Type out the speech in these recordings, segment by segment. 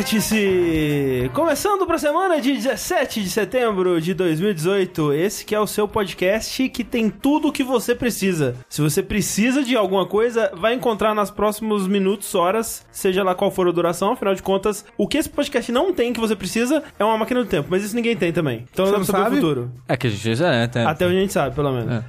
Vértice! Começando para a semana de 17 de setembro de 2018. Esse que é o seu podcast que tem tudo o que você precisa. Se você precisa de alguma coisa, vai encontrar nos próximos minutos, horas, seja lá qual for a duração. Afinal de contas, o que esse podcast não tem que você precisa é uma máquina do tempo. Mas isso ninguém tem também. Então Você dá não pra saber sabe? o futuro. É que a gente já é, tem- Até onde a gente sabe, pelo menos. é.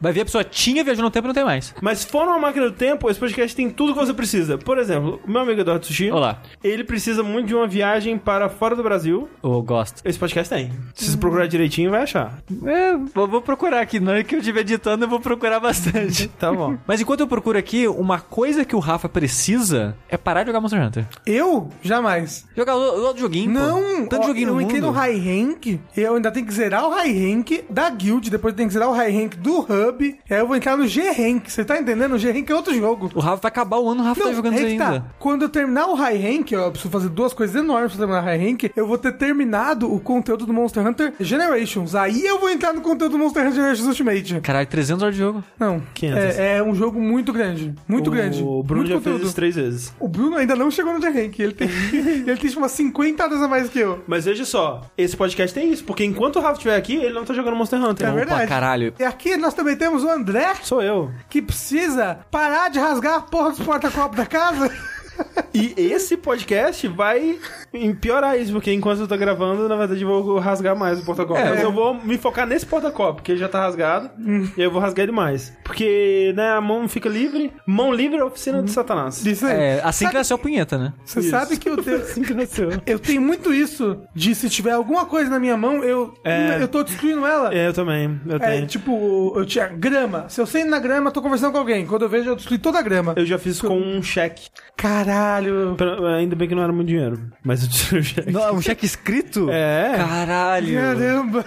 Vai ver a pessoa tinha viajou no tempo e não tem mais. Mas se for uma máquina do tempo, esse podcast tem tudo que você precisa. Por exemplo, o meu amigo Eduardo Sushi, Olá. ele precisa muito de uma viagem para fora do Brasil. Eu gosto. Esse podcast tem. Se você procurar direitinho, vai achar. É, vou, vou procurar aqui. Na hora que eu estiver editando, eu vou procurar bastante. Tá bom. Mas enquanto eu procuro aqui, uma coisa que o Rafa precisa é parar de jogar Monster Hunter. Eu? Jamais. Jogar outro joguinho, pô. Não, Tanto ó, joguinho eu no entrei mundo. no High Rank, eu ainda tenho que zerar o High Rank da Guild, depois tem que zerar o High Rank do Hub, e aí eu vou entrar no G Rank. Você tá entendendo? O G Rank é outro jogo. O Rafa vai acabar o ano, o Rafa tá jogando é isso ainda. tá. Quando eu terminar o High Rank, ó, eu preciso fazer duas coisas enormes pra terminar o High Rank, eu vou ter terminado o conteúdo do Monster Hunter Generations. Aí eu vou entrar no conteúdo do Monster Hunter Generations Ultimate. Caralho, 300 horas de jogo. Não, 500. é, é um jogo muito grande. Muito o grande. O Bruno muito já fez conteúdo. isso três vezes. O Bruno ainda não chegou no G Rank. Ele tem, ele tem tipo, umas 50 horas a mais que eu. Mas veja só, esse podcast tem isso, porque enquanto o Rafa estiver aqui, ele não tá jogando Monster Hunter. É Não. verdade. Caralho. E aqui nós também temos o André, Sou eu. que precisa parar de rasgar a porra dos porta-copos da casa. E esse podcast vai piorar isso, porque enquanto eu tô gravando, na verdade eu vou rasgar mais o porta-copo. É. Mas eu vou me focar nesse porta-copo, porque ele já tá rasgado, e aí eu vou rasgar ele mais. Porque, né, a mão fica livre. Mão livre é a oficina de Satanás. Isso aí. É, assim que Sabe- nasceu a punheta, né? Você Isso. sabe que eu tenho, Assim que nasceu. eu tenho muito isso de se tiver alguma coisa na minha mão, eu, É. eu tô destruindo ela. É, eu também, eu É, tenho. tipo, eu tinha grama. Se eu sei na grama, eu tô conversando com alguém. Quando eu vejo, eu destruí toda a grama. Eu já fiz com um cheque. Caralho. Pra- Ainda bem que não era muito dinheiro, mas eu tirei o cheque. Não, um cheque escrito? É. Caralho. Caramba.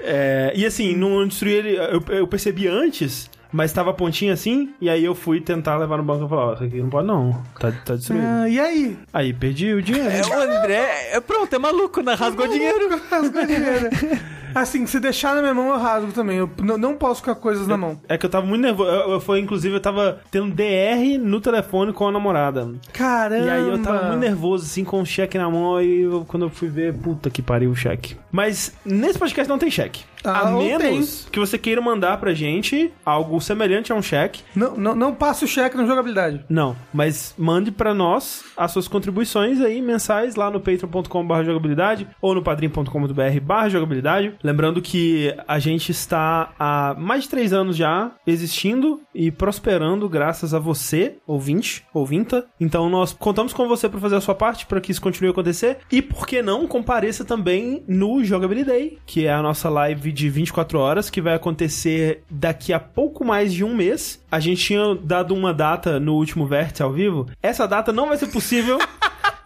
É, e assim, não destruí ele. Eu, eu percebi antes, mas tava a pontinha assim, e aí eu fui tentar levar no banco e falar: Ó, isso aqui não pode não, tá, tá destruído. Ah, e aí? Aí perdi o dinheiro. É, o André, é pronto, é maluco, né? Rasgou dinheiro. Rasgou dinheiro. Assim, se deixar na minha mão, eu rasgo também. Eu não posso ficar coisas na mão. É que eu tava muito nervoso. Eu, eu- foi, inclusive, eu tava tendo DR no telefone com a namorada. Caramba. E aí eu tava muito nervoso, assim, com o cheque na mão, e eu- quando eu fui ver, puta que pariu o cheque. Mas nesse podcast não tem cheque. Ah, a menos que você queira mandar pra gente algo semelhante a um cheque. Não, não, não passe o cheque no jogabilidade. Não, mas mande pra nós as suas contribuições aí mensais lá no patreon.com.br jogabilidade ou no padrim.com.br barra jogabilidade. Lembrando que a gente está há mais de três anos já existindo e prosperando graças a você, ouvinte, ouvinta. Então nós contamos com você para fazer a sua parte para que isso continue a acontecer. E por que não compareça também no Jogabilidade que é a nossa live de 24 horas que vai acontecer daqui a pouco mais de um mês. A gente tinha dado uma data no último vértice ao vivo. Essa data não vai ser possível.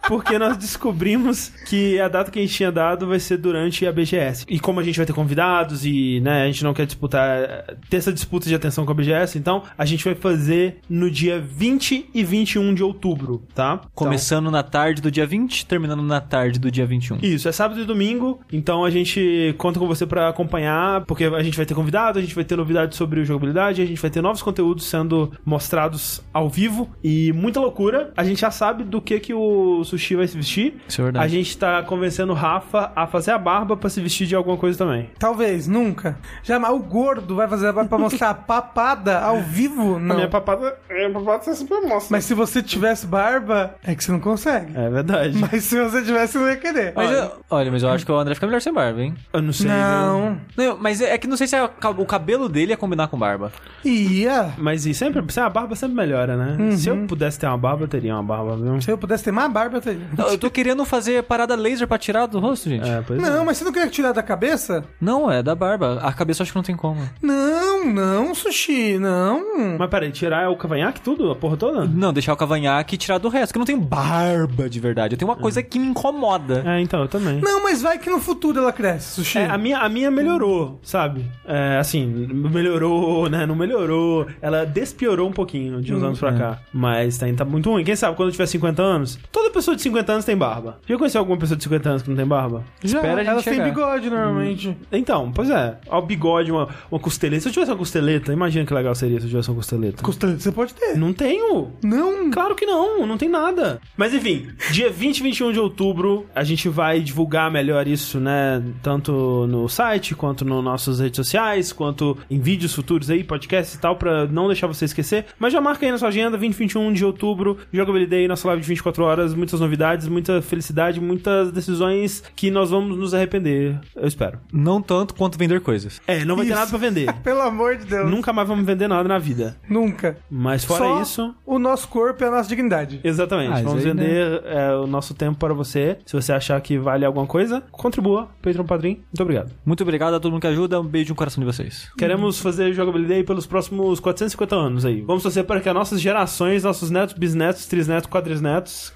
Porque nós descobrimos que a data que a gente tinha dado vai ser durante a BGS. E como a gente vai ter convidados e, né, a gente não quer disputar, ter essa disputa de atenção com a BGS, então a gente vai fazer no dia 20 e 21 de outubro, tá? Começando na tarde do dia 20, terminando na tarde do dia 21. Isso, é sábado e domingo, então a gente conta com você pra acompanhar, porque a gente vai ter convidado, a gente vai ter novidades sobre jogabilidade, a gente vai ter novos conteúdos sendo mostrados ao vivo e muita loucura. A gente já sabe do que que o Sushi vai se vestir. Isso é verdade. A gente tá convencendo o Rafa a fazer a barba pra se vestir de alguma coisa também. Talvez, nunca. Jamais o gordo vai fazer agora pra mostrar a papada ao vivo? A Não. minha papada, a minha papada você sempre mostra. Mas se você tivesse barba, é que você não consegue. É verdade. Mas se você tivesse, você não ia querer. Mas eu- olha, mas eu acho que o André fica melhor sem barba, hein? Eu não sei. viu? Não. Não, mas é é que não sei se é o cabelo dele ia combinar com barba. Ia. Mas e sempre, se a barba sempre melhora, né? Se Uhum. eu pudesse ter uma barba, eu teria uma barba, viu? Se eu pudesse ter mais barba, eu Não, eu tô querendo fazer parada laser pra tirar do rosto, gente. É, pois é. Não, mas você não queria tirar da cabeça? Não, é da barba. A cabeça eu acho que não tem como. Não, não, sushi, não. Mas peraí, tirar o cavanhaque tudo? A porra toda? Não, deixar o cavanhaque e tirar do resto, que eu não tenho barba de verdade. Eu tenho uma coisa que me incomoda. É, então, eu também. Não, mas vai que no futuro ela cresce, sushi. É, a, minha, a minha melhorou, sabe? É, assim, melhorou, né? Não melhorou. Ela despiorou um pouquinho de uns anos pra cá. Mas tá, tá muito ruim. Quem sabe quando eu tiver 50 anos, toda pessoa de 50 anos tem barba. Já conheceu alguma pessoa de 50 anos que não tem barba? Já, Espera a gente elas têm chegar. bigode normalmente. Então, pois é. Ó, o bigode, uma, uma costeleta. Se eu tivesse uma costeleta, imagina que legal seria se eu tivesse uma costeleta. Costeleta você pode ter. Não tenho. Não. Claro que não, não tem nada. Mas enfim, dia 20 e 21 de outubro, a gente vai divulgar melhor isso, né? Tanto no site, quanto nas nossas redes sociais, quanto em vídeos futuros aí, podcasts e tal, pra não deixar você esquecer. Mas já marca aí na sua agenda, 20 e 21 de outubro, Jogabilidade nossa live de 24 horas, muitas novidades, muita felicidade, muitas decisões que nós vamos nos arrepender, eu espero. Não tanto quanto vender coisas. É, não vai ter Isso. nada pra vender. Pelo amor de Deus. Nunca mais vamos vender nada na vida. Nunca. Mas fora Só isso, o nosso corpo e a nossa dignidade. Exatamente. Ah, Vamos aí, vender é, o nosso tempo para você. Se você achar que vale alguma coisa, contribua. Patreon Padrim. Muito obrigado. Muito obrigado a todo mundo que ajuda. Um beijo no coração de vocês. Queremos fazer jogabilidade pelos próximos 450 anos aí. Vamos torcer para que as nossas gerações, nossos netos, bisnetos, trisnetos, quadrisnetos,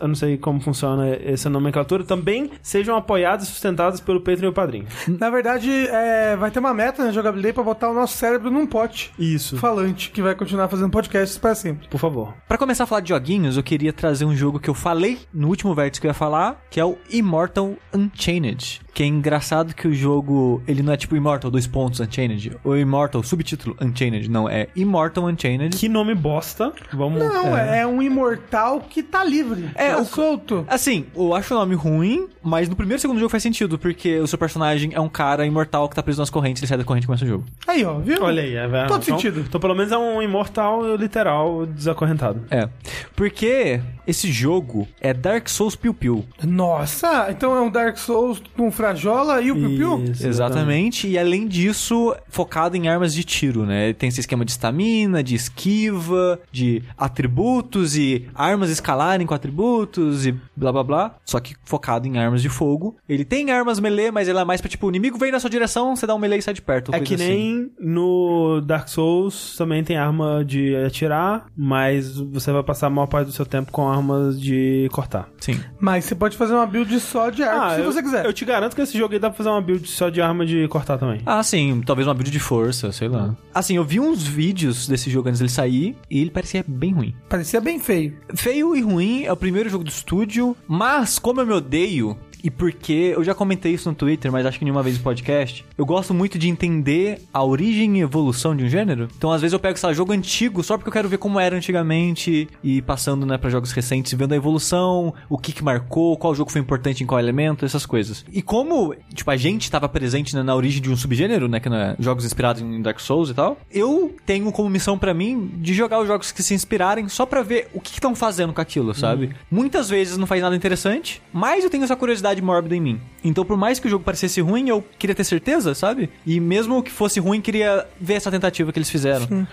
eu não sei como funciona essa nomenclatura, também sejam apoiados e sustentados pelo Patreon e o Padrim. Na verdade, é, vai ter uma meta na jogabilidade pra botar o nosso cérebro num pote Isso. falante que vai continuar fazendo podcasts pra sempre. Por favor. Pra começar a falar de joguinhos, eu queria trazer um jogo que eu falei no último vértice que eu ia falar, que é o Immortal Unchained. Que é engraçado que o jogo, ele não é tipo Immortal, dois pontos, Unchained. Ou Immortal, subtítulo, Unchained. Não, é Immortal Unchained. Que nome bosta. Vamos. Não, é. um imortal que tá livre. É, tá o- solto. Assim, eu acho o nome ruim, mas no primeiro e segundo jogo faz sentido, porque o seu personagem é um cara imortal que tá preso nas correntes, ele sai da corrente e começa o jogo. Aí, ó, viu? Olha aí, é verdade. Todo Então- sentido. Então, pelo menos é um imortal literal desacorrentado. É. Porque esse jogo é Dark Souls Piu Piu. Nossa, então é um Dark Souls com Frajola e o Piu Piu? Isso, Exatamente, e além disso, focado em armas de tiro, né? Tem esse esquema de estamina, de esquiva, de atributos e armas escalarem com atributos e blá blá blá. Só que focado em armas de fogo. Ele tem armas melee, mas ele é mais pra tipo, o inimigo vem na sua direção, você dá um melee e sai de perto. É que assim. nem no Dark Souls também tem arma de atirar, mas você vai passar a maior parte do seu tempo com armas de cortar. Sim. Mas você pode fazer uma build só de arco, se eu, você quiser. Eu te garanto que esse jogo aí dá pra fazer uma build só de arma de cortar também. Ah, sim, talvez uma build de força, sei lá. Assim, eu vi uns vídeos desse jogo antes dele sair e ele parecia bem ruim. Parecia bem feio. Feio e ruim é o primeiro jogo do estúdio, mas como eu me odeio, e porque eu já comentei isso no Twitter, mas acho que nenhuma vez no podcast, eu gosto muito de entender a origem e evolução de um gênero. Então, às vezes eu pego, sei lá, jogo antigo só porque eu quero ver como era antigamente e passando, né, pra jogos recentes, vendo a evolução, o que que marcou, qual jogo foi importante em qual elemento, essas coisas. E como, tipo, a gente tava presente né, na origem de um subgênero, né, que é jogos inspirados em Dark Souls e tal, eu tenho como missão pra mim de jogar os jogos que se inspirarem só pra ver o que estão fazendo com aquilo, sabe? Muitas vezes não faz nada interessante, mas eu tenho essa curiosidade mórbida em mim. Então, por mais que o jogo parecesse ruim, eu queria ter certeza, sabe? E mesmo que fosse ruim, queria ver essa tentativa que eles fizeram.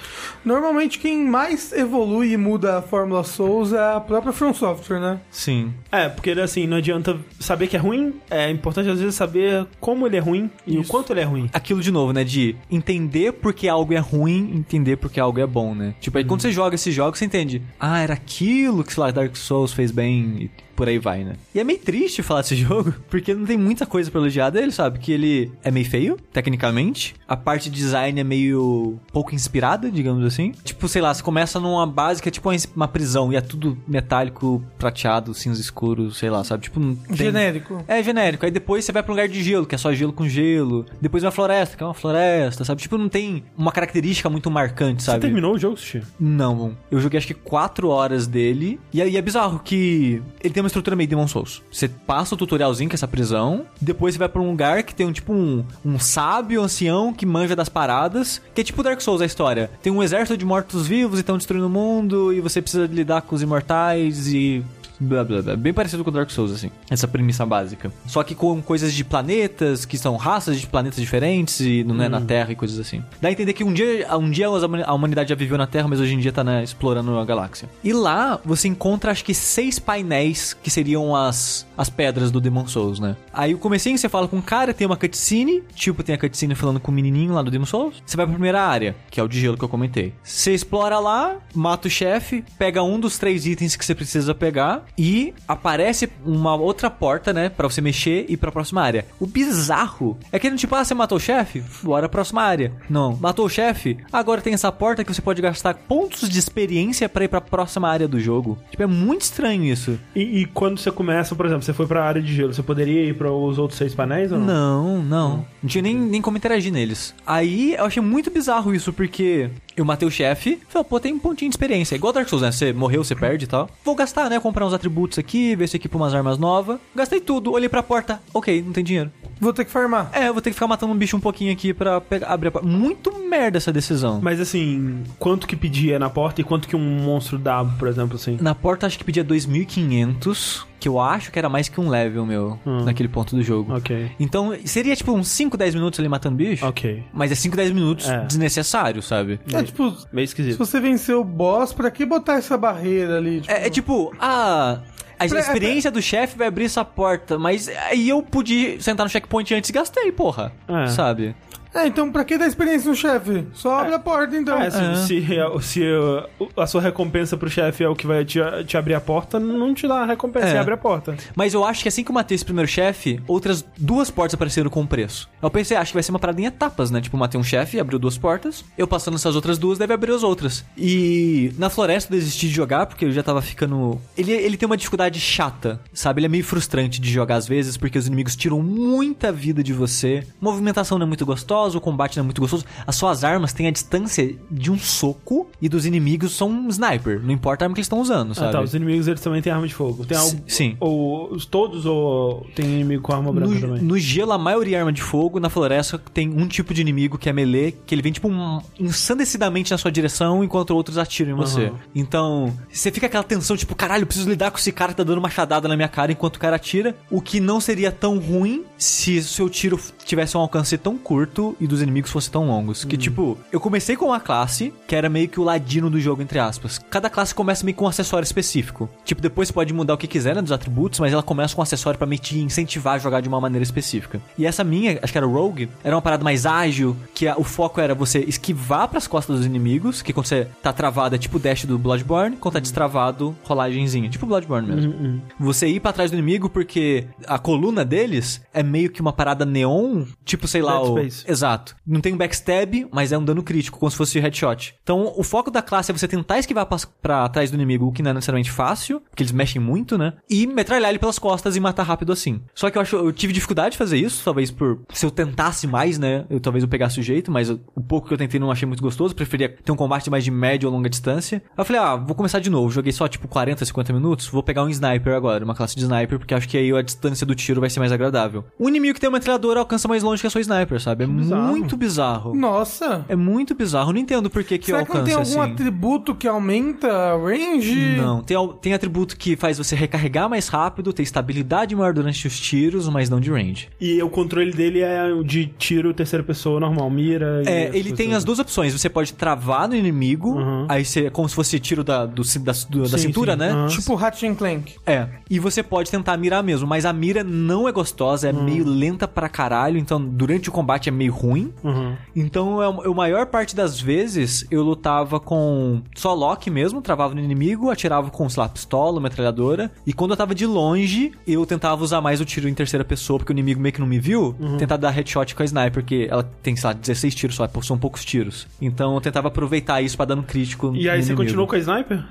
Normalmente quem mais evolui e muda a Fórmula Souls é a própria From Software, né? Sim. É, porque assim, não adianta saber que é ruim, é importante às vezes saber como ele é ruim e o quanto ele é ruim. Aquilo de novo, né? De entender porque algo é ruim, entender porque algo é bom, né? Tipo, aí quando você joga esses jogos, você entende. Ah, era aquilo que, sei lá, Dark Souls fez bem e por aí vai, né? E é meio triste falar desse jogo, porque não tem muita coisa pra elogiar dele, sabe? Que ele é meio feio, tecnicamente. A parte de design é meio pouco inspirada, digamos assim. Tipo, sei lá, você começa numa base que é tipo uma- prisão e é tudo metálico, prateado, cinza escuro, sei lá, sabe? Tipo, não tem... Genérico. É genérico. Aí depois você vai pra um lugar de gelo, que é só gelo com gelo. Depois uma floresta, que é uma floresta, sabe? Tipo, não tem uma característica muito marcante, Você sabe? terminou o jogo, Sushi? Não, eu joguei acho que 4 horas dele. E aí é bizarro que ele tem uma estrutura meio Demon Souls. Você passa o tutorialzinho que é essa prisão, depois você vai pra um lugar que tem um tipo um, um sábio ancião que manja das paradas, que é tipo Dark Souls a história. Tem um exército de mortos-vivos e estão destruindo o mundo, e você precisa lidar com os imortais e Blá, blá, blá. Bem parecido com Dark Souls, assim. Essa premissa básica. Só que com coisas de planetas, que são raças de planetas diferentes e não é na Terra e coisas assim. Dá a entender que um dia, um dia a humanidade já viveu na Terra, mas hoje em dia tá né, explorando a galáxia. E lá você encontra acho que seis painéis que seriam as, as pedras do Demon Souls, né? Aí o comecinho você fala com um cara, tem uma cutscene, tipo tem a cutscene falando com o menininho lá do Demon Souls. Você vai pra primeira área, que é o de gelo que eu comentei. Você explora lá, mata o chefe, pega um dos três itens que você precisa pegar, e aparece uma outra porta, né, Pra você mexer e ir pra próxima área. O bizarro é que tipo, ah, você matou o chefe? Bora pra próxima área. Não, matou o chefe? Agora tem essa porta que você pode gastar pontos de experiência pra ir pra próxima área do jogo. Tipo, é muito estranho isso. E, e quando você começa, por exemplo, você foi pra área de gelo, você poderia ir para os outros seis painéis ou não? Não, não. Não tinha nem, nem como interagir neles. Aí eu achei muito bizarro isso, porque eu matei o chefe, falei, pô, tem um pontinho de experiência. Igual Dark Souls, né? Você morreu, você perde e tal. Vou gastar, né? Comprar uns atributos aqui, ver se equipa umas armas novas. Gastei tudo, olhei pra porta. Ok, não tem dinheiro. Vou ter que farmar. É, eu vou ter que ficar matando um bicho um pouquinho aqui pra pegar- abrir a porta. Muito merda essa decisão. Mas assim, quanto que pedia na porta e quanto que um monstro dá, por exemplo, assim? Na porta acho que pedia 2.500, que eu acho que era mais que um level meu, Hum. naquele ponto do jogo. Ok. Então, seria tipo uns 5, 10 minutos ali matando bicho. Ok. Mas é 5, 10 minutos É. desnecessário, sabe? É tipo, Meio se esquisito. você venceu o boss, pra que botar essa barreira ali? Tipo, É, é tipo, ah. A Pra- experiência do chefe vai abrir essa porta, mas aí eu pude sentar no checkpoint antes e gastei, porra. É. Sabe? É, então pra que dar experiência no chefe? Só abre a porta, então. É, se, É. se, se, uh, a sua recompensa pro chefe é o que vai te, te abrir a porta, não te dá a recompensa, É. você abre a porta. Mas eu acho que assim que eu matei esse primeiro chefe, outras duas portas apareceram com preço. Eu pensei, acho que vai ser uma parada em etapas, né? Tipo, matei um chefe, abriu duas portas. Eu passando essas outras duas, deve abrir as outras. E na floresta eu desisti de jogar, porque eu já tava ficando. Ele, ele tem uma dificuldade chata, sabe? Ele é meio frustrante de jogar às vezes, porque os inimigos tiram muita vida de você. A movimentação não é muito gostosa, o combate não é muito gostoso. As suas armas têm a distância de um soco e dos inimigos são um sniper. Não importa a arma que eles estão usando, Ah, sabe? tá, os inimigos eles também têm arma de fogo. Tem algo, sim. Ou os todos ou tem inimigo com arma branca No, também? no gelo, a maioria é arma de fogo. Na floresta, tem um tipo de inimigo que é melee, que ele vem, tipo, um, ensandecidamente na sua direção, enquanto outros atiram em você. Aham. Então, você fica aquela tensão, tipo, caralho, eu preciso lidar com esse cara que tá dando machadada na minha cara enquanto o cara atira. O que não seria tão ruim se o seu tiro tivesse um alcance tão curto e dos inimigos fossem tão longos. Que, tipo, eu comecei com uma classe que era meio que o ladino do jogo, entre aspas. Cada classe começa meio com um acessório específico. Tipo, depois você pode mudar o que quiser, né, dos atributos, mas ela começa com um acessório pra meio que te incentivar a jogar de uma maneira específica. E essa minha, acho que era o Rogue, era uma parada mais ágil, que a- o foco era você esquivar pras costas dos inimigos, que quando você tá travado é tipo o dash do Bloodborne, quando tá destravado, rolagenzinha, tipo Bloodborne mesmo. Você ir pra trás do inimigo porque a coluna deles é meio que uma parada neon, tipo, sei lá, Dead o... Space. Exato. Não tem um backstab, mas é um dano crítico, como se fosse headshot. Então, o foco da classe é você tentar esquivar pra, pra trás do inimigo, o que não é necessariamente fácil, porque eles mexem muito, né? E metralhar ele pelas costas e matar rápido assim. Só que eu acho, eu tive dificuldade de fazer isso, talvez por se eu tentasse mais, né? Eu talvez eu pegasse o jeito, mas eu- o pouco que eu tentei não achei muito gostoso, preferia ter um combate mais de média ou longa distância. Aí eu falei, ah, vou começar de novo. Joguei só tipo 40, 50 minutos, vou pegar um sniper agora, uma classe de sniper, porque acho que aí a distância do tiro vai ser mais agradável. O inimigo que tem uma metralhadora alcança mais longe que a sua sniper, sabe? É bizarro. muito bizarro. Nossa. É muito bizarro. Eu não entendo por que que Será eu que não tem alcance algum assim. atributo que aumenta a range? Não, tem, tem atributo que faz você recarregar mais rápido, ter estabilidade maior durante os tiros, mas não de range. E o controle dele é o de tiro terceira pessoa normal, mira. e É, ele tem coisas. as duas opções. Você pode travar no inimigo, Uhum. aí você, é como se fosse tiro da, do da, do- da Sim, cintura, sim. né? Aham. Tipo Ratchet Clank. É. E você pode tentar mirar mesmo, mas a mira não é gostosa, é Hum. meio lenta pra caralho, então durante o combate é meio ruim. Uhum. Então, eu, eu, maior parte das vezes, eu lutava com só lock mesmo, travava no inimigo, atirava com, sei lá, pistola, metralhadora. E quando eu tava de longe, eu tentava usar mais o tiro em terceira pessoa, porque o inimigo meio que não me viu. Uhum. Tentar dar headshot com a sniper, porque ela tem, sei lá, 16 tiros só, são poucos tiros. Então, eu tentava aproveitar isso pra dar um crítico E aí você inimigo. continuou com a sniper?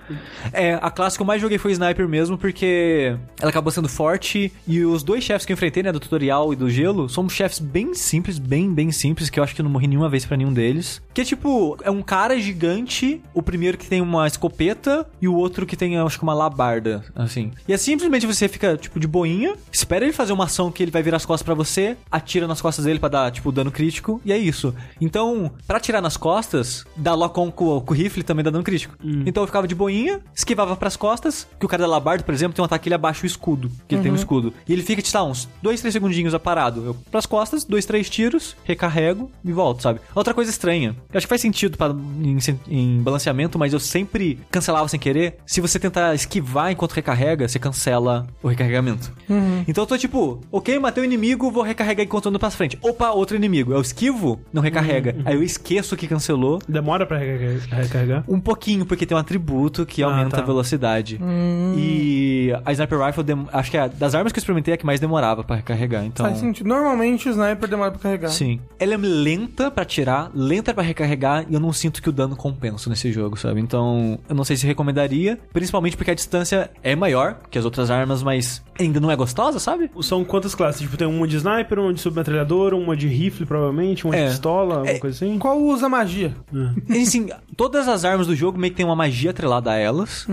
É, a classe que eu mais joguei foi Sniper mesmo, porque ela acabou sendo forte. E os dois chefes que eu enfrentei, né, do tutorial e do gelo, são chefes bem simples, bem, bem simples, que eu acho que eu não morri nenhuma vez pra nenhum deles. Que é tipo, é um cara gigante, o primeiro que tem uma escopeta e o outro que tem, acho que uma labarda, assim. E é simplesmente você fica, tipo, de boinha, espera ele fazer uma ação que ele vai virar as costas pra você, atira nas costas dele pra dar, tipo, dano crítico, e é isso. Então, pra atirar nas costas, dar lock-on com, com o rifle também dá dano crítico. Então eu ficava de boinha, esquivava pras costas, que o cara da labarda, por exemplo, tem um ataque que ele abaixa o escudo, que ele tem um escudo. E ele fica, lá, uns 2, 3 segundinhos parado. Eu pras costas, dois, três tiros, recarrego e volto, sabe? Outra coisa estranha. Eu acho que faz sentido pra, em, em balanceamento, mas eu sempre cancelava sem querer. Se você tentar esquivar enquanto recarrega, você cancela o recarregamento. Então eu tô tipo, ok, matei o inimigo, vou recarregar enquanto ando pra frente. Opa, outro inimigo. Eu esquivo, não recarrega. Aí eu esqueço que cancelou. Demora pra recarregar-. Um pouquinho, porque tem um atributo que Ah, aumenta tá. a velocidade. E a Sniper Rifle, acho que é das armas que eu experimentei é a que mais demorava pra recarregar. Então, Faz sentido. Normalmente o sniper demora pra carregar. sim. Ela é lenta pra atirar, lenta pra recarregar, e eu não sinto que o dano compensa nesse jogo, sabe? Então, eu não sei se recomendaria, principalmente porque a distância é maior que as outras armas, mas ainda não é gostosa, sabe? São quantas classes? Tipo, tem uma de sniper, uma de submetralhadora, uma de rifle, provavelmente, uma É. de pistola, alguma É. coisa assim. Qual usa magia? E, assim, todas as armas do jogo meio que tem uma magia atrelada a elas.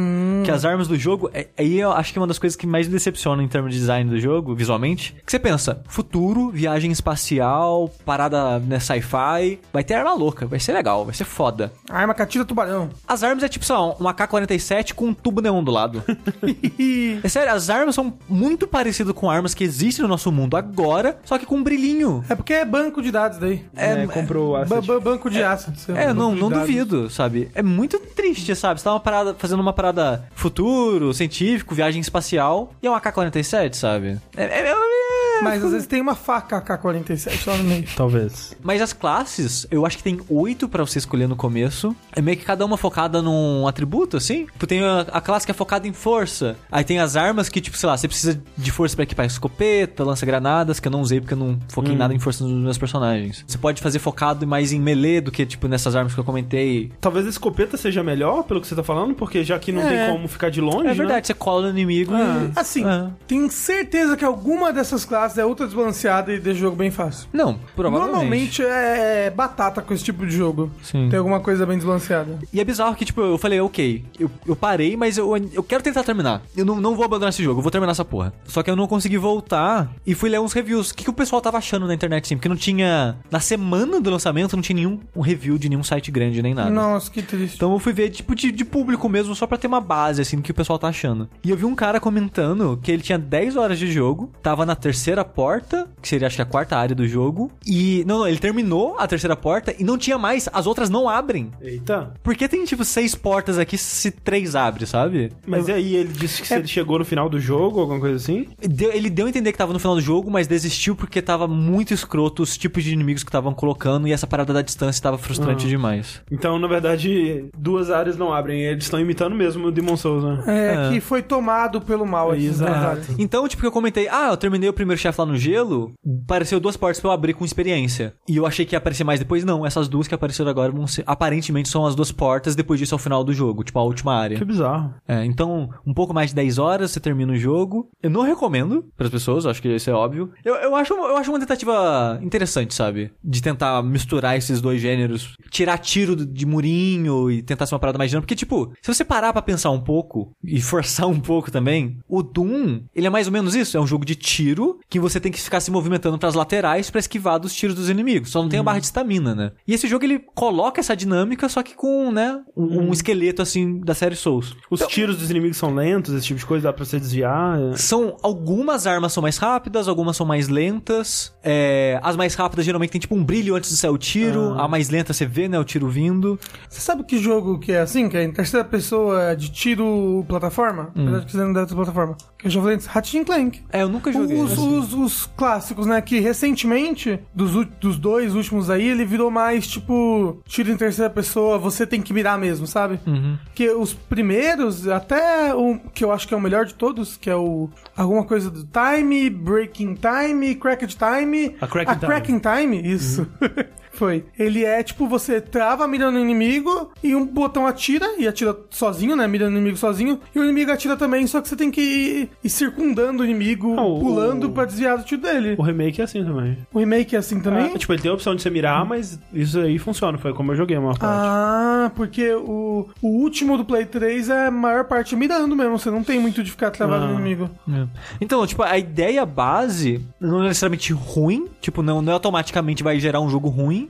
Que as armas do jogo, é- aí eu acho que é uma das coisas que mais me decepciona em termos de design do jogo, visualmente. Que você pensa, futuro, viagem espacial, parada né, sci-fi, vai ter arma louca, vai ser legal, vai ser foda. Arma catira tubarão. As armas é tipo, sei lá, um AK-47 com um tubo neon do lado. é sério, as armas são muito parecidas com armas que existem no nosso mundo agora, só que com um brilhinho. É porque é banco de dados daí. É, comprou Ba- asset. ba- banco de assets. É, não, não dados. duvido, sabe? É muito triste, sabe? Você tá uma parada, fazendo uma parada futuro, científico, viagem espacial, e é um AK-47, sabe? É, é- é- Mas às vezes tem uma faca AK-47 lá no meio. Talvez. Mas as classes, eu acho que tem oito pra você escolher no começo. É meio que cada uma focada num atributo, assim. Tipo, tem a, a classe que é focada em força. Aí tem as armas que, tipo, sei lá, você precisa de força pra equipar escopeta, lança-granadas, que eu não usei porque eu não foquei nada em força nos meus personagens. Você pode fazer focado mais em melee do que, tipo, nessas armas que eu comentei. Talvez a escopeta seja melhor, pelo que você tá falando, porque já que não É. tem como ficar de longe, É né? verdade, você cola no inimigo e... Assim, É. tenho certeza que alguma dessas classes é ultra desbalanceada e deixa o jogo bem fácil. Não, provavelmente. Normalmente é batata com esse tipo de jogo. Sim. Tem alguma coisa bem desbalanceada. E é bizarro que, tipo, eu falei, ok, eu, eu parei, mas eu, eu quero tentar terminar. Eu não, não vou abandonar esse jogo, eu vou terminar essa porra. Só que eu não consegui voltar e fui ler uns reviews. O que, que o pessoal tava achando na internet, assim? Porque não tinha. Na semana do lançamento, não tinha nenhum um review de nenhum site grande nem nada. Nossa, que triste. Então eu fui ver, tipo, de, de público mesmo, só pra ter uma base, assim, do que o pessoal tá achando. E eu vi um cara comentando que ele tinha 10 horas de jogo, tava na terceira porta, que seria acho que a quarta área do jogo, e. Não, não, ele terminou a terceira porta e não tinha mais, as outras não abrem. Eita. Porque tem, tipo, seis portas aqui se três abre, sabe? Mas e aí, ele disse que se ele chegou no final do jogo, alguma coisa assim? Deu- ele deu a entender que tava no final do jogo, mas desistiu porque tava muito escroto os tipos de inimigos que estavam colocando e essa parada da distância tava frustrante demais. Então, na verdade, duas áreas não abrem. Eles estão imitando mesmo o Demon Souls, né? É, É. que foi tomado pelo mal. duas Exato. Então, tipo, que eu comentei, ah, eu terminei o primeiro chefe lá no gelo, apareceu duas portas pra eu abrir com experiência. E eu achei que ia aparecer mais depois, não. Essas duas que apareceram agora vão ser, aparentemente são as duas portas, depois disso é o final do jogo, tipo, a última área. Que bizarro. É, então, um pouco mais de 10 horas você termina o jogo. Eu não recomendo para as pessoas, acho que isso é óbvio. Eu, eu, acho, eu acho uma tentativa interessante, sabe? De tentar misturar esses dois gêneros. Tirar tiro de murinho e tentar ser uma parada mais dinâmica. Porque, tipo, se você parar pra pensar um pouco e forçar um pouco também, o Doom, ele é mais ou menos isso. É um jogo de tiro que você tem que ficar se movimentando pras laterais pra esquivar dos tiros dos inimigos. Só não tem a barra de estamina, né? E esse jogo, ele coloca essa dinâmica, só que com, né, um, um esqueleto, assim, da série Souls. Os tiros dos inimigos são lentos, esse tipo de coisa dá pra você desviar. é. São algumas armas são mais rápidas, algumas são mais lentas. É, as mais rápidas geralmente tem tipo um brilho antes de sair o tiro. A mais lenta você vê, né, o tiro vindo. Você sabe que jogo que é assim? Que é em terceira pessoa de tiro plataforma? Hum. Apesar que você não deve ter plataforma. Que eu já falei antes, Ratchet Clank. É, eu nunca joguei. Os, assim. os, os clássicos, né? Que recentemente, dos, dos dois últimos aí, ele virou mais tipo tiro em terceira pessoa, você tem que mirar mesmo, sabe? Uhum. Que os primeiros, até o que eu acho que é o melhor de todos, que é o alguma coisa do Time, Breaking Time, Cracked Time. A Cracking Time. Cracking Time, isso. Foi. Ele é tipo, você trava mirando no inimigo e um botão atira, e atira sozinho, né? Mirando no inimigo sozinho, e o inimigo atira também, só que você tem que ir, ir circundando o inimigo, Ah, o- pulando o- pra desviar do tiro dele. O remake é assim também. O remake é assim também? Ah, tipo, ele tem a opção de você mirar, mas isso aí funciona. Foi como eu joguei a maior parte. Ah, porque o, o último do Play 3 é a maior parte mirando mesmo, você não tem muito de ficar travado Ah. no inimigo. É. Então, tipo, a ideia base não é necessariamente ruim, tipo, não, não automaticamente vai gerar um jogo ruim,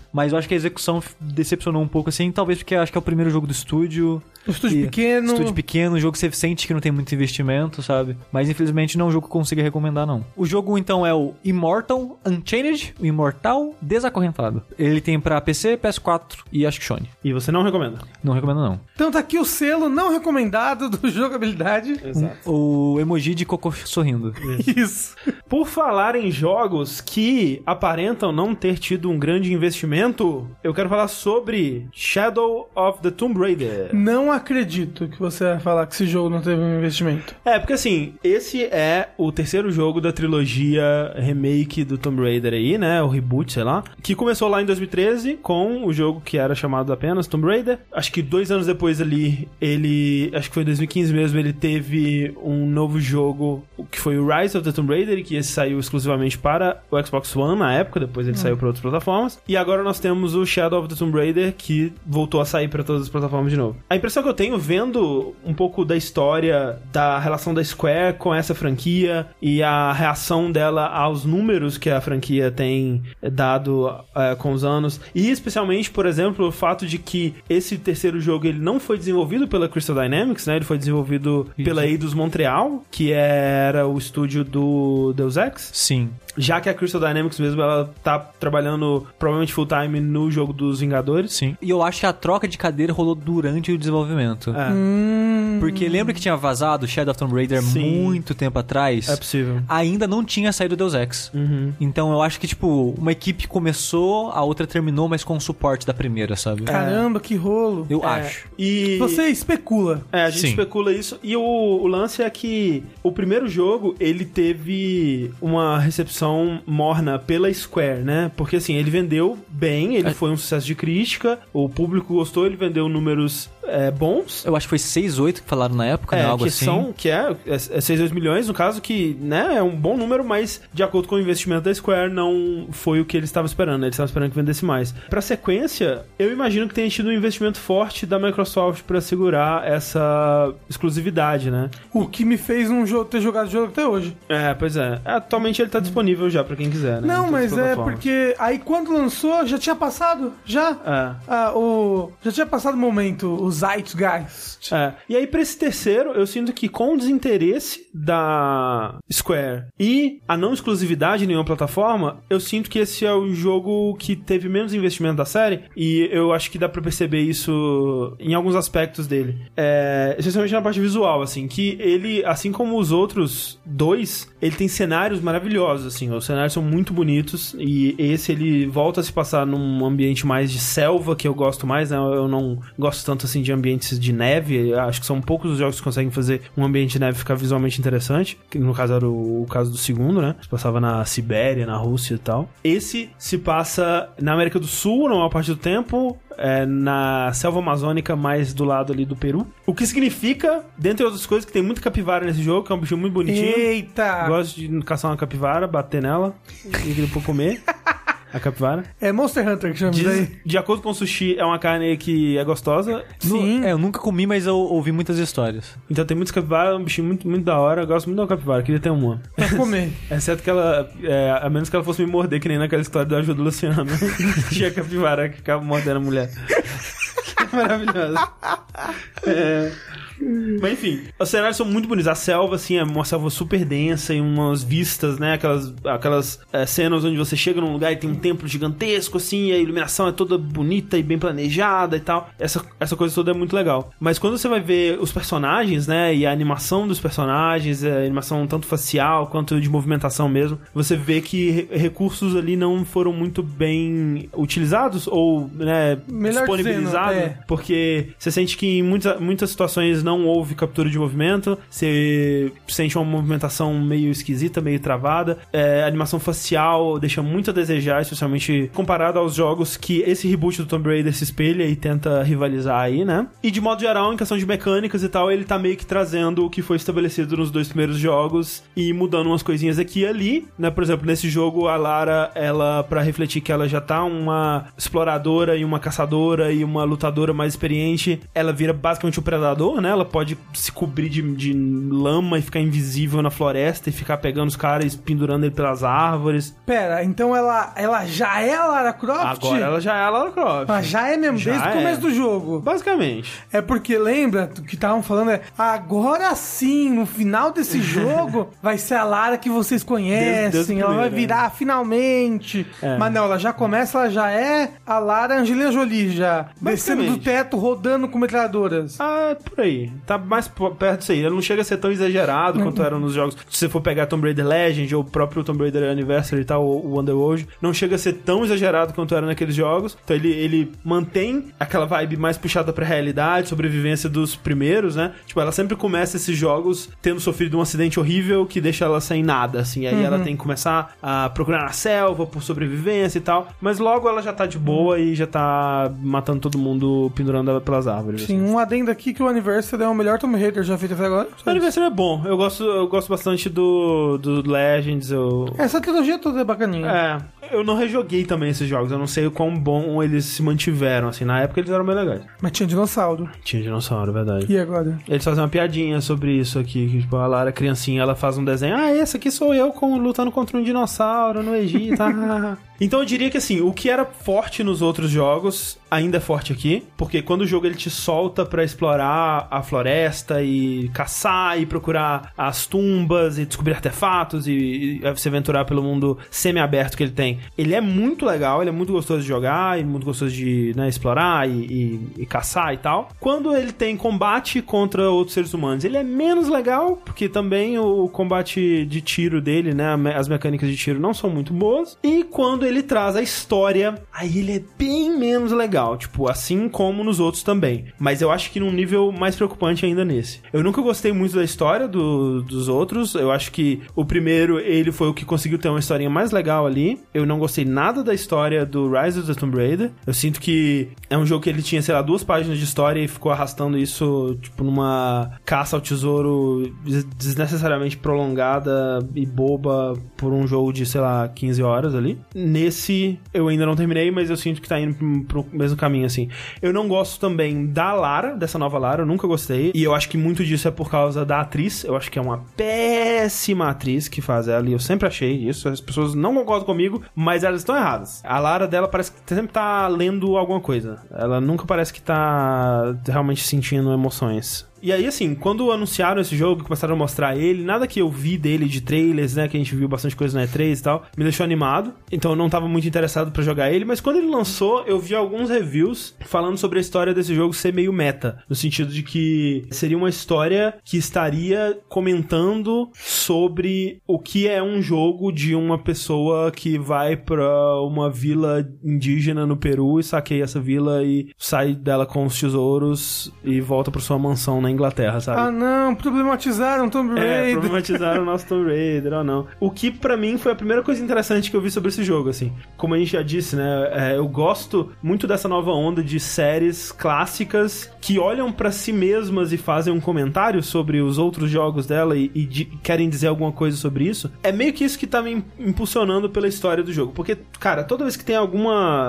mas eu acho que a execução decepcionou um pouco assim, talvez porque eu acho que é o primeiro jogo do estúdio. Um estúdio E- pequeno. Estúdio pequeno, um jogo que você sente que não tem muito investimento, sabe? Mas infelizmente não é um jogo que eu consiga recomendar, não. O jogo então é o Immortal Unchained, o Imortal Desacorrentado. Ele tem pra PC, PS4 e acho que Sony. E você não recomenda. Não recomendo, não. Então tá aqui o selo não recomendado do jogabilidade. Exato. O emoji de cocô sorrindo. Isso. Por falar em jogos que aparentam não ter tido um grande investimento, eu quero falar sobre Shadow of the Tomb Raider. Não acredito que você vai falar que esse jogo não teve um investimento. É, porque assim, esse é o terceiro jogo da trilogia remake do Tomb Raider aí, né? O reboot, sei lá. Que começou lá em 2013 com o jogo que era chamado apenas Tomb Raider. Acho que dois anos depois ali, ele. Acho que foi em 2015 mesmo, ele teve um novo jogo que foi o Rise of the Tomb Raider, que esse saiu exclusivamente para o Xbox One na época, depois ele saiu para outras plataformas. E agora nós temos o Shadow of the Tomb Raider, que voltou a sair para todas as plataformas de novo. A impressão que eu tenho vendo um pouco da história da relação da Square com essa franquia e a reação dela aos números que a franquia tem dado eh, com os anos, e especialmente, por exemplo, o fato de que esse terceiro jogo ele não foi desenvolvido pela Crystal Dynamics, né? Ele foi desenvolvido pela Eidos Montreal, que era o estúdio do Deus Ex Sim. Já que a Crystal Dynamics mesmo ela tá trabalhando provavelmente full time no jogo dos Vingadores. Sim. E eu acho que a troca de cadeira rolou durante o desenvolvimento. É, Hum. Porque lembra que tinha vazado Shadow of Tomb Raider Sim. muito tempo atrás? é possível. Ainda não tinha saído Deus Ex. Uhum. Então eu acho que, tipo, uma equipe começou, a outra terminou, mas com o suporte da primeira, sabe? Caramba, que rolo. Eu É, acho. E Você especula. É, a gente Sim. especula isso. E o, o lance é que o primeiro jogo, ele teve uma recepção morna pela Square, né? Porque assim, ele vendeu bem, ele É. foi um sucesso de crítica, o público gostou, ele vendeu números é, bons. Eu acho que foi 6, 8 que falaram na época, É, né? Algo que assim. são, que é, é, é 6, 2 milhões, no caso que, né, é um bom número, mas de acordo com o investimento da Square, não foi o que eles estavam esperando, né? eles estavam esperando que vendesse mais. Pra sequência, eu imagino que tenha tido um investimento forte da Microsoft pra segurar essa exclusividade, né? O que me fez não jo- ter jogado o jogo até hoje. É, pois é. Atualmente ele tá disponível já pra quem quiser, né? Não, mas as é porque aí quando lançou já tinha passado, já. É. Ah, o... Já tinha passado o momento, o Zeitgeist. É. E aí, pra esse terceiro, eu sinto que com o desinteresse da Square e a não exclusividade em nenhuma plataforma, eu sinto que esse é o jogo que teve menos investimento da série. E eu acho que dá pra perceber isso em alguns aspectos dele. É, especialmente na parte visual, assim, que ele, assim como os outros dois, ele tem cenários maravilhosos, assim. Os cenários são muito bonitos. E esse ele volta a se passar num ambiente mais de selva, que eu gosto mais, né? Eu não gosto tanto assim de ambientes de neve. Acho que são poucos os jogos que conseguem fazer um ambiente de neve ficar visualmente interessante. Que no caso era o, o caso do segundo, né? Se passava na Sibéria, na Rússia e tal. Esse se passa na América do Sul, na maior parte do tempo. É, na selva amazônica, mais do lado ali do Peru. O que significa, dentre outras coisas, que tem muita capivara nesse jogo, que é um bichinho muito bonitinho. Eita! Gosto de caçar uma capivara, bater nela e depois comer a capivara. É Monster Hunter que chama isso Diz, aí. de acordo com o sushi, é uma carne que é gostosa. Sim. É, eu nunca comi, mas eu ouvi muitas histórias. Então tem muitos capivaras, é um bichinho muito, muito da hora. Eu gosto muito da capivara, queria ter uma. Pra comer. Exceto que ela, é, a menos que ela fosse me morder, que nem naquela história do Ajuda Luciano. Tinha a capivara que ficava mordendo a mulher. Que maravilhoso. É. Mas enfim, os cenários são muito bonitos. A selva, assim, é uma selva super densa e umas vistas, né? Aquelas, aquelas é, cenas onde você chega num lugar e tem um templo gigantesco, assim, e a iluminação é toda bonita e bem planejada e tal. Essa, essa coisa toda é muito legal. Mas quando você vai ver os personagens, né? E a animação dos personagens, a animação tanto facial quanto de movimentação mesmo, você vê que re- recursos ali não foram muito bem utilizados ou, né, Melhor disponibilizados. dizendo, é. Porque você sente que em muitas, muitas situações não houve captura de movimento, você sente uma movimentação meio esquisita, meio travada. É, a animação facial deixa muito a desejar, especialmente comparado aos jogos que esse reboot do Tomb Raider se espelha e tenta rivalizar aí, né? E de modo geral, em questão de mecânicas e tal, ele tá meio que trazendo o que foi estabelecido nos dois primeiros jogos e mudando umas coisinhas aqui e ali, né? Por exemplo, nesse jogo, a Lara, ela, para refletir que ela já tá uma exploradora e uma caçadora e uma lutadora mais experiente, ela vira basicamente um predador, né? Ela pode se cobrir de, de lama e ficar invisível na floresta e ficar pegando os caras e pendurando ele pelas árvores. Pera, então ela, ela já é a Lara Croft? Agora ela já é a Lara Croft. Ah, já é mesmo, Já desde o é. começo do jogo. Basicamente. É porque lembra do que estavam falando é agora sim, no final desse jogo, vai ser a Lara que vocês conhecem, o ela vai primeiro, virar finalmente. É. Mas não, ela já começa, ela já é a Lara Angelina Jolie já, descendo do teto, rodando com metralhadoras. Ah, por aí. Tá mais perto disso aí. Ele não chega a ser tão exagerado quanto era nos jogos. Se você for pegar Tomb Raider Legend ou o próprio Tomb Raider Anniversary e tal, o Underworld, não chega a ser tão exagerado quanto era naqueles jogos. Então ele, ele mantém aquela vibe mais puxada pra realidade, sobrevivência dos primeiros, né? Tipo, ela sempre começa esses jogos tendo sofrido um acidente horrível que deixa ela sem nada, assim. Aí ela tem que começar a procurar na selva por sobrevivência e tal. Mas logo ela já tá de boa e já tá matando todo mundo pendurando ela pelas árvores. assim. Sim, um adendo aqui que o Anniversary é o melhor Tomb Raider já feito até agora. O aniversário é bom. Eu gosto, eu gosto bastante do, do Legends. Eu... Essa trilogia toda é bacaninha. É, eu não rejoguei também esses jogos. Eu não sei o quão bom eles se mantiveram. Assim, na época eles eram bem legais. Mas tinha dinossauro. Tinha dinossauro, verdade. E agora? Eles fazem uma piadinha sobre isso aqui. Que, tipo, a Lara, criancinha, ela faz um desenho. Ah, esse aqui sou eu com, lutando contra um dinossauro no Egito. ah. então eu diria que assim, o que era forte nos outros jogos ainda é forte aqui. Porque quando o jogo ele te solta pra explorar a floresta e caçar e procurar as tumbas e descobrir artefatos e, e se aventurar pelo mundo semi-aberto que ele tem. Ele é muito legal, ele é muito gostoso de jogar e muito gostoso de né, explorar e, e- e caçar e tal. Quando ele tem combate contra outros seres humanos, ele é menos legal, porque também o combate de tiro dele, né, as mecânicas de tiro não são muito boas. E quando ele traz a história, aí ele é bem menos legal, tipo, assim como nos outros também. Mas eu acho que num nível mais preocupante ainda nesse. Eu nunca gostei muito da história do- dos outros, eu acho que o primeiro, ele foi o que conseguiu ter uma historinha mais legal ali. Eu não gostei nada da história do Rise of the Tomb Raider. Eu sinto que é um jogo que ele tinha, sei lá, duas páginas de história e ficou arrastando isso, tipo, numa caça ao tesouro des- desnecessariamente prolongada e boba por um jogo de, sei lá, 15 horas ali. Nesse, eu ainda não terminei, mas eu sinto que tá indo pro mesmo caminho, assim. Eu não gosto também da Lara, dessa nova Lara, eu nunca gostei. E eu acho que muito disso é por causa da atriz. Eu acho que é uma péssima atriz que faz ela, e eu sempre achei isso. As pessoas não concordam comigo, mas elas estão erradas. A Lara dela parece que sempre tá lendo alguma coisa. Ela nunca parece que tá realmente sentindo emoções. E aí, assim, quando anunciaram esse jogo, começaram a mostrar ele, nada que eu vi dele de trailers, né, que a gente viu bastante coisa na E3 e tal, me deixou animado. Então eu não tava muito interessado pra jogar ele, mas quando ele lançou, eu vi alguns reviews falando sobre a história desse jogo ser meio meta, no sentido de que seria uma história que estaria comentando sobre o que é um jogo de uma pessoa que vai pra uma vila indígena no Peru e saqueia essa vila e sai dela com os tesouros e volta pra sua mansão na Inglaterra, sabe? Ah, não, problematizaram Tomb É, Raider. problematizaram o nosso Tomb Raider ou não. O que pra mim foi a primeira coisa interessante que eu vi sobre esse jogo, assim. Como a gente já disse, né? é, eu gosto muito dessa nova onda de séries clássicas que olham pra si mesmas e fazem um comentário sobre os outros jogos dela e, e de- querem dizer alguma coisa sobre isso. É meio que isso que tá me im- impulsionando pela história do jogo. Porque, cara, toda vez que tem algum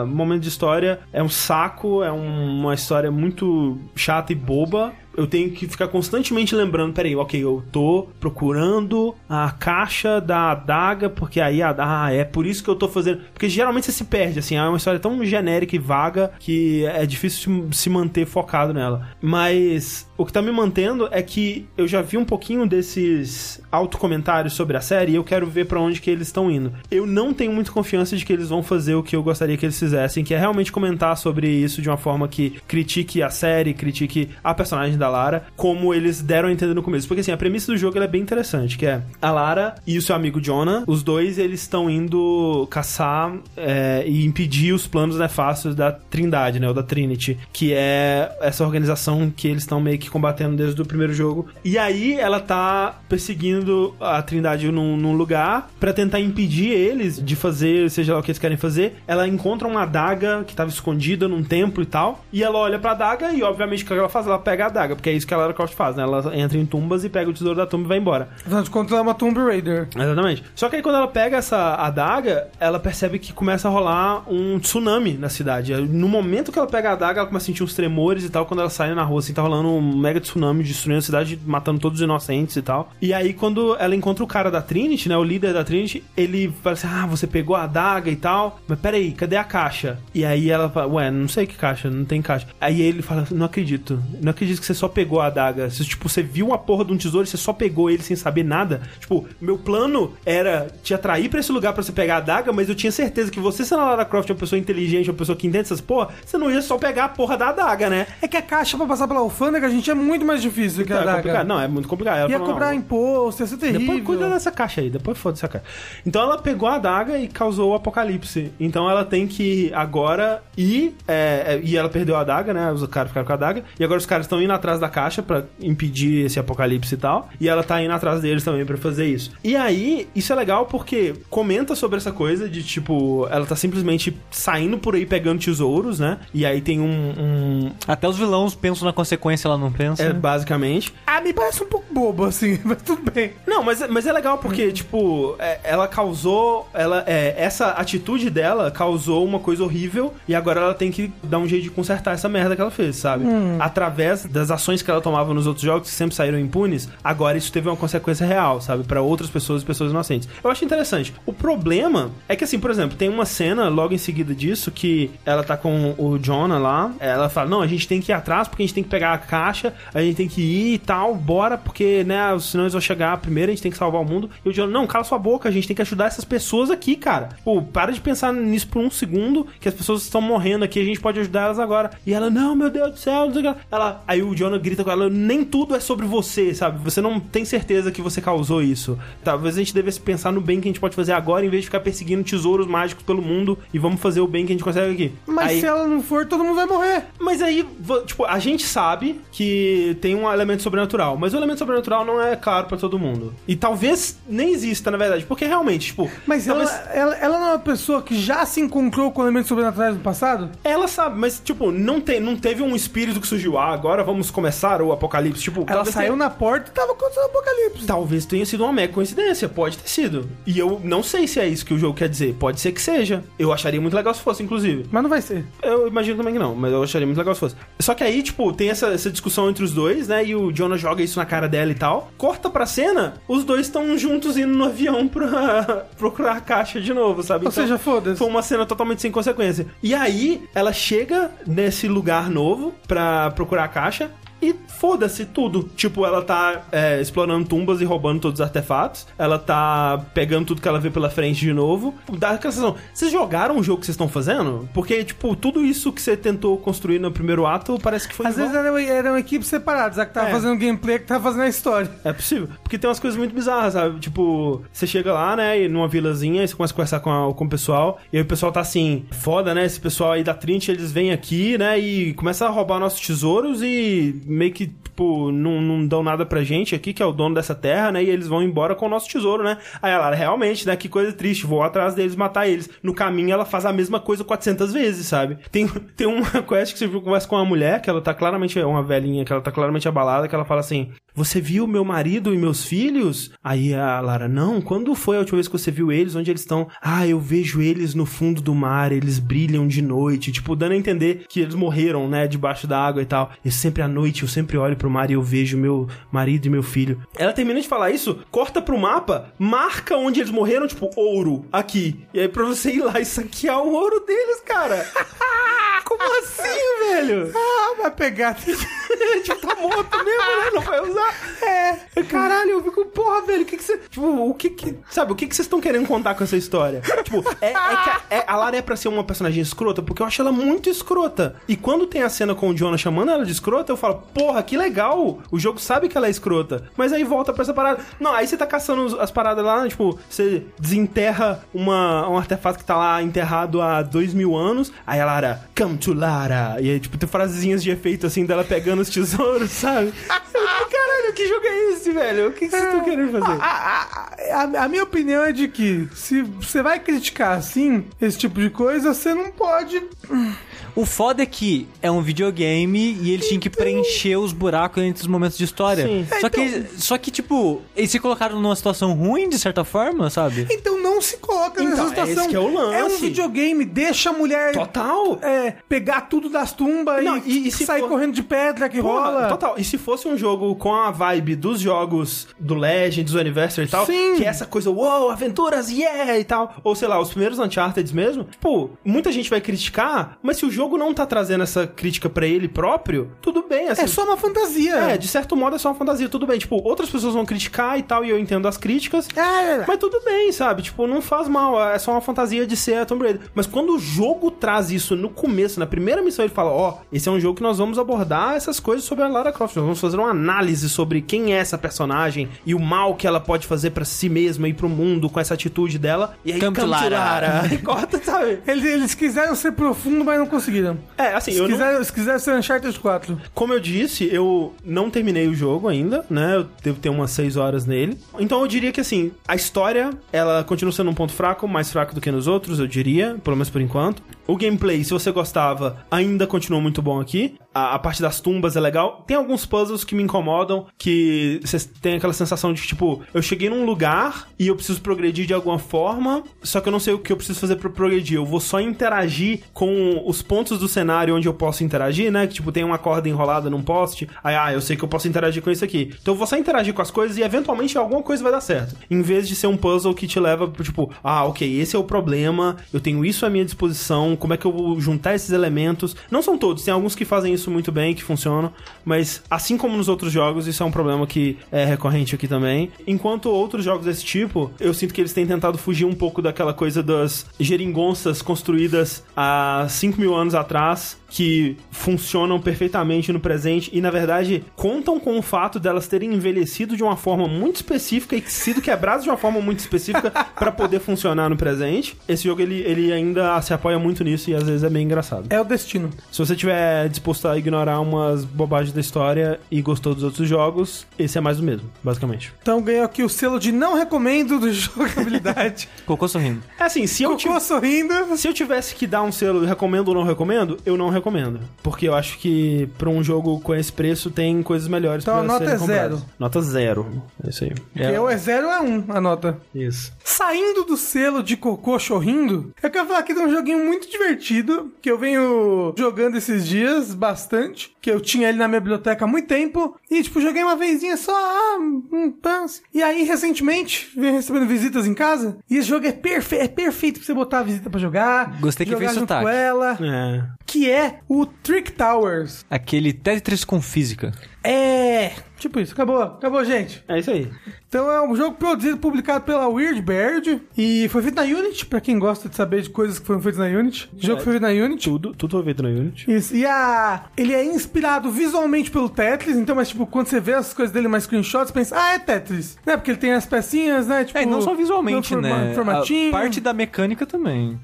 momento de história, é um saco, é um- uma história muito chata e boba eu tenho que ficar constantemente lembrando, peraí, ok, eu tô procurando a caixa da adaga, porque aí a ah, é por isso que eu tô fazendo. Porque geralmente você se perde, assim, é uma história tão genérica e vaga que é difícil se- se manter focado nela. Mas o que tá me mantendo é que eu já vi um pouquinho desses autocomentários sobre a série e eu quero ver pra onde que eles estão indo. Eu não tenho muita confiança de que eles vão fazer o que eu gostaria que eles fizessem, que é realmente comentar sobre isso de uma forma que critique a série, critique a personagem da Lara, como eles deram a entender no começo. Porque assim, a premissa do jogo é bem interessante, que é a Lara e o seu amigo Jonah, os dois eles estão indo caçar é, e impedir os planos nefastos da Trindade, né, ou da Trinity, que é essa organização que eles estão meio que combatendo desde o primeiro jogo. E aí ela tá perseguindo a Trindade num, num lugar pra tentar impedir eles de fazer, seja lá o que eles querem fazer. Ela encontra uma adaga que tava escondida num templo e tal, e ela olha pra adaga e obviamente o que ela faz? Ela pega a adaga, porque é isso que a Lara Croft faz, né? Ela entra em tumbas e pega o tesouro da tumba e vai embora. Afinal de contas, ela é uma Tomb Raider. Exatamente. Só que aí quando ela pega essa adaga, ela percebe que começa a rolar um tsunami na cidade. No momento que ela pega a adaga, ela começa a sentir uns tremores e tal. Quando ela sai na rua, assim, tá rolando um mega tsunami destruindo a cidade, matando todos os inocentes e tal. E aí, quando ela encontra o cara da Trinity, né? O líder da Trinity, ele fala assim: Ah, você pegou a adaga e tal. Mas peraí, cadê a caixa? E aí ela fala, ué, não sei que caixa, não tem caixa. Aí ele fala, não acredito. Não acredito que você só pegou a adaga. Você, tipo, você viu uma porra de um tesouro e você só pegou ele sem saber nada. Tipo, meu plano era te atrair pra esse lugar pra você pegar a adaga, mas eu tinha certeza que você, sendo a Lara Croft, uma pessoa inteligente, uma pessoa que entende essas porra, você não ia só pegar a porra da adaga, né? É que a caixa pra passar pela alfândega, a gente, é muito mais difícil que a é adaga. complicado. Não, é muito complicado. Ela Ia falou, cobrar não, imposto, ia ser terrível. Depois cuida dessa caixa aí, depois foda essa caixa. Então ela pegou a adaga e causou o apocalipse. Então ela tem que agora ir. é, é, e ela perdeu a adaga, né? Os caras ficaram com a adaga. E agora os caras estão indo atrás da caixa pra impedir esse apocalipse e tal. E ela tá indo atrás deles também pra fazer isso. E aí, isso é legal porque comenta sobre essa coisa de tipo, ela tá simplesmente saindo por aí pegando tesouros, né? E aí tem um. um Até os vilões pensam na consequência, ela não pensa. é, basicamente. Ah, me parece um pouco bobo, assim, mas tudo bem. Não, mas, mas é legal porque, tipo, é, ela causou. Ela, é, essa atitude dela causou uma coisa horrível e agora ela tem que dar um jeito de consertar essa merda que ela fez, sabe? Através das ações que ela tomava nos outros jogos, que sempre saíram impunes, agora isso teve uma consequência real, sabe? Pra outras pessoas e pessoas inocentes. Eu acho interessante. O problema é que, assim, por exemplo, tem uma cena logo em seguida disso que ela tá com o Jonah lá. Ela fala: Não, a gente tem que ir atrás porque a gente tem que pegar a caixa, a gente tem que ir e tal, bora, porque, né, senão eles vão chegar primeiro, a gente tem que salvar o mundo. E o Jonah, não, cala sua boca, a gente tem que ajudar essas pessoas aqui, cara. Pô, para de pensar nisso por um segundo, que as pessoas estão morrendo aqui, a gente pode ajudar elas agora. E ela, não, meu Deus do céu, não sei o que. Ela, aí o Jonah grita com ela, nem tudo é sobre você, sabe? Você não tem certeza que você causou isso. Talvez a gente devesse pensar no bem que a gente pode fazer agora, em vez de ficar perseguindo tesouros mágicos pelo mundo e vamos fazer o bem que a gente consegue aqui. Mas Aí- se ela não for, todo mundo vai morrer. mas aí, tipo, a gente sabe que tem um elemento sobrenatural, mas o elemento sobrenatural não é claro pra todo mundo. E talvez nem exista, na verdade, porque realmente, tipo, Mas talvez ela, ela, ela não é uma pessoa que já se encontrou com elementos sobrenaturais no passado? ela sabe, mas tipo, não, te, não teve um espírito que surgiu, ah, agora vamos começar o apocalipse, tipo, Ela saiu tenha- na porta e tava acontecendo o apocalipse. Talvez tenha sido uma mega coincidência, pode ter sido. E eu não sei se é isso que o jogo quer dizer, pode ser que seja. Eu acharia muito legal se fosse, inclusive. Mas não vai ser. Eu imagino também que não, mas eu acharia muito legal se fosse. Só que aí, tipo, tem essa, essa discussão entre os dois, né? E o Jonah joga isso na cara dela e tal. Corta pra cena, os dois estão juntos indo no avião pra procurar a caixa de novo, sabe? Ou seja, foda-se. Foi uma cena totalmente sem consequência. E aí, ela chega nesse lugar novo pra procurar a caixa. E foda-se tudo. Tipo, ela tá é, explorando tumbas e roubando todos os artefatos. Ela tá pegando tudo que ela vê pela frente de novo. Dá aquela sensação. Vocês jogaram o jogo que vocês estão fazendo? Porque, tipo, tudo isso que você tentou construir no primeiro ato parece que foi Às igual. vezes eram, eram equipes separadas, a que tava É. fazendo gameplay, a que tava fazendo a história. É possível. Porque tem umas coisas muito bizarras, sabe? Tipo, você chega lá, né, e numa vilazinha, e você começa a conversar com, a- com o pessoal, e aí o pessoal tá assim, foda, né? Esse pessoal aí da Trinity, eles vêm aqui, né, e começam a roubar nossos tesouros e meio que, tipo, não, não dão nada pra gente aqui, que é o dono dessa terra, né? E eles vão embora com o nosso tesouro, né? Aí ela, realmente, né? Que coisa triste, vou atrás deles matar eles. No caminho, ela faz a mesma coisa 400 vezes, sabe? Tem, tem uma quest que você conversa com uma mulher, que ela tá claramente, é uma velhinha, que ela tá claramente abalada, que ela fala assim: Você viu meu marido e meus filhos? Aí a Lara, não, quando foi a última vez que você viu eles? Onde eles estão? Ah, eu vejo eles no fundo do mar, eles brilham de noite. Tipo, dando a entender que eles morreram, né, debaixo da água e tal. E sempre à noite eu sempre olho pro mar e eu vejo meu marido e meu filho. Ela termina de falar isso, corta pro mapa, marca onde eles morreram, tipo, ouro, aqui. E aí pra você ir lá e saquear o ouro deles, cara. Como assim, velho? Ah, vai pegar. tipo, tá morto mesmo, né? Não vai usar. É. Caralho, eu fico, porra, velho, o que que você. Tipo, o que que. Sabe, o que que vocês estão querendo contar com essa história? Tipo, é, é que a, é- a Lara é pra ser uma personagem escrota, porque eu acho ela muito escrota. E quando tem a cena com o Jonah chamando ela de escrota, eu falo, porra, que legal. O jogo sabe que ela é escrota. Mas aí volta pra essa parada. Não, aí você tá caçando as paradas lá, tipo, você desenterra uma, um artefato que tá lá enterrado há dois mil anos. Aí a Lara, come to Lara. E aí, tipo, tem frasezinhas de efeito assim dela pegando os tesouros, sabe? Caralho, que jogo é esse, velho? O que que vocês estão querendo fazer? A, a- a- a minha opinião é de que se você vai criticar assim, esse tipo de coisa, você não pode. O foda é que é um videogame e eles tinham que preencher os buracos entre os momentos de história. Sim. Só, que, só que, tipo, eles se colocaram numa situação ruim, de certa forma, sabe? Então não se coloca Então, nessa é situação. esse que é o lance. É um videogame, deixa a mulher Total. é, pegar tudo das tumbas Não, e, e- e se sair for- correndo de pedra que Porra, rola. Total. E se fosse um jogo com a vibe dos jogos do Legends, do Anniversary e tal, Sim. que é essa coisa, uou, aventuras, yeah, e tal. Ou sei lá, os primeiros Uncharted mesmo, pô, muita gente vai criticar, mas se o jogo não tá trazendo essa crítica pra ele próprio, tudo bem, assim. É só uma fantasia. É, de certo modo é só uma fantasia, tudo bem. Tipo, outras pessoas vão criticar e tal, e eu entendo as críticas. É. Mas tudo bem, sabe? Tipo, não faz mal. É só uma fantasia de ser a Tomb Raider. Mas quando o jogo traz isso no começo, na primeira missão, ele fala: Ó, esse é um jogo que nós vamos abordar essas coisas sobre a Lara Croft. Nós vamos fazer uma análise sobre quem é essa personagem e o mal que ela pode fazer pra si mesma e pro mundo com essa atitude dela. E aí, Come to Lara. E corta, sabe? Eles, eles quiseram ser profundo, mas não conseguiram. É, assim, Se eu não, quiseram, eles quiseram ser Uncharted 4. Como eu disse, eu não terminei o jogo ainda, né? Eu devo ter umas 6 horas nele. Então eu diria que assim, a história, ela continua sendo um ponto fraco, mais fraco do que nos outros, eu diria, pelo menos por enquanto. O gameplay, se você gostava, ainda continua muito bom aqui. A, a parte das tumbas é legal. Tem alguns puzzles que me incomodam, que você tem aquela sensação de tipo, eu cheguei num lugar e eu preciso progredir de alguma forma, só que eu não sei o que eu preciso fazer pra progredir. Eu vou só interagir com os pontos do cenário onde eu posso interagir, né? Que, tipo, tem uma corda enrolada num poste. Aí, ah, eu sei que eu posso interagir com isso aqui. Então eu vou só interagir com as coisas e eventualmente alguma coisa vai dar certo. Em vez de ser um puzzle que te leva pro, tipo, ah, ok, esse é o problema, eu tenho isso à minha disposição, como é que eu vou juntar esses elementos? Não são todos, tem alguns que fazem isso muito bem, que funcionam, mas assim como nos outros jogos, isso é um problema que é recorrente aqui também. Enquanto outros jogos desse tipo, eu sinto que eles têm tentado fugir um pouco daquela coisa das geringonças construídas há 5 mil anos atrás, que funcionam perfeitamente no presente e, na verdade, contam com o fato delas terem envelhecido de uma forma muito específica e sido quebradas de uma forma muito específica para poder funcionar no presente. Esse jogo, ele, ele ainda se apoia muito nisso e às vezes é bem engraçado. É o destino. Se você tiver disposto a ignorar umas bobagens da história e gostou dos outros jogos, esse é mais do mesmo, basicamente. Então ganhou aqui o selo de não recomendo do jogabilidade. Cocô sorrindo. É assim, se eu, Cocô tive- sorrindo. se eu tivesse que dar um selo recomendo ou não recomendo, eu não recomendo. Porque eu acho que pra um jogo com esse preço tem coisas melhores Então a pra nota serem é compradas. zero. Nota zero. É isso aí. É, é zero é um, a nota. Isso. Saindo do selo de cocô chorrindo, eu quero falar aqui de um joguinho muito divertido, que eu venho jogando esses dias bastante, que eu tinha ele na minha biblioteca há muito tempo, e tipo, joguei uma vezinha só, ah, um pans. E aí, recentemente, venho recebendo visitas em casa, e esse jogo é, perfe é perfeito pra você botar a visita pra jogar. Gostei que jogar fez junto sotaque. com ela, É. que é o Trick Towers. Aquele Tetris com física. É, tipo isso, acabou, acabou, gente. É isso aí. Então é um jogo produzido, publicado pela Weird Bird e foi feito na Unity, pra quem gosta de saber de coisas que foram feitas na Unity. O jogo foi feito na Unity. Tudo, tudo foi feito na Unity. Isso, e a... ele é inspirado visualmente pelo Tetris, então, mas tipo, quando você vê as coisas dele, mais screenshots, você pensa, ah, é Tetris. Né? Porque ele tem as pecinhas, né? Tipo, É, e não só visualmente, forma- né? Formatinho. A parte da mecânica também.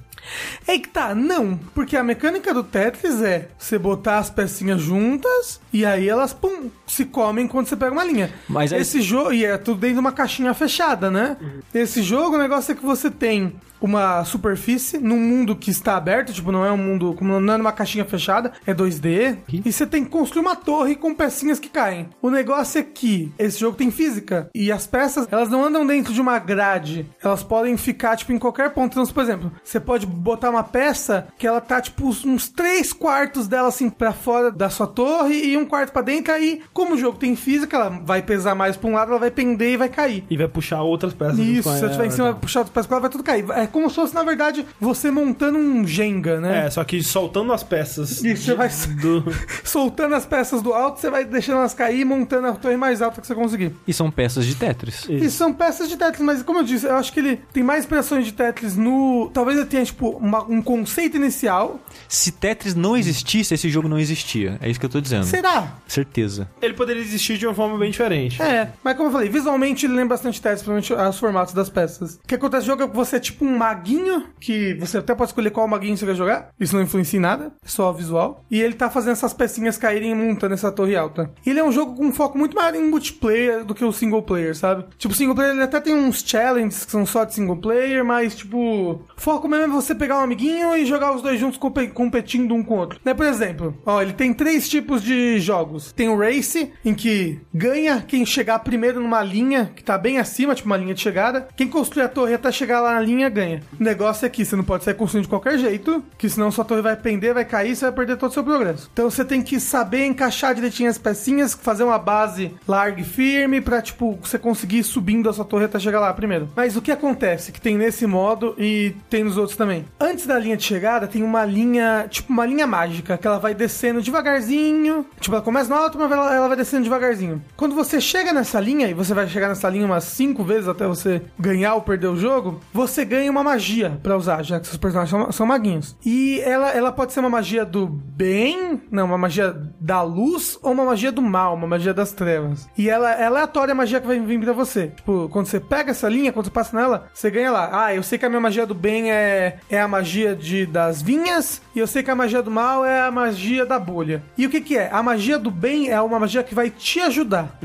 É que tá, não. Porque a mecânica do Tetris é você botar as pecinhas juntas e aí elas, pum, se comem quando você pega uma linha. Mas aí- Esse jogo, e é tudo dentro de uma caixinha fechada, né? Esse jogo, o negócio é que você tem uma superfície num mundo que está aberto, tipo, não é um mundo, como não é numa caixinha fechada, é 2D. E você tem que construir uma torre com pecinhas que caem. O negócio é que esse jogo tem física e as peças, elas não andam dentro de uma grade. Elas podem ficar, tipo, em qualquer ponto. Então, por exemplo, você pode botar uma peça que ela tá, tipo, uns três quartos dela, assim, pra fora da sua torre e um quarto pra dentro. Aí, como o jogo tem física, ela vai pesar mais pra um lado, ela vai pender e vai cair. E vai puxar outras peças. Isso, com se eu tiver em ela, cima, tá. puxar outro peças, vai tudo cair. É como se fosse, na verdade, você montando um Jenga, né? É, só que soltando as peças. Isso, você vai do... soltando as peças do alto, você vai deixando elas cair e montando a torre mais alta que você conseguir. E são peças de Tetris. E são peças de Tetris, mas como eu disse, eu acho que ele tem mais inspirações de Tetris no. Talvez ele tenha, tipo, uma- um conceito inicial. Se Tetris não existisse, esse jogo não existia. É isso que eu tô dizendo. Será? Certeza. Ele poderia existir de uma forma bem diferente. É, mas como eu falei, visualmente ele lembra bastante Tetris, principalmente os formatos das peças. O que acontece no jogo é que você é tipo um maguinho, que você até pode escolher qual maguinho você quer jogar. Isso não influencia em nada, é só visual. E ele tá fazendo essas pecinhas caírem e montando essa torre alta. E ele é um jogo com um foco muito maior em multiplayer do que o single player, sabe? Tipo, o single player ele até tem uns challenges que são só de single player, mas tipo, foco mesmo é você pegar um amiguinho e jogar os dois juntos compe- competindo um com o outro. Né, por exemplo, ó, ele tem três tipos de jogos. Tem o Race, em que ganha quem chegar primeiro numa linha que tá bem acima, tipo uma linha de chegada. Quem construir a torre até chegar lá na linha ganha. O negócio é que você não pode sair construindo de qualquer jeito, que senão sua torre vai pender, vai cair, você vai perder todo o seu progresso. Então você tem que saber encaixar direitinho as pecinhas, fazer uma base larga e firme pra, tipo, você conseguir ir subindo a sua torre até chegar lá primeiro. Mas o que acontece? Que tem nesse modo e tem nos outros também. Antes da linha de chegada, tem uma linha, tipo, uma linha mágica, que ela vai descendo devagarzinho. Tipo, ela começa no alto, mas ela, ela vai descendo devagarzinho. Quando você chega nessa linha, e você vai chegar nessa linha umas cinco vezes até você ganhar ou perder o jogo, você ganha uma magia pra usar, já que seus personagens são, são maguinhos. E ela, ela pode ser uma magia do bem, não, uma magia da luz ou uma magia do mal, uma magia das trevas. E ela é aleatória a magia que vai vir pra você. Tipo, quando você pega essa linha, quando você passa nela, você ganha lá. Ah, eu sei que a minha magia do bem é, é a magia de, das vinhas, e eu sei que a magia do mal é a magia da bolha. E o que que é? A magia do bem é uma magia que vai te ajudar.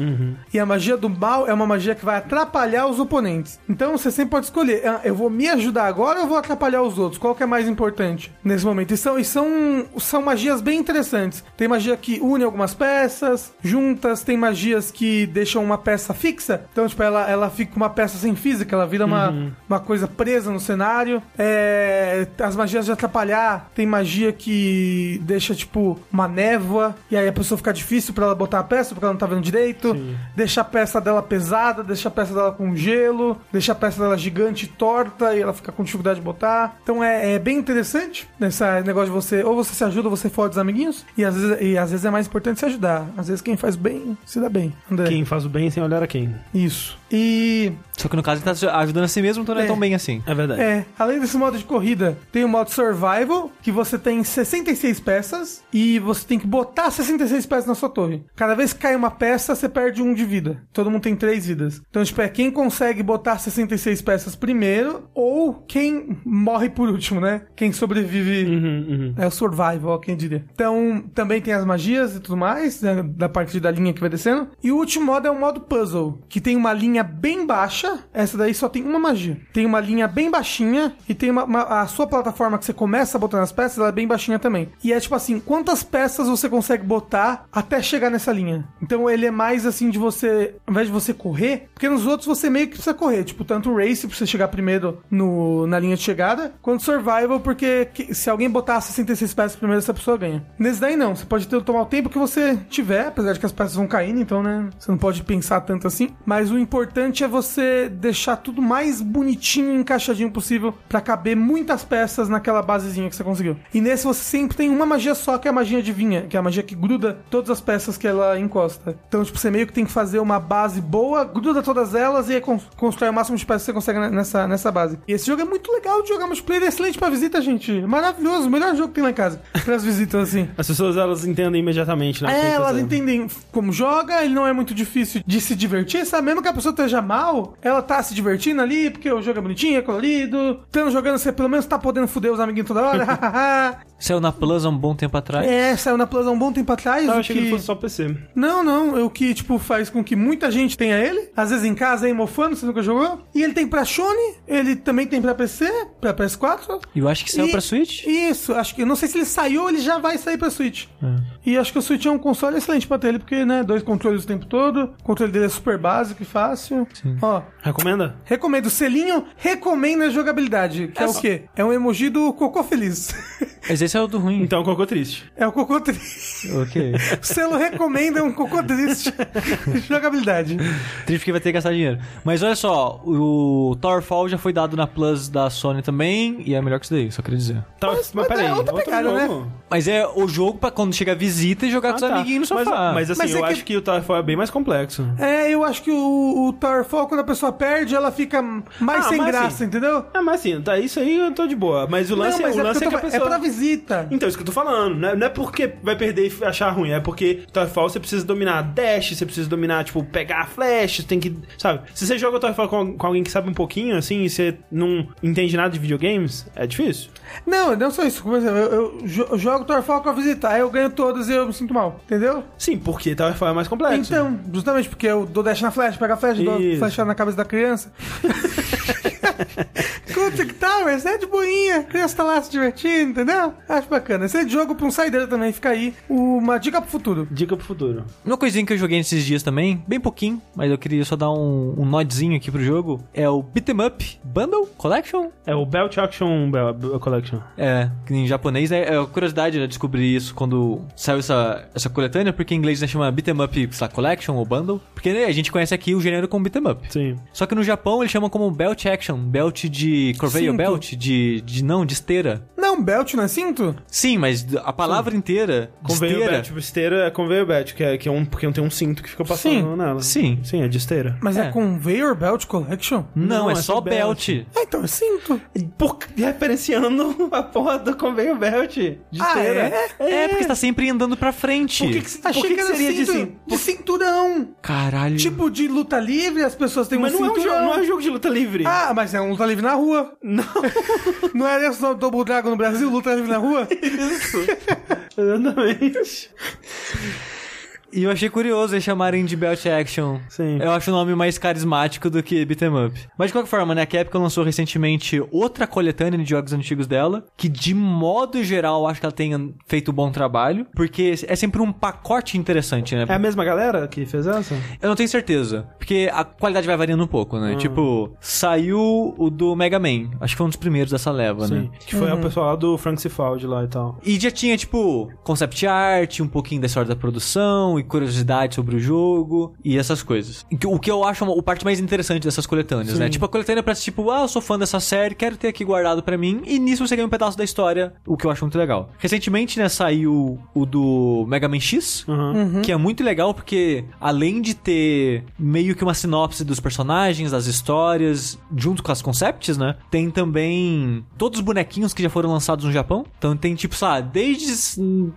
E a magia do mal é uma magia que vai atrapalhar os oponentes. Então você sempre pode escolher, ah, eu vou me ajudar agora ou eu vou atrapalhar os outros? Qual que é mais importante nesse momento? E são, e são, são magias bem interessantes. Tem magia que une algumas peças, juntas, tem magias que deixam uma peça fixa. Então, tipo, ela, ela fica uma peça sem física, ela vira uma, uma coisa presa no cenário. É, as magias de atrapalhar, tem magia que deixa, tipo, uma névoa, e aí a pessoa fica difícil pra ela botar a peça, porque ela não tá vendo direito. Deixa a peça dela pesada, deixa a peça dela com gelo, deixa a peça dela gigante e torta, e ela fica com dificuldade de botar. Então é, é bem interessante esse negócio de você, ou você se ajuda, ou você fode os amiguinhos, e às, vezes, e às vezes é mais importante se ajudar. Às vezes quem faz bem, se dá bem. André. Quem faz o bem sem olhar a quem. Isso. E Só que no caso ele tá ajudando a si mesmo, então não é, É. tão bem assim. É verdade. É, além desse modo de corrida, tem o modo Survival, que você tem 66 peças e você tem que botar 66 peças na sua torre. Cada vez que cai uma peça, você perde um de vida. Todo mundo tem três vidas. Então, tipo, é quem consegue botar 66 peças primeiro ou quem morre por último, né? Quem sobrevive. Uhum, uhum. É o survival, quem diria. Então, também tem as magias e tudo mais, né, da parte da linha que vai descendo. E o último modo é o modo puzzle, que tem uma linha bem baixa. Essa daí só tem uma magia. Tem uma linha bem baixinha e tem uma, uma- a sua plataforma que você começa botando as peças, ela é bem baixinha também. E é tipo assim, quantas peças você consegue botar até chegar nessa linha? Então ele é mais assim de você, ao invés de você correr, porque nos outros você meio que precisa correr, tipo tanto o race pra você chegar primeiro no, na linha de chegada, quanto survival porque que- se alguém botar 66 peças primeiro essa pessoa ganha. Nesse daí não, você pode ter, tomar o tempo que você tiver, apesar de que as peças vão caindo, então né, você não pode pensar tanto assim, mas o importante é você deixar tudo mais bonitinho encaixadinho possível pra caber muitas peças naquela basezinha que você conseguiu. E nesse você sempre tem uma magia só, que é a magia adivinha, que é a magia que gruda todas as peças que ela encosta. Então, tipo, você meio que tem que fazer uma base boa, gruda todas elas e constrói o máximo de peças que você consegue nessa, nessa base. E esse jogo é muito legal de jogar multiplayer, é excelente pra visita, gente. Maravilhoso, melhor jogo que tem lá em casa. Pras visitas, assim. As pessoas, elas entendem imediatamente, né? É, elas entendem como joga, ele não é muito difícil de se divertir, sabe? Mesmo que a pessoa esteja mal, ela tá se divertindo ali, porque o jogo é bonitinho, é colorido. Estando jogando, você pelo menos tá podendo fuder os amiguinhos toda hora. Saiu na Plus há um bom tempo atrás. é, saiu na Plus há um bom tempo atrás. Eu achei que ele fosse só PC. Não, não, o que, tipo, faz com que muita gente tenha ele, às vezes em casa aí mofando, você nunca jogou. E ele tem pra Sony, ele também tem pra PC, pra PS4. E eu acho que saiu E- pra Switch. Isso, acho que eu não sei se ele saiu ou ele já vai sair pra Switch. É. E acho que o Switch é um console excelente pra ter ele, porque, né, dois controles o tempo todo. O controle dele é super básico e fácil. Ó, Recomenda? recomendo. O selinho recomenda a jogabilidade, que é, o quê? É um emoji do cocô feliz. Mas esse é o do ruim. Então, cocô triste. é o cocô triste. ok. O selo recomenda um cocô triste. jogabilidade. Triste porque vai ter que gastar dinheiro. Mas olha só, o Towerfall já foi dado na Plus da Sony também, e é melhor que isso daí, só queria dizer. Tá, Mas- mas, mas peraí, é outra pegada, né? Mas é o jogo pra quando chega a visita e jogar com os Ah, tá. amiguinhos no mas, sofá. mas assim, Mas é eu que- acho que o Towerfall é bem mais complexo. É, eu acho que o, o Towerfall, quando a pessoa perde, ela fica mais Ah, sem mas graça, assim, entendeu? Ah, mas assim, tá, isso aí eu tô de boa. Mas o lance, não, mas o lance é, porque que a pessoa... é pra visita. Então, isso que eu tô falando, né? Não é porque vai perder e achar ruim, é porque Towerfall você precisa dominar dash, você precisa dominar, tipo, pegar flash, tem que. Sabe? Se você joga Towerfall com, com alguém que sabe um pouquinho, assim, e você não entende nada de videogames, é difícil. Não, não só isso. Por exemplo, eu, eu eu jogo Towerfall pra visitar, aí eu ganho todas e eu me sinto mal, entendeu? Sim, porque Towerfall é mais complexo. Então, justamente porque eu dou dash na flash, pega a flash, dou Isso. flash na cabeça da criança. Conta que tá, mas é de boinha. A criança tá lá se divertindo, entendeu? Acho bacana. Esse é jogo pra um saideiro também, fica aí. Uma dica pro futuro. Dica pro futuro. Uma coisinha que eu joguei nesses dias também, bem pouquinho, mas eu queria só dar um, um nodzinho aqui pro jogo, é o Beat 'em Up Bundle Collection. É o Belt Action Collection. É, que em japonês é, é curiosidade né, descobrir isso quando saiu essa, essa coletânea, porque em inglês né, chama Beat 'em Up sei lá, Collection ou Bundle, porque né, a gente conhece aqui o gênero como Beat 'em Up. Sim. Só que no Japão eles chamam como Belt Action, belt de Corveio. Belt, de, de não, de esteira. Não, belt não é cinto? Sim, mas a palavra inteira, de Conveyor esteira, belt. Tipo, esteira é conveyor belt, que é, que é um, porque não tem um cinto que fica passando Sim. nela. Sim. Sim, é de esteira. Mas é, É. Conveyor Belt Collection? não, Não, é, é só belt. belt. Ah, então é cinto. Por, referenciando a porra do conveyor belt de Ah, esteira. É, porque você tá sempre andando pra frente. Por que, que, Achei por que, que, seria de cinto, cinto? de cinturão. Caralho. Tipo de luta livre, as pessoas têm Mas um não é, um cinturão. jogo, não é um jogo de luta livre. Ah, mas é um luta livre na rua. Não. Não era só Double Dragon no Brasil, luta livre na rua? Isso. Exatamente. E eu achei curioso eles chamarem de Belt Action. Sim. Eu acho o nome mais carismático do que Beat 'em Up. Mas de qualquer forma, né? A Capcom lançou recentemente outra coletânea de jogos antigos dela, que de modo geral eu acho que ela tenha feito um bom trabalho, porque é sempre um pacote interessante, né? É a mesma galera que fez essa? Eu não tenho certeza, porque a qualidade vai variando um pouco, né? Tipo, saiu o do Mega Man, acho que foi um dos primeiros dessa leva, né? Sim. Que foi o pessoal lá do Frank Cifaldi lá e tal. E já tinha, tipo, concept art, um pouquinho da história da produção e curiosidade sobre o jogo e essas coisas. O que eu acho uma- o parte mais interessante dessas coletâneas, né? Tipo, a coletânea pra tipo, ah, eu sou fã dessa série, quero ter aqui guardado pra mim, e nisso você ganha um pedaço da história, o que eu acho muito legal. Recentemente, né, saiu o do Mega Man X, Uhum. que é muito legal porque além de ter meio que uma sinopse dos personagens, das histórias, junto com as concepts, né? Tem também todos os bonequinhos que já foram lançados no Japão. Então tem tipo, sei lá, desde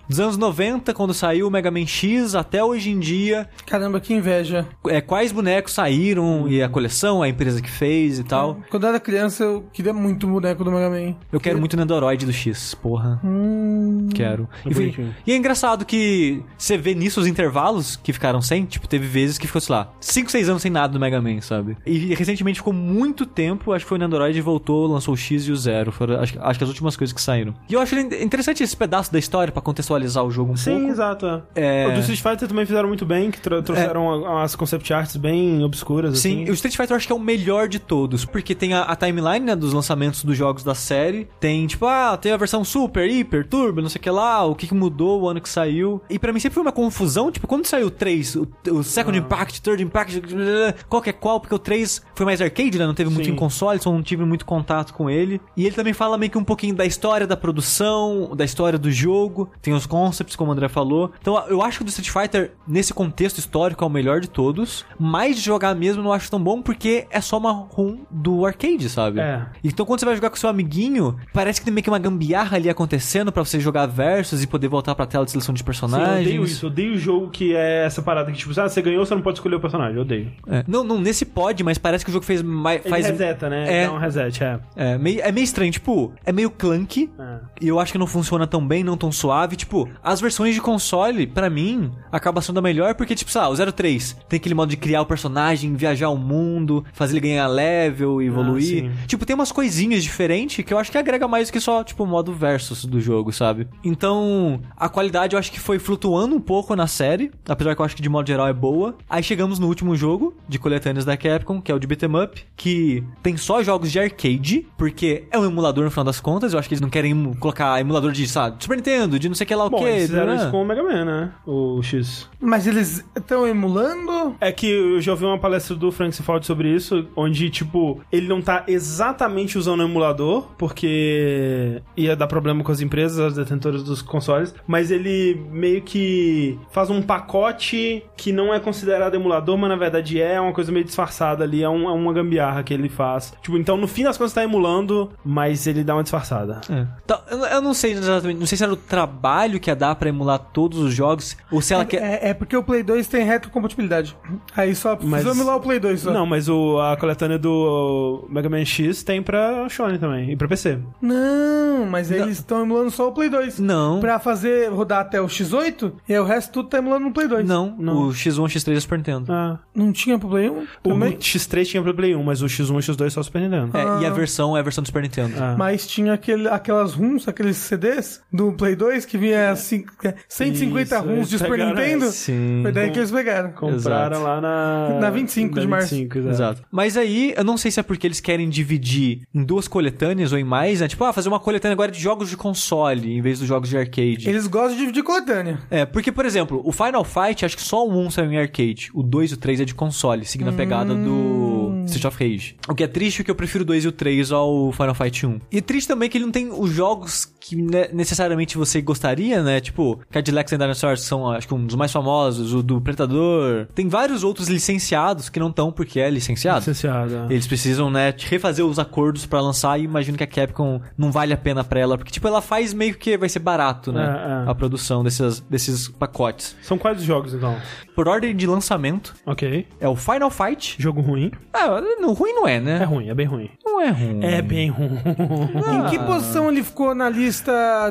os anos 90, quando saiu o Mega Man X, até hoje em dia, Caramba, que inveja. é, quais bonecos saíram e a coleção, a empresa que fez e tal. Quando eu era criança, eu queria muito o boneco do Mega Man. Eu quero muito o Nendoroid do X, porra. Hum, Quero. É E, foi- e é engraçado que você vê nisso os intervalos que ficaram sem. Tipo, teve vezes que ficou, sei lá, 5, 6 anos sem nada do Mega Man, sabe? E recentemente ficou muito tempo. Acho que foi o Nandroid e voltou, lançou o X e o Zero. Foram, acho, acho que as últimas coisas que saíram. E eu acho interessante esse pedaço da história pra contextualizar o jogo um Sim, pouco. exato. É. O do Street Fighter também fizeram muito bem, que tro- trouxeram umas concept arts bem obscuras, Sim, assim. o Street Fighter eu acho que é o melhor de todos, porque tem a, a timeline, né, dos lançamentos dos jogos da série. Tem, tipo, ah, tem a versão Super, Hyper, Turbo, não sei o que lá, o que, que mudou o ano que saiu. E pra mim sempre foi uma confusão, tipo, quando saiu o 3, o, o Second Impact, Third Impact, qual que é qual, porque o 3 foi mais arcade, né, não teve muito Sim. em console, só não tive muito contato com ele. E ele também fala meio que um pouquinho da história da produção, da história do jogo, tem os concepts, como o André falou. Então eu acho que o do Street Fighter, nesse contexto histórico, é o melhor de todos. Mas de jogar mesmo não acho tão bom, porque é só uma ROM do arcade, sabe? É. Então quando você vai jogar com seu amiguinho, parece que tem meio que uma gambiarra ali acontecendo pra você jogar versus e poder voltar pra tela de seleção de Sim, eu personagens. odeio isso. Eu odeio o jogo que é essa parada que, tipo, ah, você ganhou, você não pode escolher o personagem. Eu odeio. É. Não, não, nesse pode, mas parece que o jogo fez mais. Ele Faz... reseta, né? É. Dá um reset, é. É meio, é meio estranho, tipo, é meio clunky. É. E eu acho que não funciona tão bem, não tão suave. Tipo, as versões de console, pra mim, acaba sendo a melhor, porque, tipo, sei lá, o 03 tem aquele modo de criar o personagem, viajar o mundo, fazer ele ganhar level, evoluir. sim. tipo, tem umas coisinhas diferentes que eu acho que agrega mais que só, tipo, o modo versus do jogo, sabe? Então, a qualidade eu acho que foi flutuando um pouco na série, apesar que eu acho que de modo geral é boa. Aí chegamos no último jogo de coletâneas da Capcom, que é o de Beat'em Up, que tem só jogos de arcade, porque é um emulador no final das contas. Eu acho que eles não querem colocar emulador de, sabe, Super Nintendo, de não sei o que lá o Bom, quê. eles fizeram né? isso com o Mega Man, né? O X. Mas eles estão emulando? É que eu já ouvi uma palestra do Frank Cifaldi sobre isso, onde, tipo, ele não tá exatamente usando o emulador, porque ia dar problema com as empresas, as detentoras dos consoles, mas ele meio que faz um pacote que não é considerado emulador, mas na verdade é uma coisa meio disfarçada ali, é, um- é uma gambiarra que ele faz. Tipo, então no fim das contas tá emulando, mas ele dá uma disfarçada. É. Então, eu, não sei exatamente, não sei se era o trabalho que ia dar pra emular todos os jogos, ou se ela quer... É, é porque o Play 2 tem retrocompatibilidade. Aí só Mas- precisa emular o Play 2 só. Não, mas o, a coletânea do Mega Man X tem pra Sony também, e pra PC. Não, mas eles estão emulando só o Play 2. Não. Pra fazer rodar até o X8, e aí o resto tudo tá emulando no Play 2. Não, Não. o X1, X3 é Super Nintendo. Ah. Não tinha pro Play 1 O também? X3 tinha pro Play 1, mas o X1 e o X2 só o Super Nintendo. É, e a versão é a versão do Super Nintendo. Ah. Mas tinha aquele, aquelas ROMs, aqueles CDs do Play 2 que vinha assim, 150 Isso, ROMs de Super pegaram Nintendo. essa. Sim. Foi daí que eles pegaram. Compraram Exato. lá na... Na 25 de março. 25, exato. Exato. Mas aí, eu não sei se é porque eles querem dividir em duas coletâneas ou em mais, né? Tipo, ah, fazer uma coletânea agora de jogos de console em vez dos jogos de arcade. Eles gostam de dividir coletânea. É, porque, por exemplo, o Final Fight, acho que só o 1 saiu em arcade. O 2 e o 3 é de console, seguindo a pegada do Street of Rage. O que é triste, porque eu prefiro o 2 e o 3 ao Final Fight 1. E triste também que ele não tem os jogos que ne- necessariamente você gostaria, né? Tipo, Cadillacs and Dinosaurs são, acho que, um dos mais famosos, o do Predador. Tem vários outros licenciados que não estão porque é licenciado. Licenciado. Eles precisam, né, refazer os acordos pra lançar e imagino que a Capcom não vale a pena pra ela, porque, tipo, ela faz meio que vai ser barato, né, É, é. a produção desses, desses pacotes. São quais os jogos, então? Por ordem de lançamento, Ok. é o Final Fight. Jogo ruim. Ah, não, ruim não é, né? É ruim, é bem ruim. Não é ruim. É bem ruim. Em que posição ele ficou na lista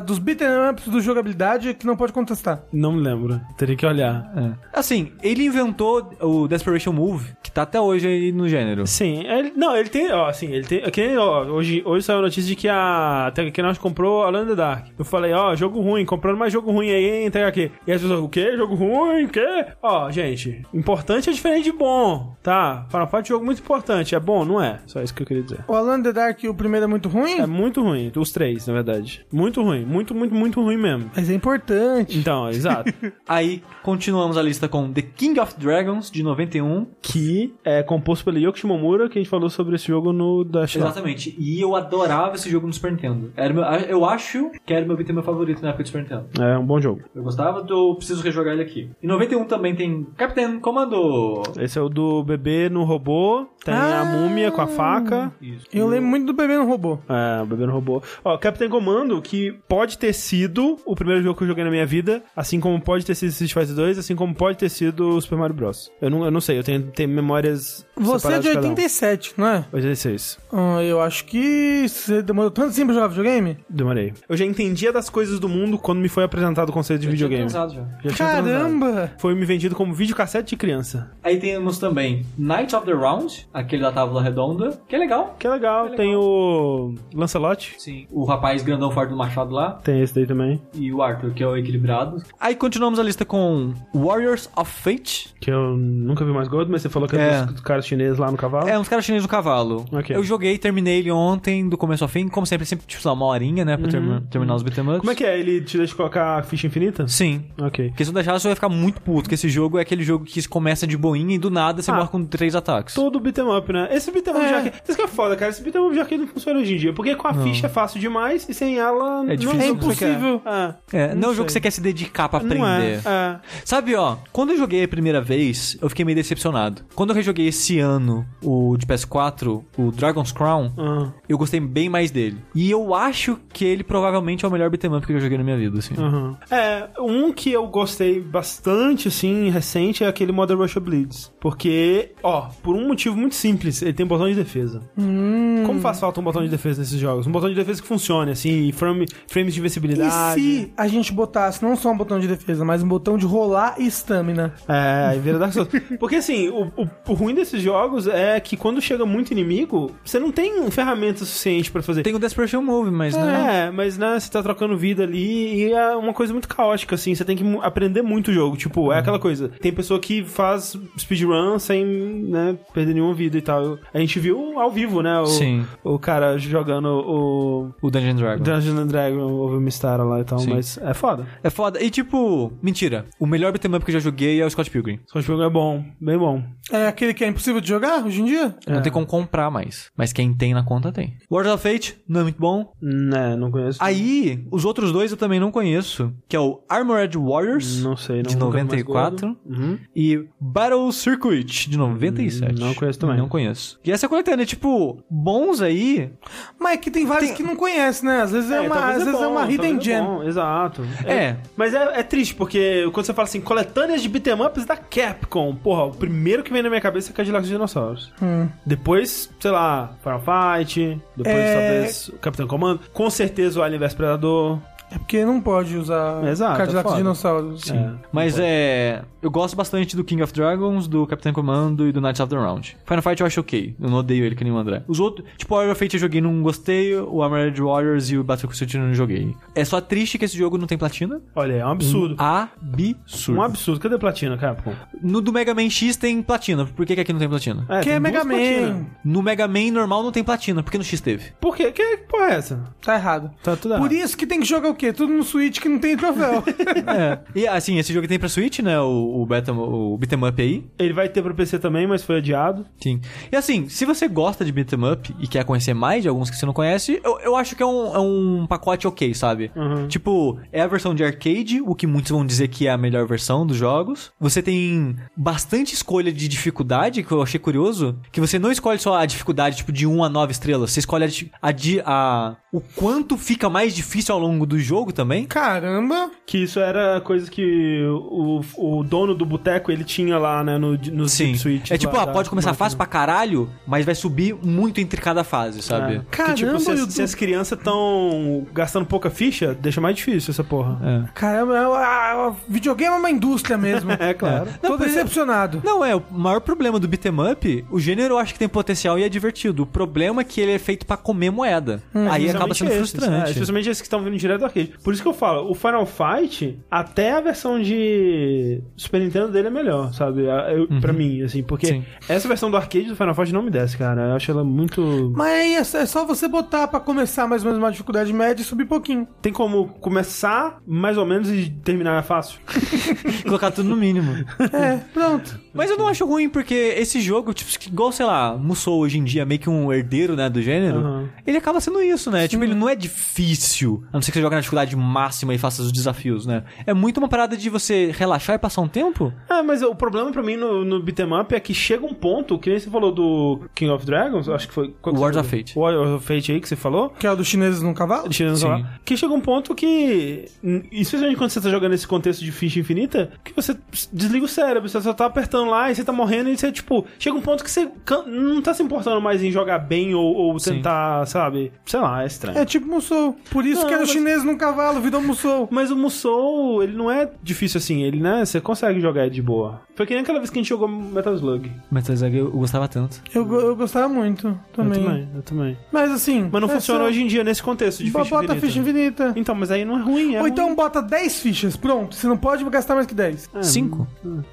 dos beat'em ups do jogabilidade que não pode contestar? Não me lembro. Teria que olhar. É. Assim, ele inventou o Desperation Move, que tá até hoje aí no gênero. Sim, ele, não, ele tem, ó, assim, ele tem, que, ó, hoje, hoje saiu a notícia de que a Tecnos comprou a Land Dark. Eu falei, ó, jogo ruim, comprando mais jogo ruim aí, hein, entrega aqui. E as pessoas, o quê? Jogo ruim, o quê? Ó, gente, importante é diferente de bom, tá? Final Fight é um jogo muito importante, é bom, não é? Só isso que eu queria dizer. O Alan the Dark, o primeiro é muito ruim, É muito ruim, os três, na verdade. Muito ruim, muito, muito, muito ruim mesmo. mas é importante. Então, exato. Aí, continuamos a lista com The King of Dragons, de 91. que é composto pelo Yoko Shimomura, que a gente falou sobre esse jogo no Dash Line. Exatamente. E eu adorava esse jogo no Super Nintendo. Era meu, eu acho que era meu up favorito na época do Super Nintendo. É um bom jogo. Eu gostava, eu preciso rejogar ele aqui. Em 91 também tem Captain Commando. Esse é o do bebê no robô, tem Ah. a múmia com a faca. Isso. Eu lembro muito do bebê no robô. É, o bebê no robô. Ó, Captain Commando, que pode ter sido o primeiro jogo que eu joguei na minha vida, assim como pode ter sido Street Fighter 2, assim como pode ter sido o Super Mario Bros. Eu não, eu não sei, eu tenho, tenho memórias Você é de cada um. 87, não é? 86. Ah, eu acho que você demorou tanto tempo pra jogar videogame? Demorei. Eu já entendia das coisas do mundo quando me foi apresentado o conceito de videogame. Já tinha transado. Caramba! Foi me vendido como videocassete de criança. Aí temos também Knight of the Round, aquele da tábua redonda, que é legal. Que é legal. Tem o Lancelot. Sim. O rapaz grandão forte do machado lá. Tem esse daí também. E o Arthur, que é o equilibrado. Aí continuamos a lista com Warriors of Fate. Que eu nunca vi mais gordo, mas você falou que é, É. dos, dos caras chineses lá no cavalo. É, uns caras chineses do cavalo. Ok. Eu joguei, terminei ele ontem, do começo ao fim. Como sempre, sempre, tipo, sei lá, uma horinha, né? Pra termi- terminar os beat'em ups. Como é que é? Ele te deixa colocar a ficha infinita? Sim. Ok. Porque se não deixar, você vai ficar muito puto. Porque esse jogo é aquele jogo que começa de boinha e do nada você Ah. morre com três ataques. Todo beat'em up, né? Esse beat'em up É. arcade... Isso que é foda, cara. Esse beat'em up de arcade não funciona hoje em dia. Porque com a ficha é fácil demais e sem ela... não difícil. o É que você quer. impossível. É. É, não, é Não um jogo que você quer se dedicar pra aprender. Não é. é. Sabe, ó, quando eu joguei a primeira vez, eu fiquei meio decepcionado. Quando eu rejoguei esse ano o de PS4, o Dragon's Crown, Ah, eu gostei bem mais dele. E eu acho que ele provavelmente é o melhor beat'em up que eu já joguei na minha vida, assim. aham. É, um que eu gostei bastante, assim, recente, é aquele Modern Russia Bleeds. Porque, ó, por um motivo muito simples, ele tem um botão de defesa. Hum. Como faz falta um botão de defesa nesses jogos? Um botão de defesa que funcione, assim, e frame, frames de E invencibilidade. se a gente botasse não só um botão de defesa, mas um botão de rolar e estamina? É, aí vira Dark Souls. Porque assim, o, o, o ruim desses jogos é que quando chega muito inimigo, você não tem ferramenta suficiente pra fazer. Tem o Desperation Move, mas né? É, mas né, você tá trocando vida ali e é uma coisa muito caótica, assim. Você tem que aprender muito o jogo. Tipo, é aquela coisa. Tem pessoa que faz speedrun sem, né, perder nenhuma vida e tal. A gente viu ao vivo, né? O, Sim. o cara jogando o O Dungeon Dragon. Dungeons and Dragons, o Mistara lá e tal, Sim. mas é foda. É foda. E tipo, mentira. O melhor beat'em up que eu já joguei é o Scott Pilgrim. O jogo é bom, bem bom. É aquele que é impossível de jogar hoje em dia? Não tem como comprar mais. Mas quem tem na conta tem. World of Fate, não é muito bom. Né, não conheço. Aí, os outros dois eu também não conheço. Que é o Armored Warriors. Não sei, não de nunca vi mais 94. gordo. Uhum. E Battle Circuit, de 97. Hum, não conheço também. Não conheço. E essa coletânea, tipo, bons aí. Mas é que tem vários que não conhece, né? Às vezes é, uma, talvez às vezes é uma hidden é gem. exato. É. Mas é, é triste, porque quando você fala assim, coletâneas de beat'em ups da Capcom, porra, o primeiro que vem na minha cabeça é Cadillac dos Dinossauros. Hum. Depois, sei lá, Final Fight, depois É. talvez o Capitão Comando, com certeza o Alien vs Predador. É porque não pode usar Exato, Cadillac é dinossauros. É. Mas é. Eu gosto bastante do King of Dragons, do Capitão Comando e do Knights of the Round. Final Fight eu acho ok. Eu não odeio ele que nem o André. Os outros, tipo, o Warrior of Fate eu joguei não gostei, o Armored Warriors e o Battle Crusader eu não joguei. É só triste que esse jogo não tem platina. Olha, é um absurdo. Absurdo. Um absurdo. Cadê platina, Capcom? No do Mega Man X tem platina. Por que, que aqui não tem platina? É, Que tem é Mega duas platina. Man. No Mega Man normal não tem platina. Por que no X teve? Por quê? Que porra é essa? Tá errado. Tá tudo Por errado. isso que tem que jogar o quê? Tudo no Switch que não tem troféu. é. E assim, esse jogo tem pra Switch, né? O, o, Beat'em- o Beat'em Up aí. Ele vai ter pro PC também, mas foi adiado. Sim. E assim, se você gosta de beat'em up e quer conhecer mais de alguns que você não conhece, eu, eu acho que é um, é um pacote ok, sabe? Uhum. Tipo, é a versão de arcade, o que muitos vão dizer que é a melhor versão dos jogos. Você tem bastante escolha de dificuldade, que eu achei curioso, que você não escolhe só a dificuldade, tipo, de 1 a 9 estrelas, você escolhe a, a, a- o quanto fica mais difícil ao longo do jogo também. Caramba. Que isso era coisa que o, o dono do boteco, ele tinha lá, né, no, no Sim. Switch. É tipo, ah, pode começar fácil pra caralho, mas vai subir muito entre cada fase, sabe? Que tipo, se, as- Caramba, se as crianças estão gastando pouca ficha, deixa mais difícil essa porra. É. Caramba, é uma- a- videogame é uma indústria mesmo. É, claro. Tô Não, por- decepcionado. Não, é, o maior problema do beat'em up, o gênero eu acho que tem potencial e é divertido. O problema é que ele é feito pra comer moeda. Aí acaba sendo Especialmente esses, É, frustrante. especialmente esses que estão vindo direto do arcade. Por isso que eu falo, o Final Fight, até a versão de Super Nintendo dele é melhor, sabe? Eu, Pra mim, assim, porque Sim. essa versão do arcade do Final Fight não me desce, cara. Eu acho ela muito. Mas é só- é só você botar pra começar mais ou menos uma dificuldade média e subir pouquinho. Tem como começar mais ou menos e terminar fácil? Colocar tudo no mínimo. É, pronto. Mas eu não acho ruim, porque esse jogo, tipo, igual, sei lá, Musou hoje em dia, meio que um herdeiro, né, do gênero, Aham. ele acaba sendo isso, né? Tipo, ele não é difícil, a não ser que você jogue na dificuldade máxima e faça os desafios, né? É muito uma parada de você relaxar e passar um tempo. É, mas o problema pra mim no, no beat'em up é que chega um ponto, que nem você falou do King of Dragons, acho que foi... falou? of Fate. Wars of Fate aí que você falou. Que é o dos chineses no cavalo? Eu Sim. falar. Que chega um ponto que, especialmente quando você tá jogando esse contexto de ficha infinita, que você desliga o cérebro, você só tá apertando lá e você tá morrendo e você, tipo, chega um ponto que você não tá se importando mais em jogar bem ou, ou Sim. tentar, sabe? Sei lá, é estranho. É tipo Musou. Por isso Não, que era o mas- chinês no cavalo, virou Musou. Mas o Musou, ele não é difícil assim, ele, né? Você consegue jogar de boa. Foi que nem aquela vez que a gente jogou Metal Slug. Mas eu gostava tanto. Eu, eu gostava muito também. Eu também, eu também. Mas assim. Mas não é funciona só- hoje em dia nesse contexto de ficha Bota infinita. ficha infinita. Então, mas aí não é ruim, é Ou então ruim. bota 10 fichas, pronto. Você não pode gastar mais que 10. Cinco?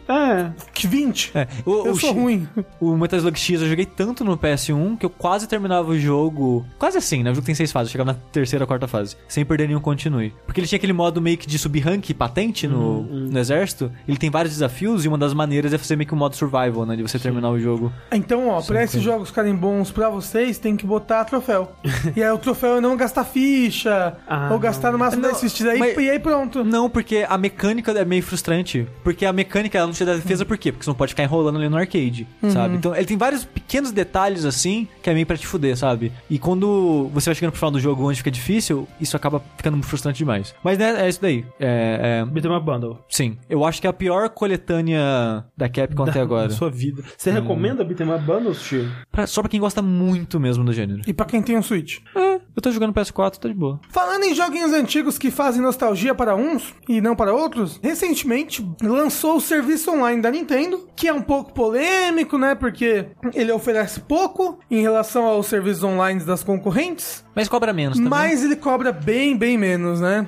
É, Que 20. É. O, Eu o sou X- ruim. O Metal Slug X eu joguei tanto no PS1 que eu quase terminava o jogo. Quase assim, né? O jogo tem seis fases, eu chegava na terceira ou quarta fase, sem perder nenhum continue. Porque ele tinha aquele modo meio que de subir rank patente no, no exército. Ele tem vários desafios e uma das maneiras é fazer meio que um modo survival, né? De você terminar o jogo. Então, ó, pra esses jogos ficarem bons pra vocês, tem que botar troféu. e aí o troféu é não gastar ficha, Ah, ou gastar no máximo Não, 10 fichas. Aí, mas- E aí pronto. Não, porque a mecânica é meio frustrante. Porque a mecânica ela não te dá defesa por quê? Porque você não pode ficar enrolando ali no arcade, sabe? Então ele tem vários pequenos detalhes assim que é meio pra te fuder, sabe? E quando você vai chegando pro final do jogo onde fica difícil, isso acaba ficando frustrante demais. Mas né, é isso daí. É, é- Beat'em Up Bundle. sim, eu acho que é a pior coletânea da Capcom até Da agora. sua vida. Você recomenda Beat'em Up Bundles, Chico? Pra- só pra quem gosta muito mesmo do gênero. E pra quem tem um Switch. É, eu tô jogando PS4, tá de boa. Falando em joguinhos antigos que fazem nostalgia para uns e não para outros, recentemente lançou o serviço online da Nintendo, que é um pouco polêmico, né? Porque ele oferece pouco em relação aos serviços online das concorrentes, Mas cobra menos também. mas ele cobra bem, bem menos, né?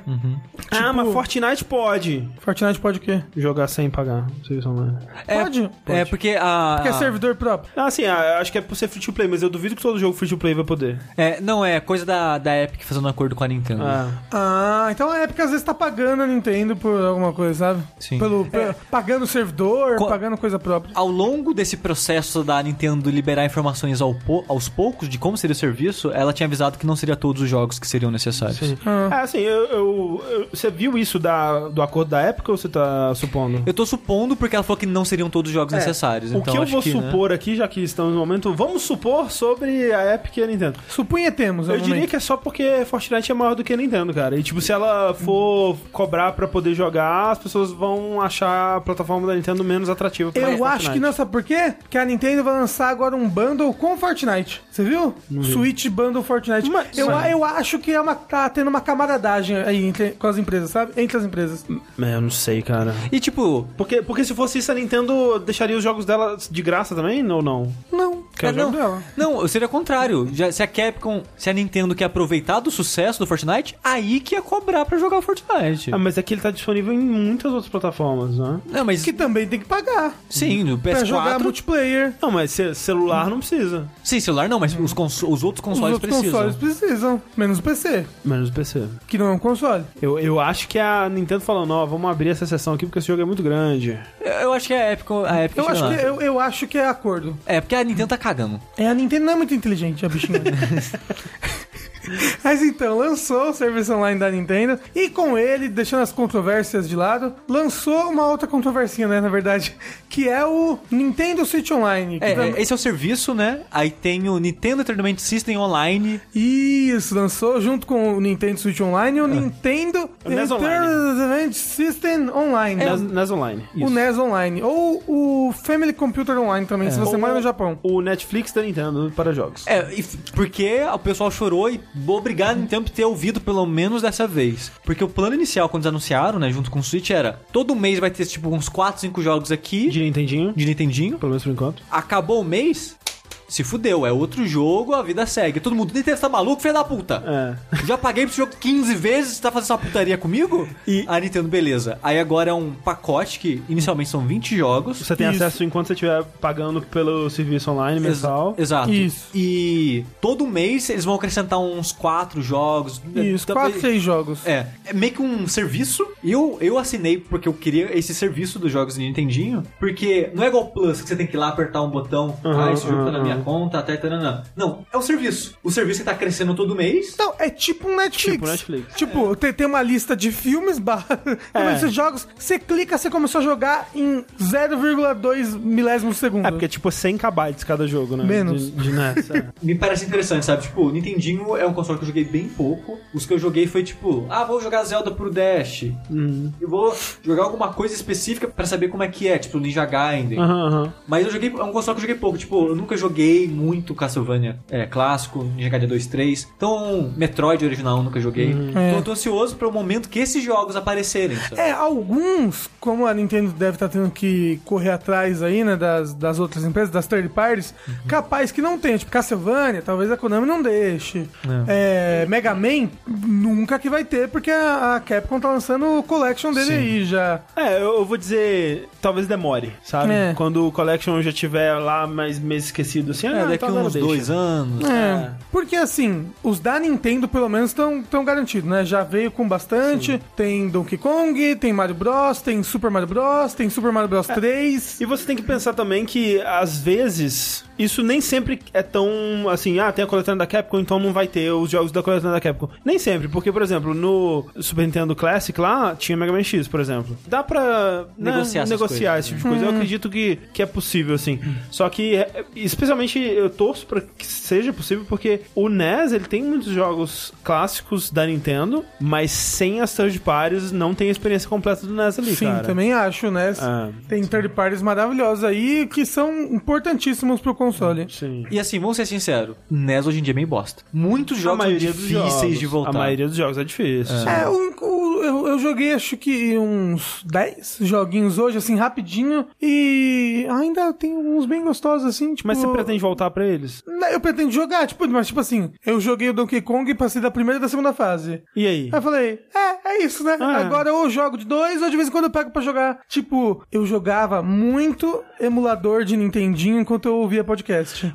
ah, mas Fortnite pode Fortnite pode o quê? jogar sem pagar. Serviço online. É, Pode? É, porque a... Porque é servidor próprio. Ah, sim, ah, acho que é por ser free to play, mas eu duvido que todo jogo free to play vai poder. É, não, é coisa da, da Epic fazendo um acordo com a Nintendo. Ah. Ah, então a Epic às vezes tá pagando a Nintendo por alguma coisa, sabe? Sim. Pelo, pe- Pagando o servidor, Co- pagando coisa própria. Ao longo desse processo da Nintendo liberar informações ao po- aos poucos de como seria o serviço, ela tinha avisado que não seria todos os jogos que seriam necessários. Ah. É, assim, eu, eu- eu- você viu isso da, do acordo da época ou você tá supondo? Eu tô supondo porque ela falou que não seriam todos os jogos É, necessários. O então que eu acho vou né? supor aqui, já que estamos no momento, vamos supor sobre a Epic e a Nintendo. Supunhetemos, é Eu diria que é só porque Fortnite é maior do que a Nintendo, cara. E tipo, se ela for cobrar pra poder jogar, as pessoas vão achar a plataforma da Nintendo menos atrativa pra Eu Fortnite. acho que não, sabe por quê? Porque a Nintendo vai lançar agora um bundle com Fortnite. Você viu? Switch Bundle Fortnite. Mas- eu, mas- eu acho que é uma, tá tendo uma camaradagem aí entre, com as empresas, sabe? Entre as empresas. É, eu não sei, cara. E tipo, Porque, porque se fosse isso, a Nintendo deixaria os jogos dela de graça também, ou não? Não, Que é o não, jogo dela. não, seria o contrário. Já, se a Capcom, se a Nintendo quer aproveitar do sucesso do Fortnite, aí que ia cobrar pra jogar o Fortnite. Ah, mas aqui ele tá disponível em muitas outras plataformas, né? Não, mas que também tem que pagar. sim, no Pra jogar PS4. multiplayer. Não, mas ce- celular não precisa. Sim, celular não, mas os, os outros Os consoles outros precisam. consoles precisam. Menos o PC, Menos o PC. que não é um console. Eu, eu acho que é a Nintendo falando, ó, vamos abrir essa sessão aqui porque esse jogo é muito grande. Eu, eu acho que é a Epic, a Epic Eu acho, lá. que, eu, eu acho que é acordo. É, porque a Nintendo tá cagando. É, a Nintendo não é muito inteligente, a bichinha. Mas então, lançou o serviço online da Nintendo e com ele, deixando as controvérsias de lado, lançou uma outra controvérsia, né, na verdade, que é o Nintendo Switch Online. É, é, esse é o serviço, né? Aí tem o Nintendo Entertainment System Online. Isso, lançou junto com o Nintendo Switch Online o Nintendo O NES Online. Entertainment System Online. NES, NES Online. O Isso. NES Online. Ou o Family Computer Online também, se você mora no Japão. O Netflix da Nintendo para jogos. É, porque o pessoal chorou e obrigado a Nintendo por ter ouvido pelo menos dessa vez. Porque o plano inicial, quando eles anunciaram, né, junto com o Switch, era todo mês vai ter, tipo, uns 4, 5 jogos aqui De Nintendinho, de Nintendinho. pelo menos por enquanto. Acabou o mês, se fudeu. É outro jogo, a vida segue. Todo mundo, Nintendo, tá maluco, filho da puta? É. Já paguei pro esse jogo 15 vezes, você tá fazendo essa putaria comigo? E- A Nintendo, beleza. Aí agora é um pacote que inicialmente são 20 jogos. Você tem Isso. acesso enquanto você estiver pagando pelo serviço online mensal. Ex- Exato. Isso. E todo mês eles vão acrescentar uns 4 jogos. Isso, Talvez- 4, 6 jogos. É, é meio que um serviço. Eu, eu assinei porque eu queria esse serviço dos jogos de Nintendinho. Porque não é igual Plus, que você tem que ir lá apertar um botão. Aham, ah, esse jogo tá na minha conta, até taranã. Não, é um serviço. O serviço que tá crescendo todo mês. Então, é tipo um Netflix. Tipo Netflix. Tipo, tem, tem uma lista de filmes, barra, É. esses jogos, você clica, você começou a jogar em 0,2 milésimos de segundo. É, porque é tipo 100 KB cada jogo, né? Menos. De, de NES. é. Me parece interessante, sabe? Tipo, o Nintendinho é um console que eu joguei bem pouco. Os que eu joguei foi tipo, ah, vou jogar Zelda pro Dash. Eu vou jogar alguma coisa específica pra saber como é que é, tipo Ninja Gaiden. Aham, aham. Mas eu joguei, é um console que eu joguei pouco. Tipo, eu nunca joguei muito Castlevania é, clássico, Ninja Gaiden 2, 3. Então, Metroid original eu nunca joguei. Então É. eu tô ansioso para o momento que esses jogos aparecerem. sabe? É, alguns, como a Nintendo deve estar tendo que correr atrás aí, né, das, das outras empresas, das third parties, capaz que não tenha. Tipo, Castlevania, talvez a Konami não deixe. É, Mega Man, nunca que vai ter, porque a, a Capcom tá lançando o collection dele Sim. aí já. É, eu, eu vou dizer, talvez demore, sabe? É. Quando o Collection já tiver lá mais meio esquecido assim, É, ah, daqui então uns deixa. dois anos. É, porque assim, os da Nintendo pelo menos estão tão garantidos, né? Já veio com bastante. Tem Donkey Kong, tem Mario Bros, tem Super Mario Bros, tem Super Mario Bros 3. E você tem que pensar também que, às vezes, isso nem sempre é tão assim, ah, tem a coletânea da Capcom, então não vai ter os jogos da coletânea da Capcom. Nem sempre, porque, por exemplo, no Super Nintendo Classic lá, tinha Mega Man X, por exemplo. Dá pra né, Negociar negociar coisas, esse tipo de coisa. Eu acredito que, que é possível, assim. Só que, é, especialmente, eu torço pra que seja possível, porque o NES, ele tem muitos jogos clássicos da Nintendo, mas sem as third parties, não tem a experiência completa do NES ali, Sim, cara. também acho, né? É. Tem third parties maravilhosos aí que são importantíssimos pro console. Sim. E assim, vamos ser sinceros, NES hoje em dia é meio bosta. Muitos jogos são difíceis jogos, de voltar. A maioria dos jogos é difícil. É, o- o- eu, eu joguei acho que uns 10 joguinhos hoje, assim, rapidinho, e ainda tem uns bem gostosos, assim, tipo... Mas você pretende voltar pra eles? Não, Eu pretendo jogar, tipo, mas tipo assim, eu joguei o Donkey Kong e passei da primeira e da segunda fase. E aí? Aí eu falei, é, é isso, né? Ah. Agora eu jogo de dois ou de vez em quando eu pego pra jogar. Tipo, eu jogava muito emulador de Nintendinho enquanto eu ouvia podcast.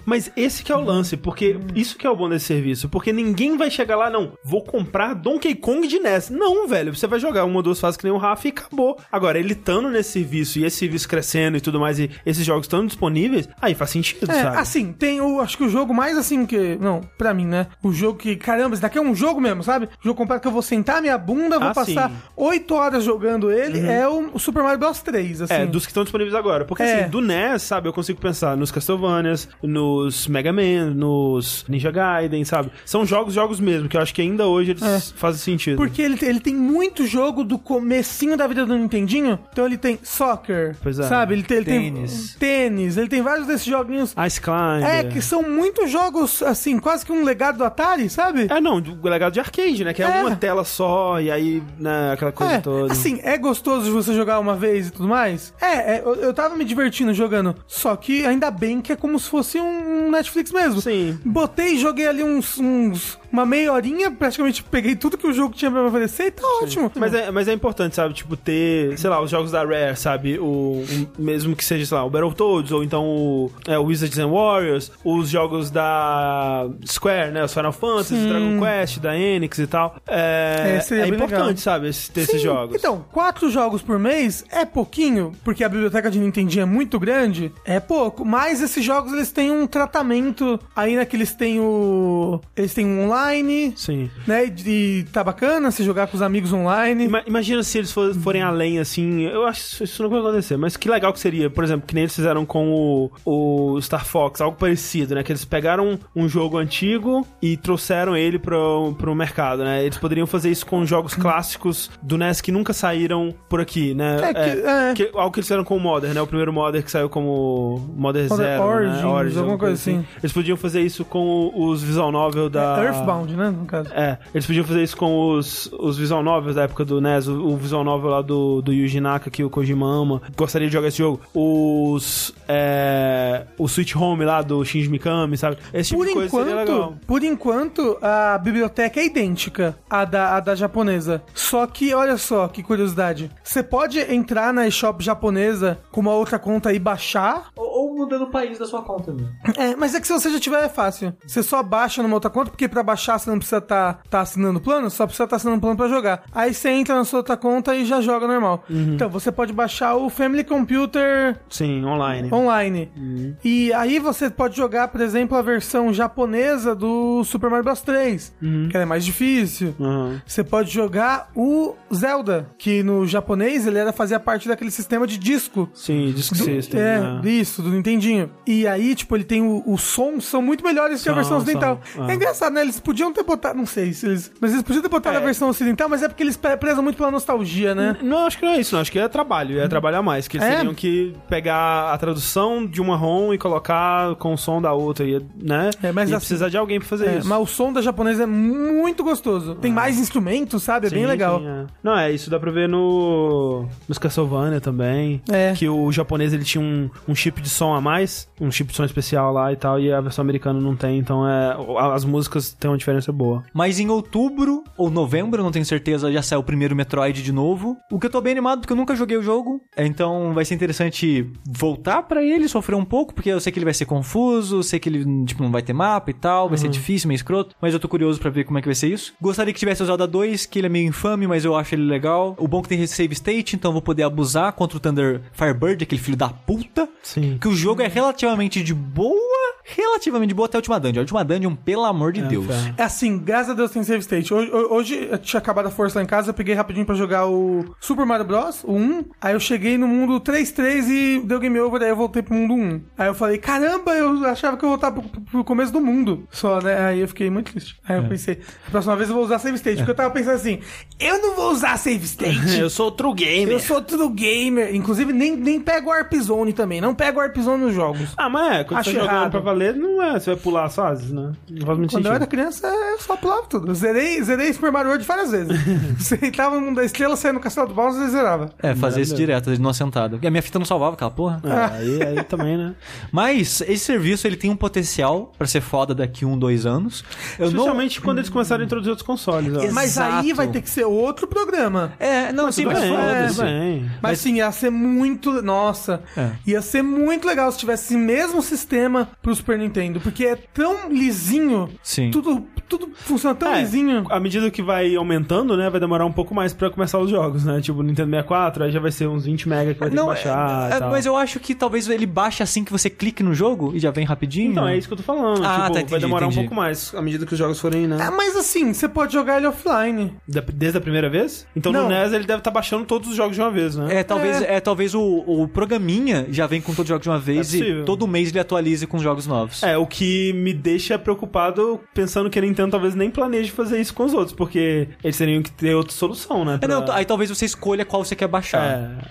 Mas esse que é o lance, porque isso que é o bom desse serviço, porque ninguém vai chegar lá, não, vou comprar Donkey Kong de NES. Não, velho, você vai jogar uma ou duas fases que nem o Rafa e acabou. Agora, ele estando nesse serviço e esse serviço crescendo e tudo mais, e esses jogos estando disponíveis, aí faz sentido, É, sabe? assim, tem o. Acho que o jogo mais assim que. Não, pra mim, né? O jogo que. Caramba, esse daqui é um jogo mesmo, sabe? O jogo completo que eu vou sentar minha bunda, vou Ah, passar. 8 horas jogando ele, é o Super Mario Bros 3, assim. É, dos que estão disponíveis agora. Porque É. assim, do NES, sabe, eu consigo pensar nos Nos Mega Man, nos Ninja Gaiden, sabe? São jogos, jogos mesmo, que eu acho que ainda hoje eles É. fazem sentido. Porque ele, ele tem muito jogo do comecinho da vida do Nintendinho. Então ele tem soccer, Pois é. sabe? Ele tem, ele Tênis. tem tênis, ele tem vários desses joguinhos. Ice Climber. É, que são muitos jogos, assim, quase que um legado do Atari, sabe? É, não, o legado de arcade, né? Que é, É. uma tela só, e aí, né, aquela coisa É, toda. assim, é gostoso de você jogar uma vez e tudo mais? É, é, eu, eu tava me divertindo jogando, só que ainda bem que é como se fosse um Netflix mesmo. Sim. Botei e joguei ali uns, uns- uma meia horinha, praticamente peguei tudo que o jogo tinha pra me oferecer e tá ótimo. Mas é, mas é importante, sabe? Tipo, ter, sei lá, os jogos da Rare, sabe? O, um- mesmo que seja, sei lá, o Battletoads, ou então o, é, o Wizards and Warriors, os jogos da Square, né? Os Final Fantasy, Dragon Quest, da Enix e tal. É, É, é bem importante, legal. sabe? esse- ter Sim, esses jogos. Então, quatro jogos por mês é pouquinho, porque a biblioteca de Nintendinho é muito grande, é pouco. Mas esses jogos, eles têm um tratamento, aí né, que eles têm o... Eles têm um online, Sim. né, e tá bacana se jogar com os amigos online. Ima- imagina se eles for- forem além, assim. Eu acho que isso não vai acontecer, mas que legal que seria, por exemplo, que nem eles fizeram com o, o Star Fox, algo parecido, né? Que eles pegaram um jogo antigo e trouxeram ele pro, pro mercado, né? Eles poderiam fazer isso com jogos clássicos do NES que nunca saíram por aqui, né? É que- é. que- algo que eles fizeram com o Modern, né? O primeiro Modern que saiu como Modern Modern Zero, Origins, né? Origins, alguma coisa assim. Eles podiam fazer isso com os visual novel da... É Earthbound, né, no caso. É, eles podiam fazer isso com os, os visual novels da época do NES, o, o visual novel lá do, do Yuji Naka, que o Kojima ama. Gostaria de jogar esse jogo. Os. É, o Switch Home lá do Shinji Mikami, sabe? Esse tipo Por de coisa seria legal. enquanto, por enquanto, a biblioteca é idêntica à da, à da japonesa. Só que, olha só, que curiosidade. Você pode entrar na eShop japonesa com uma outra conta e baixar. Ou, ou mudando o país da sua conta, né? É, mas é que se você já tiver é fácil. Você só baixa numa outra conta, porque pra baixar você não precisa estar tá, assinando o plano, só precisa estar assinando o plano pra jogar. Aí você entra na sua outra conta e já joga normal. Uhum. Então, você pode baixar o Family Computer Sim, online. online. Uhum. E aí você pode jogar, por exemplo, a versão japonesa do Super Mario Bros 3, Uhum. que ela é mais difícil. Aham. Você pode jogar o Zelda, que no japonês ele era fazia parte daquele sistema de disco. Sim, Disc Do- System. é, né? isso, do Nintendinho. E aí, tipo, ele tem o- os sons são muito melhores que a São, versão ocidental. É é. engraçado, né? Eles podiam ter botado, não sei se eles, mas eles podiam ter botado É. a versão ocidental, mas é porque eles pre- prezam muito pela nostalgia, né? Não, acho que não é isso, não. Acho que é trabalho, é trabalhar mais. Que eles É? teriam que pegar a tradução de uma ROM e colocar com o som da outra, e, né? É, mas e assim- precisar de alguém pra fazer É, isso. mas o som da japonesa é muito gostoso. Tem mais instrumentos, sabe? É bem Sim, legal. sim, é. Não, é, isso dá pra ver no nos Castlevania também. É. Que o japonês ele tinha um, um chip de som a mais, um chip de som especial lá e tal, e a versão americana não tem, então é, as músicas têm uma diferença boa. Mas em outubro ou novembro, não tenho certeza, já saiu o primeiro Metroid de novo. O que eu tô bem animado, porque eu nunca joguei o jogo. Então vai ser interessante voltar pra ele, sofrer um pouco, porque eu sei que ele vai ser confuso, sei que ele tipo, não vai ter mapa e tal, vai ser difícil, meio escroto. Mas eu tô curioso pra ver como é que vai ser isso. Gostaria que tivesse o Zelda 2, que ele é meio infame, mas eu acho ele legal. O bom é que tem save state, então eu vou poder abusar contra o Thunder Firebird, aquele filho da puta. Sim. Que o jogo é relativamente de boa, relativamente de boa até a última dungeon. A última dungeon, pelo amor de Deus. ferro. É assim, graças a Deus tem save state. Hoje, hoje eu tinha acabado a força lá em casa, eu peguei rapidinho pra jogar o Super Mario Bros, o 1. Aí eu cheguei no mundo 3-3 e deu game over, aí eu voltei pro mundo 1. Aí eu falei, caramba, eu achava que eu ia voltar pro, pro começo do mundo. Só, né? Aí eu fiquei muito triste. Aí eu pensei, a próxima vez eu vou usar save state. Porque eu tava pensando assim, eu não vou usar save state. Eu sou true gamer. Eu sou tudo gamer. Inclusive, nem, nem pego o Warp Zone também. Não pego o Warp Zone nos jogos. Ah, mas é, quando Acho você tá jogando errado. pra valer, não é, você vai pular as fases, né? Não faz muito Quando eu sentido. era criança, eu só pulava tudo. Zerei, zerei Super Mario World várias vezes. Você entrava no mundo da estrela, saia no castelo do Bowser e zerava. É, fazer isso direto, não assentado. E a minha fita não salvava aquela porra. É, aí, aí também, né? Mas esse serviço ele tem um potencial pra ser foda daqui um, dois anos. Eu não. Especialmente quando eles começaram a introduzir outros consoles. ó. Exato. Mas aí vai ter que ser outro programa. É, não, sim, Tudo mas bem, foda-se. tudo bem. Mas, sim, ia ser muito. Nossa. É. Ia ser muito legal se tivesse esse mesmo sistema pros Super Nintendo, porque é tão lisinho, Sim. tudo, tudo funciona tão É, lisinho. À medida que vai aumentando, né, vai demorar um pouco mais pra começar os jogos, né? Tipo, Nintendo 64, aí já vai ser uns 20 mega que vai ter que baixar é- e é- tal. mas eu acho que talvez ele baixe assim que você clique no jogo e já vem rapidinho. Então, é isso que eu tô falando. Ah, tipo, tá, vai entendi, demorar entendi. um pouco mais à medida que os jogos forem, né? É, mas assim, você pode jogar ele offline. Da- Desde a primeira vez? Então Não. no NES ele deve estar baixando todos os jogos de uma vez, né? É, talvez, é. talvez o, o programinha já vem com todos os jogos de uma vez É e possível. todo mês ele atualize com os jogos novos. É, o que me deixa preocupado pensando que a Nintendo talvez nem planeje fazer isso com os outros, porque eles teriam que ter outra solução, né? É, pra- não, aí talvez você escolha qual você quer baixar.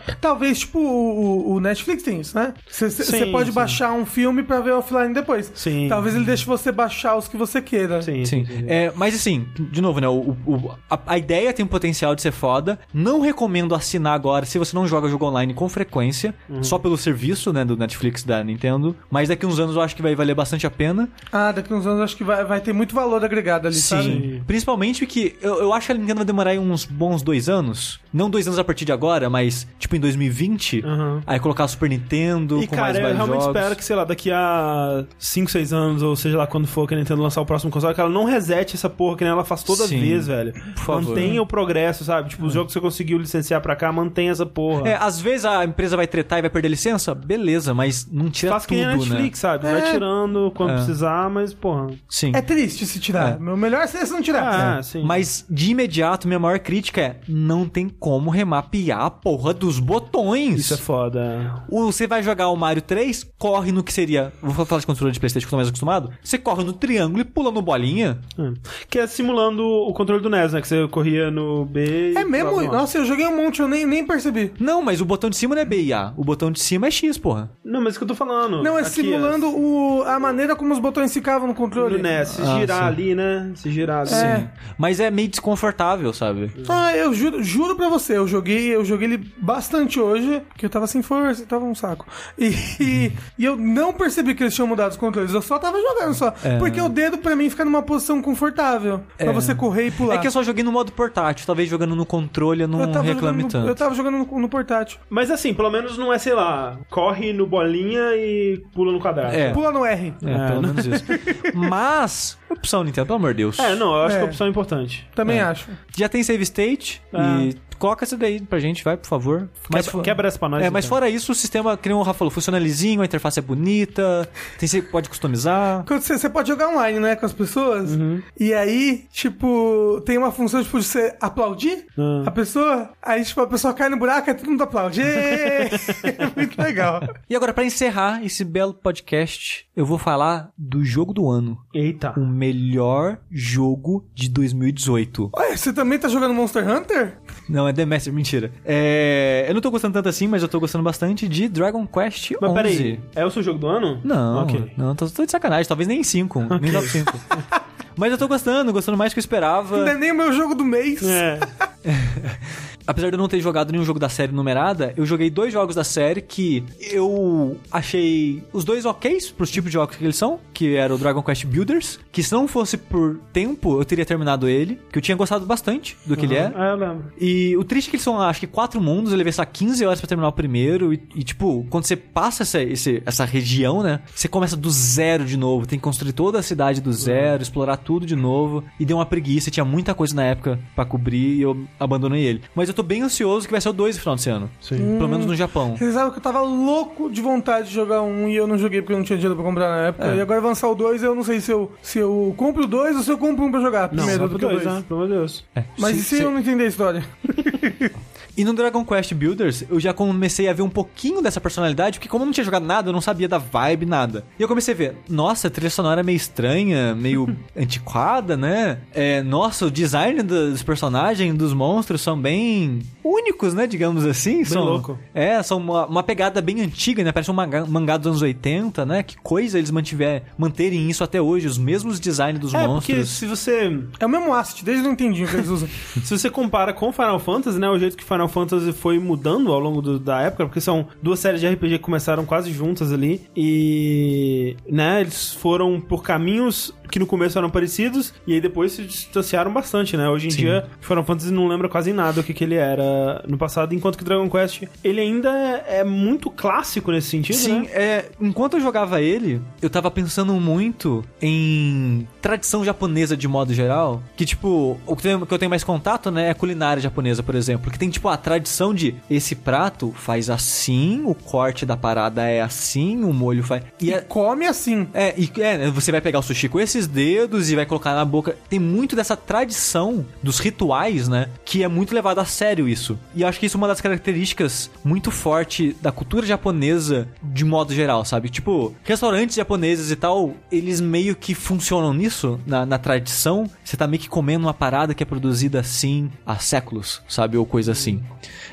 É, Talvez, tipo, o, o Netflix tem isso, né? Você pode sim. baixar um filme pra ver offline depois. Sim. Talvez ele deixe você baixar os que você queira. sim, Sim. sim. sim. É, mas assim, de novo, né? O, o- a, a ideia tem o potencial de ser foda. Não recomendo assinar agora se você não joga jogo online com frequência, Uhum. só pelo serviço, né, do Netflix da Nintendo. Mas daqui uns anos eu acho que vai valer bastante a pena. Ah, daqui uns anos acho que vai, vai ter muito valor agregado ali, sabe? Principalmente porque eu, eu acho que a Nintendo vai demorar aí uns bons dois anos. Não dois anos a partir de agora, mas tipo em 2020. Uhum. Aí colocar a Super Nintendo E com cara, mais eu vários realmente jogos. espero que, sei lá, daqui a 5, 6 anos, ou seja lá quando for que a Nintendo lançar o próximo console, que ela não resete essa porra que nem ela faz toda Sim. vez, velho. Por favor. Mantenha o progresso, sabe? Tipo, os jogos que você conseguiu licenciar pra cá, mantenha essa porra. É, às vezes a empresa vai tretar e vai perder licença, beleza, mas não tira Faz que nem a Netflix, né? sabe? Vai É. tirando quando É. precisar, mas, porra. Sim. É triste se tirar. É. Meu melhor seria se não tirar. Ah, sim. Mas de imediato, minha maior crítica é: não tem como remapear a porra dos botões. Isso é foda. O- Você vai jogar o Mario 3, corre no que seria. Vou falar de controle de Playstation que eu tô mais acostumado. Você corre no triângulo e pula no bolinha. É. Que é simulando o controle do NES, né? Que você corria no B. e É mesmo? Nossa, eu joguei um monte, eu nem, nem percebi. Não, mas o botão de cima não é B e A. O botão de cima é X, porra. Não, mas é isso que eu tô falando. Não, é Aqui, simulando o, a maneira como os botões ficavam no controle. No NES. Se Ah, girar sim. ali, né? Se girar ali. É. Mas é meio desconfortável, sabe? Ah, eu juro, juro pra você, eu joguei, eu joguei ele bastante hoje, porque eu tava sem força, tava um saco. E, e, e eu não percebi que eles tinham mudado os controles, eu só tava jogando só. É. Porque o dedo pra mim fica numa posição confortável, pra É. você correr e pular. É que eu só joguei no modo portátil. Talvez jogando no controle eu não Eu tava reclame jogando no, tanto. Eu tava jogando no, no portátil. Mas assim, pelo menos não é, sei lá, corre no bolinha e pula no quadrado. É. Pula no R. É, É, pelo né? menos isso. Mas, opção Nintendo, pelo amor de Deus. É, não, eu acho É. que a opção é importante. Também É. acho. Já tem save state Ah. e coloca essa daí pra gente, vai, por favor. Quebra, fo- quebra essa pra nós. É, mas então. fora isso, o sistema, que nem o Rafa falou, funciona lisinho, a interface é bonita, tem, você pode customizar. Quando você, você pode jogar online, né, com as pessoas. Uhum. E aí, tipo, tem uma função, tipo, de você aplaudir Ah. a pessoa. Aí, tipo, a pessoa cai no buraco e todo mundo aplaude. Ê! é muito legal. E agora, pra encerrar esse belo podcast, eu vou falar do jogo do ano. Eita. O melhor jogo de 2018. Ué, você também tá jogando Monster Hunter? Não, é The Master, mentira. É, eu não tô gostando tanto assim, mas eu tô gostando bastante de Dragon Quest 11. Mas peraí, é o seu jogo do ano? Não, Ok. não, tô, tô de sacanagem, talvez nem 5, nem top 5. Mas eu tô gostando, gostando mais do que eu esperava. Não é nem o meu jogo do mês. É. Apesar de eu não ter jogado nenhum jogo da série numerada, eu joguei dois jogos da série que eu achei os dois oks pros tipos de jogos que eles são, que era o Dragon Quest Builders, que se não fosse por tempo, eu teria terminado ele, que eu tinha gostado bastante do que ele é. Ah, eu lembro. E o triste é que eles são, acho que, quatro mundos. Eu levei só 15 horas pra terminar o primeiro. E, e, tipo, quando você passa essa, esse- essa região, né? Você começa do zero de novo. Tem que construir toda a cidade do zero, explorar tudo de novo. E deu uma preguiça. Tinha muita coisa na época pra cobrir e eu abandonei ele. Mas eu tô bem ansioso que vai ser o 2 no final desse ano. Sim. Pelo menos no Japão. Vocês sabem que eu tava louco de vontade de jogar um e eu não joguei porque eu não tinha dinheiro pra comprar na época. É. E agora vai lançar o 2 eu não sei se eu, se eu compro o 2 ou se eu compro um pra jogar Não, primeiro do que o dois, 2. né? Pelo amor de Deus. É. Mas Se- e se se- eu não entender a história? E no Dragon Quest Builders, eu já comecei a ver um pouquinho dessa personalidade, porque como eu não tinha jogado nada, eu não sabia da vibe, nada. E eu comecei a ver, nossa, a trilha sonora é meio estranha, meio antiquada, né? É, nossa, o design dos personagens, dos monstros são bem únicos, né? Digamos assim. são, louco. É, são uma, uma pegada bem antiga, né? Parece um mangá, mangá dos anos 80, né? Que coisa eles mantiver, manterem isso até hoje, os mesmos designs dos É, porque monstros. se você É o mesmo asset, desde o Nintendinho que eles usam. Se você compara com Final Fantasy, né, o jeito que Final Fantasy foi mudando ao longo do- da época, porque são duas séries de RPG que começaram quase juntas ali, e, né, eles foram por caminhos que no começo eram parecidos e aí depois se distanciaram bastante, né? Hoje em Sim. dia, Final Fantasy não lembra quase nada o que, que ele era no passado, enquanto que Dragon Quest, ele ainda é, é muito clássico nesse sentido, Sim, né? é, enquanto eu jogava ele, eu tava pensando muito em tradição japonesa de modo geral. Que, tipo, o que eu tenho- que eu tenho mais contato, né, é a culinária japonesa, por exemplo. Que tem, tipo, a tradição de esse prato faz assim, o corte da parada é assim, o molho faz. E é, Come assim. é, e é, você vai pegar o sushi com esses dedos e vai colocar na boca. Tem muito dessa tradição dos rituais, né? Que é muito levado a sério isso. E acho que isso é uma das características muito forte da cultura japonesa de modo geral, sabe? Tipo, restaurantes japoneses e tal, eles meio que funcionam nisso, na, na tradição. Você tá meio que comendo uma parada que é produzida assim há séculos, sabe? Ou coisa assim.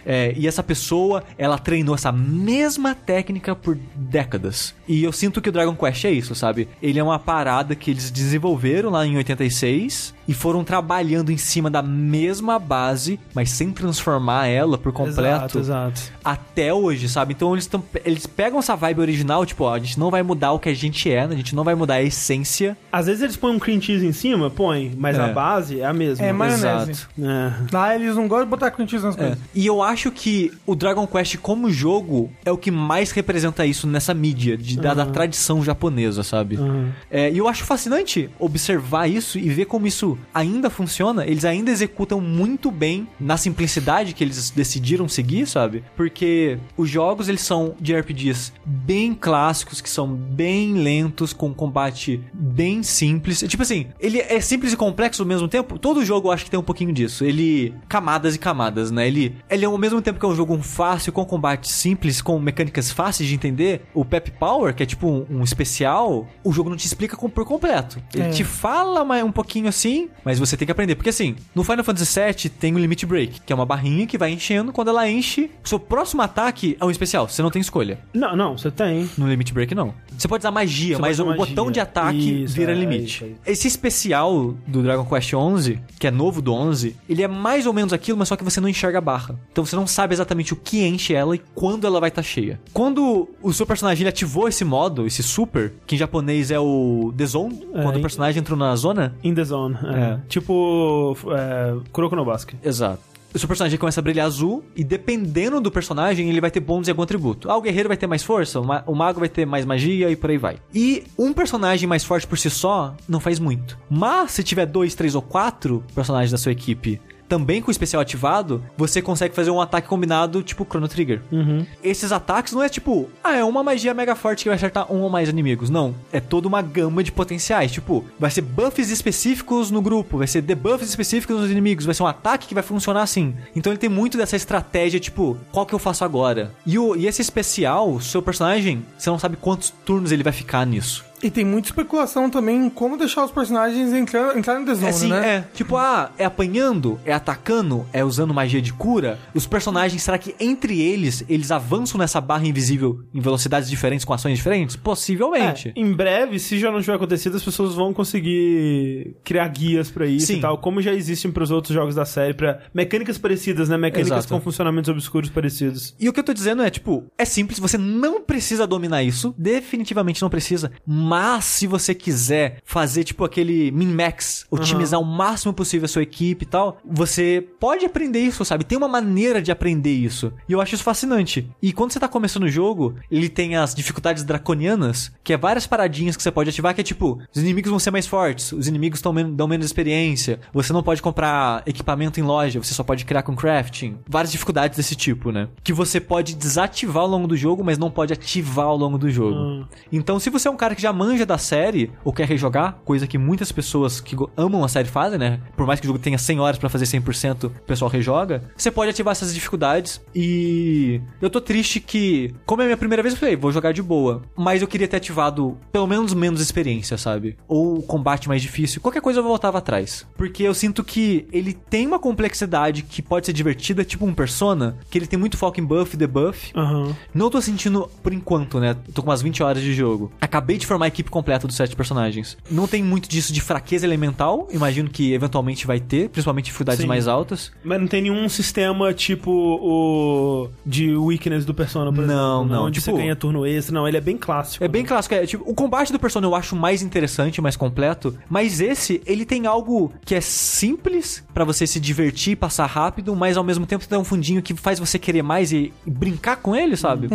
É, e essa pessoa, ela treinou essa mesma técnica por décadas. E eu sinto que o Dragon Quest é isso, sabe? Ele é uma parada que eles desenvolveram lá em 86 e foram trabalhando em cima da mesma base, mas sem transformar ela por completo Exato, exato. até hoje, sabe? Então eles, tão, eles pegam essa vibe original, tipo, ó, a gente não vai mudar o que a gente é, a gente não vai mudar a essência. Às vezes eles põem um cream cheese em cima, põe, mas É. a base é a mesma. É maionese. Exato. É. Lá eles não gostam de botar cream cheese nas É. coisas. E eu acho que o Dragon Quest como jogo é o que mais representa isso nessa mídia, de, da, da tradição japonesa, sabe? Uhum. É, e eu acho fascinante observar isso e ver como isso ainda funciona. Eles ainda executam muito bem na simplicidade que eles decidiram seguir, sabe? Porque os jogos, eles são de RPGs bem clássicos, que são bem lentos, com combate bem simples. Tipo assim, ele é simples e complexo ao mesmo tempo. Todo jogo eu acho que tem um pouquinho disso. Ele... Camadas e camadas, né? Ele, ele é ao mesmo tempo que é um jogo fácil, com combate simples, com mecânicas fáceis de entender. O Pep Power, que é tipo um, um especial, o jogo não te explica com- por completo. Ele É. te fala mais um pouquinho assim, mas você tem que aprender. Porque assim, no Final Fantasy VII tem o Limit Break, que é uma barrinha que vai enchendo. Quando ela enche, o seu próximo ataque é um especial. Você não tem escolha. Não, não, você tem. No Limit Break, não. Você pode usar magia, Você mas o magia. botão de ataque Isso, vira é, limite. é isso, Esse especial do Dragon Quest XI, que é novo do 11, ele é mais ou menos aquilo, mas só que você não enxerga a barra. Então você não sabe exatamente o que enche ela e quando ela vai estar cheia. Quando o seu personagem ativou esse modo, esse super, que em japonês é o The Zone, É, quando o personagem entrou na zona, In the zone. É. É. Tipo. É, Kuroko no Basket. Exato. O seu personagem começa a brilhar azul e dependendo do personagem, ele vai ter bônus em algum atributo. Ah, o guerreiro vai ter mais força, o mago vai ter mais magia e por aí vai. E um personagem mais forte por si só não faz muito. Mas se tiver dois, três ou quatro personagens da sua equipe também com o especial ativado, você consegue fazer um ataque combinado tipo Chrono Trigger. Uhum. Esses ataques não é tipo, ah, é uma magia mega forte que vai acertar um ou mais inimigos. Não. É toda uma gama de potenciais. Tipo, vai ser buffs específicos no grupo, vai ser debuffs específicos nos inimigos, vai ser um ataque que vai funcionar assim. Então ele tem muito dessa estratégia, tipo, qual que eu faço agora? E, o, e esse especial, seu personagem, você não sabe quantos turnos ele vai ficar nisso. E tem muita especulação também em como deixar os personagens entrar, entrar no The Zone, É assim, né? é. Tipo, ah, é apanhando, é atacando, é usando magia de cura. Os personagens, será que entre eles, eles avançam nessa barra invisível em velocidades diferentes, com ações diferentes? Possivelmente. É, em breve, se já não tiver acontecido, as pessoas vão conseguir criar guias pra isso Sim. e tal, como já existem pros outros jogos da série, pra mecânicas parecidas, né? Mecânicas Exato. com funcionamentos obscuros parecidos. E o que eu tô dizendo é, tipo, é simples, você não precisa dominar isso, definitivamente não precisa, mas se você quiser fazer, tipo, aquele min-max, otimizar o máximo possível a sua equipe e tal, você pode aprender isso, sabe? Tem uma maneira de aprender isso. E eu acho isso fascinante. E quando você tá começando o jogo, ele tem as dificuldades draconianas, que é várias paradinhas que você pode ativar, que é tipo, os inimigos vão ser mais fortes, os inimigos men- dão menos experiência, você não pode comprar equipamento em loja, você só pode criar com crafting. Várias dificuldades desse tipo, né? Que você pode desativar ao longo do jogo, mas não pode ativar ao longo do jogo. Hum. Então, se você é um cara que já manja da série, ou quer rejogar, coisa que muitas pessoas que amam a série fazem, né? Por mais que o jogo tenha 100 horas pra fazer 100%, o pessoal rejoga. Você pode ativar essas dificuldades e eu tô triste que, como é a minha primeira vez, eu falei, vou jogar de boa, mas eu queria ter ativado pelo menos menos experiência, sabe? Ou combate mais difícil, qualquer coisa eu voltava atrás. Porque eu sinto que ele tem uma complexidade que pode ser divertida, tipo um Persona, que ele tem muito foco em buff e debuff, Aham. não tô sentindo por enquanto, né? Tô com umas 20 horas de jogo. Acabei de formar uma equipe completa dos sete personagens. Não tem muito disso de fraqueza elemental, imagino que eventualmente vai ter, principalmente em dificuldades Sim. mais altas. Mas não tem nenhum sistema tipo o de weakness do Persona, por Não, exemplo. não, Onde tipo- você ganha turno extra. Não, ele é bem clássico. É bem clássico, é tipo, o combate do Persona eu acho mais interessante, mais completo, mas esse, ele tem algo que é simples pra você se divertir e passar rápido, mas ao mesmo tempo tem um fundinho que faz você querer mais e, e brincar com ele, sabe?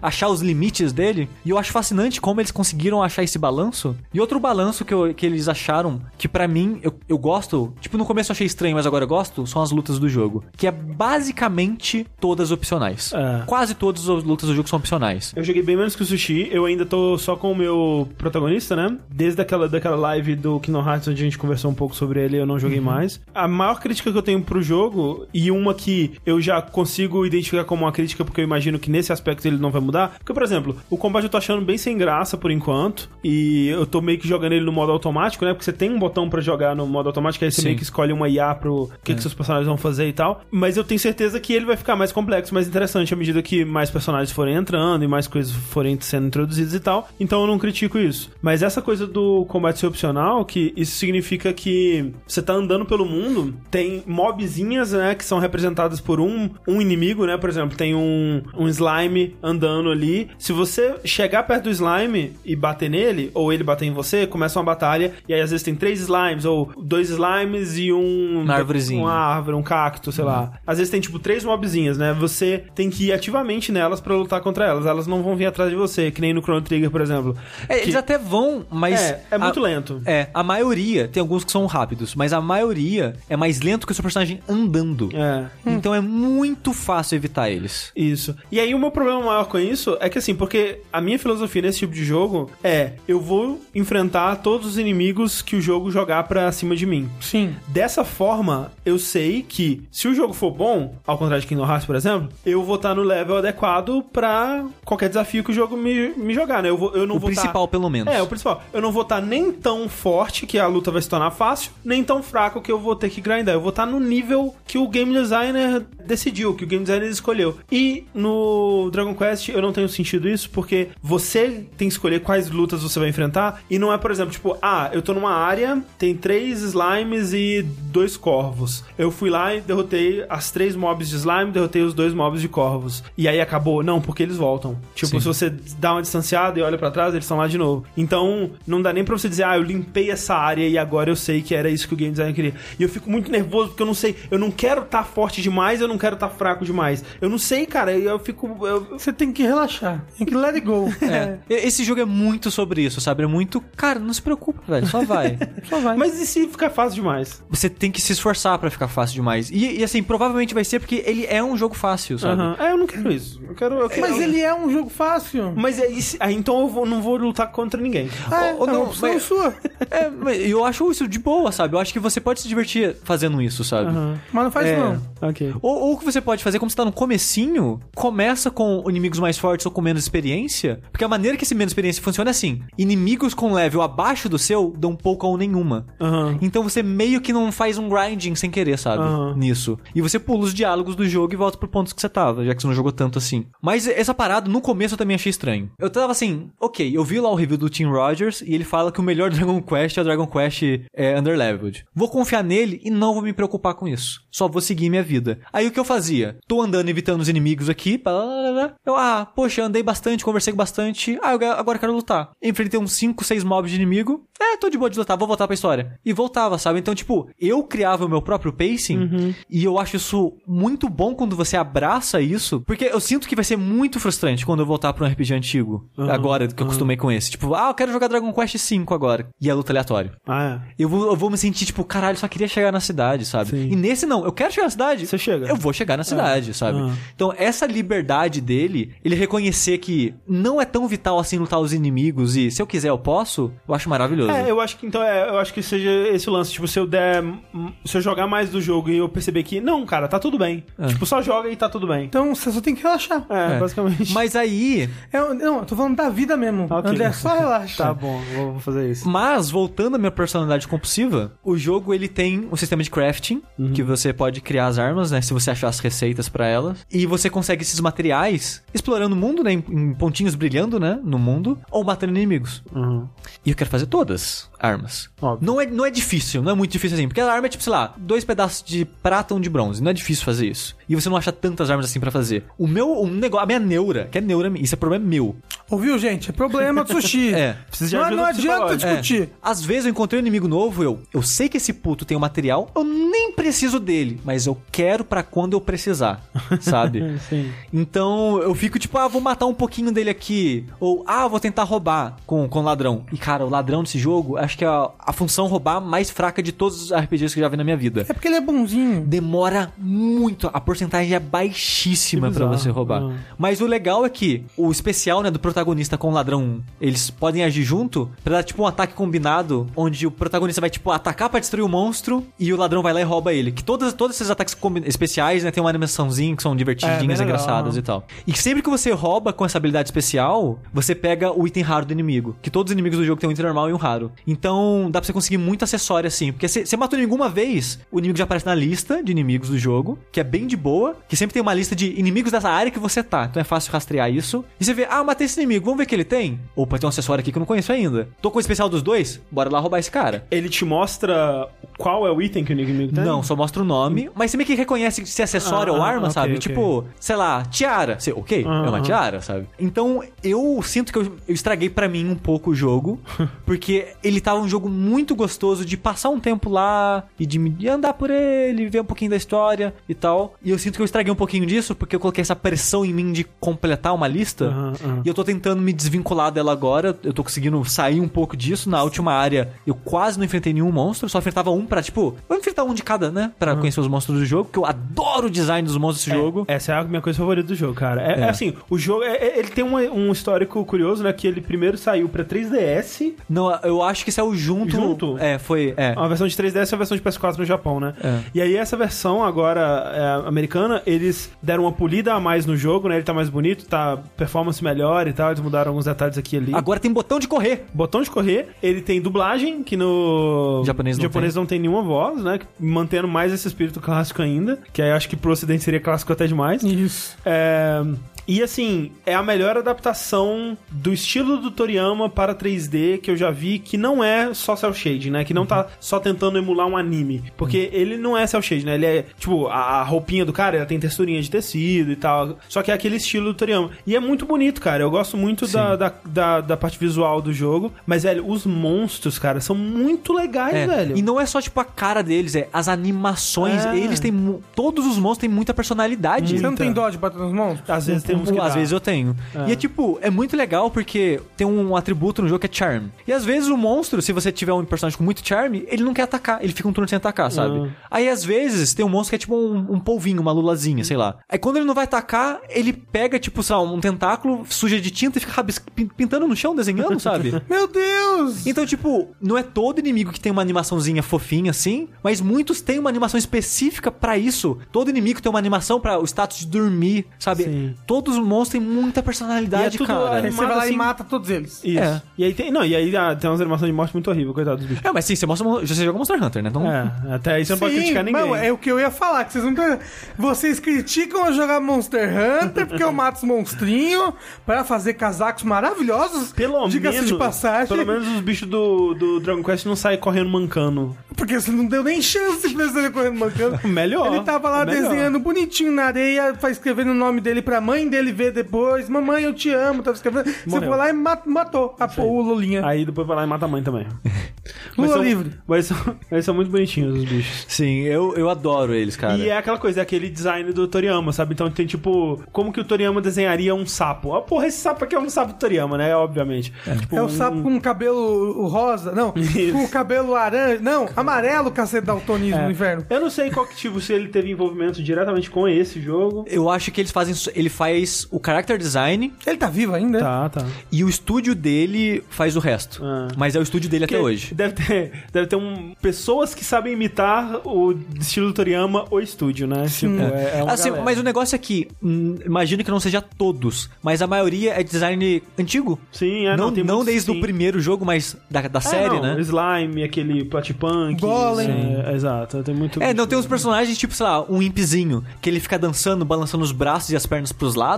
Achar os limites dele. E eu acho fascinante como eles conseguiram achar esse balanço. E outro balanço que, eu- que eles acharam, que pra mim eu, eu gosto, tipo, no começo eu achei estranho, mas agora eu gosto, são as lutas do jogo. Que é basicamente todas opcionais. É. Quase todas as lutas do jogo são opcionais. Eu joguei bem menos que o Sushi, eu ainda tô só com o meu protagonista, né? Desde aquela, daquela live do Kingdom Hearts onde a gente conversou um pouco sobre ele, eu não joguei mais. A maior crítica que eu tenho pro jogo, e uma que eu já consigo identificar como uma crítica, porque eu imagino que nesse aspecto ele não vai mudar, porque, por exemplo, o combate eu tô achando bem sem graça por enquanto, e eu tô meio que jogando ele no modo automático, né? Porque você tem um botão pra jogar no modo automático, aí você Sim. meio que escolhe uma IA pro que, que seus personagens vão fazer e tal. Mas eu tenho certeza que ele vai ficar mais complexo, mais interessante à medida que mais personagens forem entrando e mais coisas forem sendo introduzidas e tal. Então eu não critico isso. Mas essa coisa do combate ser opcional, que isso significa que você tá andando pelo mundo, tem mobzinhas, né, que são representadas por um, um inimigo, né? Por exemplo, tem um, um slime andando ali. Se você chegar perto do slime e bater nele, ou ele bater em você, começa uma batalha, e aí às vezes tem três slimes, ou dois slimes e um. Uma árvorezinha. Uma árvore, um cacto, sei lá. Às vezes tem tipo três mobzinhas, né? Você tem que ir ativamente nelas pra lutar contra elas. Elas não vão vir atrás de você, que nem no Chrono Trigger, por exemplo. É, Que- eles até vão, mas. É, é muito a- lento. É, a maioria, tem alguns que são rápidos, mas a maioria é mais lento que o seu personagem andando. É. Então é muito fácil evitar eles. Isso. E aí o meu problema maior com isso é que assim, porque a minha filosofia nesse tipo de jogo é eu vou enfrentar todos os inimigos que o jogo jogar pra cima de mim. Sim. Dessa forma, eu sei que se o jogo for bom, ao contrário de Kingdom Hearts, por exemplo, eu vou estar no level adequado pra qualquer desafio que o jogo me, me jogar, né? Eu, vou, eu não O vou tá- principal, pelo menos. É, o principal. Eu não vou estar nem tão forte que a luta vai se tornar fácil, nem tão fraco que eu vou ter que grindar. Eu vou estar no nível que o game designer decidiu, que o game designer escolheu. E no Dragon Quest eu não tenho sentido isso, porque você tem que escolher quais lutas você vai enfrentar, e não é, por exemplo, tipo, ah, eu tô numa área, tem três slimes e dois corvos. Eu fui lá e derrotei as três mobs de slime, derrotei os dois mobs de corvos. E aí acabou. Não, porque eles voltam. Tipo, Sim. se você dá uma distanciada e olha pra trás, eles estão lá de novo. Então, não dá nem pra você dizer, ah, eu limpei essa área e agora eu sei que era isso que o game designer queria. E eu fico muito nervoso porque eu não sei, eu não quero estar forte demais, eu não quero estar fraco demais. Eu não sei, cara, eu fico. eu- Você tem que relaxar. Tem que let it go. É. Esse jogo é muito sobre isso, sabe? É muito. Cara, não se preocupa, velho. Só vai. Só vai. Mas e se ficar fácil demais? Você tem que se esforçar pra ficar fácil demais. E, e, assim, provavelmente vai ser porque ele é um jogo fácil, sabe? Aham. É, eu não quero isso. Eu quero. Eu quero... Mas ele é um jogo fácil. Mas é isso. Ah, então eu vou- não vou lutar contra ninguém. Ah, é, Ou- ou é não, uma opção mas- sua. É, mas eu acho isso de boa, sabe? Eu acho que você pode se divertir fazendo isso, sabe? Aham. Mas não faz É. não. Ok. Ou, ou o que você pode fazer, como você tá no comecinho, começa com inimigos mais fortes ou com menos experiência. Porque a maneira que esse menos experiência funciona é assim: inimigos com level abaixo do seu dão pouco ou nenhuma. Aham. Então você meio que não faz um grinding sem querer, sabe? Aham. Nisso. E você pula os diálogos do jogo e volta pro ponto que você tava, já que você não jogou tanto assim. Mas essa parada, no começo eu também achei estranho. Eu tava assim, ok, eu vi lá o review do Tim Rogers e ele fala que o melhor Dragon Quest é o Dragon Quest é, Underleveled. Vou confiar nele e não vou me preocupar com isso. Só vou seguir minha vida. Aí o que eu fazia? Tô andando evitando os inimigos aqui, blá, eu, ah, poxa, andei bastante, conversei bastante, ah, eu agora quero lutar. Enfrentei uns 5, 6 mobs de inimigo, é, tô de boa de lutar, vou voltar pra história. E voltava, sabe? Então, tipo, eu criava o meu próprio pacing e eu acho isso muito bom quando você abraça isso, porque eu sinto que vai ser muito frustrante quando eu voltar pra um RPG antigo, agora que eu acostumei com esse. Tipo, ah, eu quero jogar Dragon Quest V agora. E é luta aleatória. Ah, é. Eu vou, eu vou me sentir, tipo, caralho, só queria chegar na cidade, sabe? Sim. E nesse não, eu quero chegar na cidade. Você chega. Eu vou chegar na cidade, sabe? Ah. Então, essa liberdade dele, ele reconhecer que não é tão vital assim lutar os inimigos e se eu quiser eu posso, eu acho maravilhoso. É, eu acho que então é, eu acho que seja esse o lance. Tipo, se eu der. Se eu jogar mais do jogo e eu perceber que, não, cara, tá tudo bem. É. Tipo, só joga e tá tudo bem. Então você só tem que relaxar. É, É. basicamente. Mas aí, É, não, eu tô falando da vida mesmo. Ok. André, só relaxa. Tá bom, vou vou fazer isso. Mas, voltando à minha personalidade compulsiva, o jogo ele tem um sistema de crafting, que você pode criar as armas, né? Se você achar as receitas pra elas. E você consegue esses materiais explorando o mundo, né? Em, em pontinhos brilhando, né? No mundo. Ou matando inimigos. Uhum. E eu quero fazer todas armas. Óbvio. Não é, não é difícil, não é muito difícil assim. Porque a arma é tipo, sei lá, dois pedaços de prata e um de bronze. Não é difícil fazer isso. E você não acha tantas armas assim pra fazer. O meu o negócio, a minha neura, que é neura, isso é problema meu. Ouviu, gente? É problema do sushi. É. Precisa de Não, ajuda não adianta discutir. Às vezes eu encontrei um inimigo novo, eu, eu sei que esse puto tem o material, eu nem preciso dele, mas eu quero pra quando eu precisar, sabe? Sim. Então eu fico tipo, ah, vou matar um pouquinho dele aqui. Ou, ah, vou tentar roubar com, com o ladrão. E cara, o ladrão desse jogo, acho que é a, a função roubar mais fraca de todos os RPGs que eu já vi na minha vida. É porque ele é bonzinho. Demora muito, a porcentagem é baixíssima pra bizarro. você roubar. Ah. Mas o legal é que o especial, né, do protagonista com o ladrão, eles podem agir junto pra dar tipo um ataque combinado, onde o protagonista vai tipo atacar pra destruir o monstro e o ladrão vai lá e rouba ele. Que todos, todos esses ataques especiais, né, tem uma animaçãozinha que são É, divertidinhas, legal, engraçadas aham. e tal. E sempre que você rouba com essa habilidade especial, você pega o item raro do inimigo. Que todos os inimigos do jogo têm um item normal e um raro. Então dá pra você conseguir muito acessório assim. Porque você você matou inimigo uma vez, o inimigo já aparece na lista de inimigos do jogo, que é bem de boa, que sempre tem uma lista de inimigos dessa área que você tá. Então é fácil rastrear isso. E você vê, ah, matei esse inimigo, vamos ver o que ele tem? Opa, tem um acessório aqui que eu não conheço ainda. Tô com o especial dos dois, bora lá roubar esse cara. Ele te mostra qual é o item que o inimigo tem? Não, só mostra o nome, mas você meio que reconhece se é acessório Ah, ou arma, ok, sabe? ok. Tipo, sei lá, tiara. Você, ok, é uma tiara, sabe? Então, eu sinto que eu, eu estraguei pra mim um pouco o jogo, porque ele tava um jogo muito gostoso de passar um tempo lá e de, me- andar por ele, ver um pouquinho da história e tal. E eu sinto que eu estraguei um pouquinho disso, porque eu coloquei essa pressão em mim de completar uma lista. Aham, aham. E eu tô tentando me desvincular dela agora. Eu tô conseguindo sair um pouco disso. Na última área, eu quase não enfrentei nenhum monstro. Só enfrentava um pra, tipo, vou enfrentar um de cada, né? Pra conhecer os monstros do jogo. Porque eu adoro o design dos monstros desse jogo. Essa é a minha coisa favorita do jogo, cara. É, É. é assim, o jogo, é- é- ele tem um, um histórico curioso, né? Que ele primeiro saiu pra 3DS, Não, eu acho que saiu junto. Junto? É, foi. É. a versão de 3DS e a versão de PS4 no Japão, né? É. E aí essa versão agora é, americana, eles deram uma polida a mais no jogo, né? Ele tá mais bonito, tá performance melhor e tal, eles mudaram alguns detalhes aqui e ali. Agora tem botão de correr. Botão de correr, ele tem dublagem, que no Japonês não japonês não tem nenhuma voz, né? Mantendo mais esse espírito clássico ainda, que aí eu acho que pro ocidente seria clássico até demais. Isso. É, E assim, é a melhor adaptação do estilo do Toriyama para 3D que eu já vi, que não é só cel shade, né? Que não tá só tentando emular um anime. Porque ele não é cel shade, né? Ele é, tipo, a a roupinha do cara, ela tem texturinha de tecido e tal. Só que é aquele estilo do Toriyama. E é muito bonito, cara. Eu gosto muito da, da, da, da parte visual do jogo. Mas, velho, os monstros, cara, são muito legais, É, velho. E não é só, tipo, a cara deles, é as animações. É. Eles têm. Todos os monstros têm muita personalidade. Você não tem dó de bater nos monstros? Às vezes tem uns que Às dá. vezes eu tenho. E é tipo, é muito legal porque tem um atributo no jogo que é Charm. E às vezes o monstro, se você tiver um personagem com muito Charm, ele não quer atacar, ele fica um turno sem atacar, sabe? Ah. Aí às vezes tem um monstro que é tipo um, um polvinho, uma lulazinha, sei lá. Aí quando ele não vai atacar, ele pega, tipo, sei lá, um tentáculo, suja de tinta e fica rabis- pintando no chão, desenhando, sabe? Meu Deus! Então, tipo, não é todo inimigo que tem uma animaçãozinha fofinha assim, mas muitos têm uma animação específica pra isso. Todo inimigo tem uma animação pra o status de dormir, sabe? Sim. Todos os monstros têm muita E é personalidade, tudo cara. Animado você vai lá assim- e mata todos eles. Isso. É. E aí tem. Não, e aí ah, tem umas animações de morte muito horríveis, coitado dos bichos. É, mas sim, você mostra. Você joga Monster Hunter, né? Então. É, até aí você não pode criticar ninguém. Não, é o que eu ia falar, que vocês não tão- Vocês criticam eu jogar Monster Hunter porque eu mato os monstrinhos pra fazer casacos maravilhosos. Pelo Diga-se menos. de passagem. Pelo menos os bichos do, do Dragon Quest não saem correndo mancando. Porque você não deu nem chance pra ele correndo mancando. Melhor. Ele tava lá melhor. desenhando bonitinho na areia, escrevendo o nome dele pra mãe dele ver depois. Mamãe, eu te amo. Tava escrevendo. Você Morreu. foi lá e ma- matou a, o Lulinha. Aí depois vai lá e mata a mãe também. Lula são, livre. Mas são, mas são muito bonitinhos os bichos. Sim, eu, eu adoro eles, cara. E é aquela coisa, é aquele design do Toriyama, sabe? Então tem tipo, como que o Toriyama desenharia um sapo? Ah, porra, esse sapo aqui é um sapo do Toriyama, né? Obviamente. Tipo, É o um- sapo com cabelo rosa. Não, Isso. com o cabelo laranja. Não, amarelo, cacete daltonismo é. no inferno. Eu não sei qual que tipo, se ele teve envolvimento diretamente com esse jogo. Eu acho que eles fazem. Ele faz o character design Ele tá vivo ainda? Tá, tá. e o estúdio dele faz o resto. Ah. Mas é o estúdio dele até Porque hoje. Deve ter, deve ter um, pessoas que sabem imitar o estilo do Toriyama, o estúdio, né? Tipo, é, é uma Assim, mas o negócio é que, hum, imagino que não seja todos, mas a maioria é design antigo. Sim, é, não, não, tem não muitos, desde sim. o primeiro jogo, mas da, da É, série, não, né? Slime, aquele Platipunk. Golem. É, exato, tem muito. É, não tem uns personagens, tipo, sei lá, um impzinho, que ele fica dançando, balançando os braços e as pernas pros lados.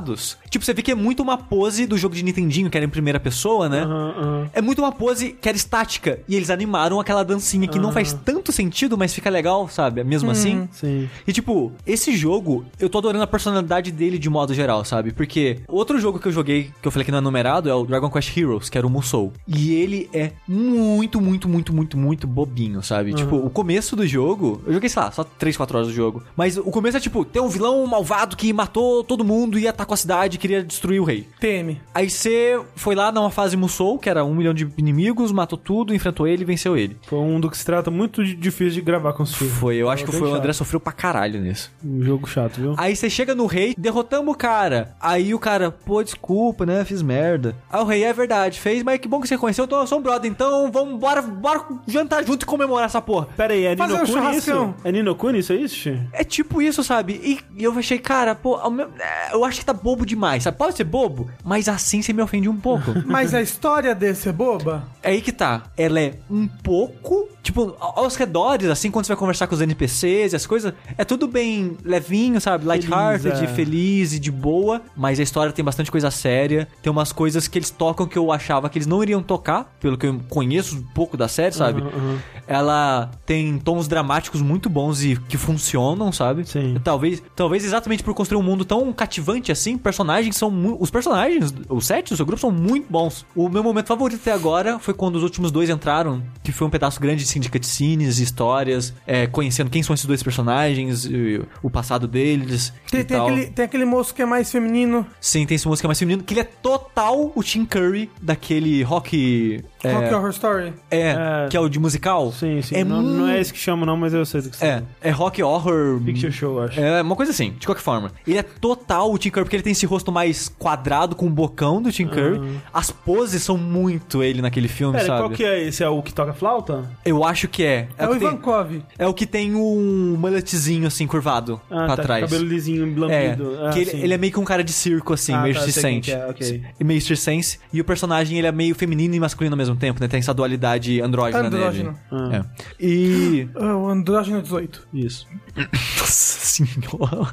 Tipo, você vê que é muito uma pose do jogo de Nintendinho, que era em primeira pessoa, né? Aham, aham. É muito uma pose que era estática. E eles animaram aquela dancinha que não faz tanto sentido, mas fica legal, sabe? Mesmo assim. Sim. E tipo, esse jogo, eu tô adorando a personalidade dele de modo geral, sabe? Porque outro jogo que eu joguei, que eu falei que não é numerado, é o Dragon Quest Heroes, que era o Musou. E ele é muito, muito, muito, muito, muito bobinho, sabe? Tipo, o começo do jogo, eu joguei, sei lá, só 3, 4 horas do jogo. Mas o começo é tipo, tem um vilão malvado que matou todo mundo e atacou a cidade e queria destruir o rei. TM. Aí você foi lá numa fase Musou, que era um milhão de inimigos, matou tudo, enfrentou ele e venceu ele. Foi um do que se trata muito difícil de gravar com os filhos. Foi, eu acho que foi o chato. André sofreu pra caralho nisso. Um jogo chato, viu? Aí você chega no rei, derrotamos o cara. Aí o cara, pô, desculpa, né? Fiz merda. Aí o rei, é verdade, fez, mas que bom que você conheceu, então eu sou um brother. Então vamos, bora, bora jantar junto e comemorar essa porra. Pera aí, é Fazer Nino um isso? É Nino Kuni isso, é isso? É tipo isso, sabe? E, e eu achei, cara, pô, é, eu acho que tá bobo demais, sabe? Pode ser bobo, mas assim você me ofende um pouco. Mas a história desse é boba? É aí que tá. Ela é um pouco. Tipo, aos redores, assim, quando você vai conversar com os NPCs e as coisas, é tudo bem levinho, sabe? Lighthearted, é. feliz e de boa. Mas a história tem bastante coisa séria. Tem umas coisas que eles tocam que eu achava que eles não iriam tocar, pelo que eu conheço um pouco da série, sabe? Aham, aham. Ela tem tons dramáticos muito bons e que funcionam, sabe? Sim. Talvez, talvez exatamente por construir um mundo tão cativante assim, personagens são mu- os personagens, os sete do seu grupo são muito bons. O meu momento favorito até agora foi quando os últimos dois entraram, que foi um pedaço grande assim, de cutscenes, histórias, é, conhecendo quem são esses dois personagens, e o passado deles. Tem, e tem tal. aquele, tem aquele moço que é mais feminino. Sim, tem esse música mais feminino, que ele é total o Tim Curry daquele rock. É, Rock Horror Story. é, É. que é o de musical. Sim, sim. É não, não mu- é esse que chama, não, mas eu sei do que você É, tá é rock horror. Picture Show, acho. É, uma coisa assim, de qualquer forma. Ele é total o Tim Curry, porque ele tem esse rosto mais quadrado com o bocão do Tim Curry. As poses são muito ele naquele filme, Pera, sabe? qual que é esse? É o que toca flauta? Eu acho que é. É, o o que tem, Ivankov. é o que tem um mulletzinho assim, curvado Ah, pra tá, trás. cabelo lisinho, É, lambido. Ah, que ele, ele é meio que um cara de circo, assim, Ah, meio tá, circense. é, ok. E meio circense. E o personagem, ele é meio feminino e masculino ao mesmo tempo, né? Tem essa dualidade andrógena Andrógeno. nele. Ah. É. E... Ah, o Andrógeno 18. Isso. Nossa senhora.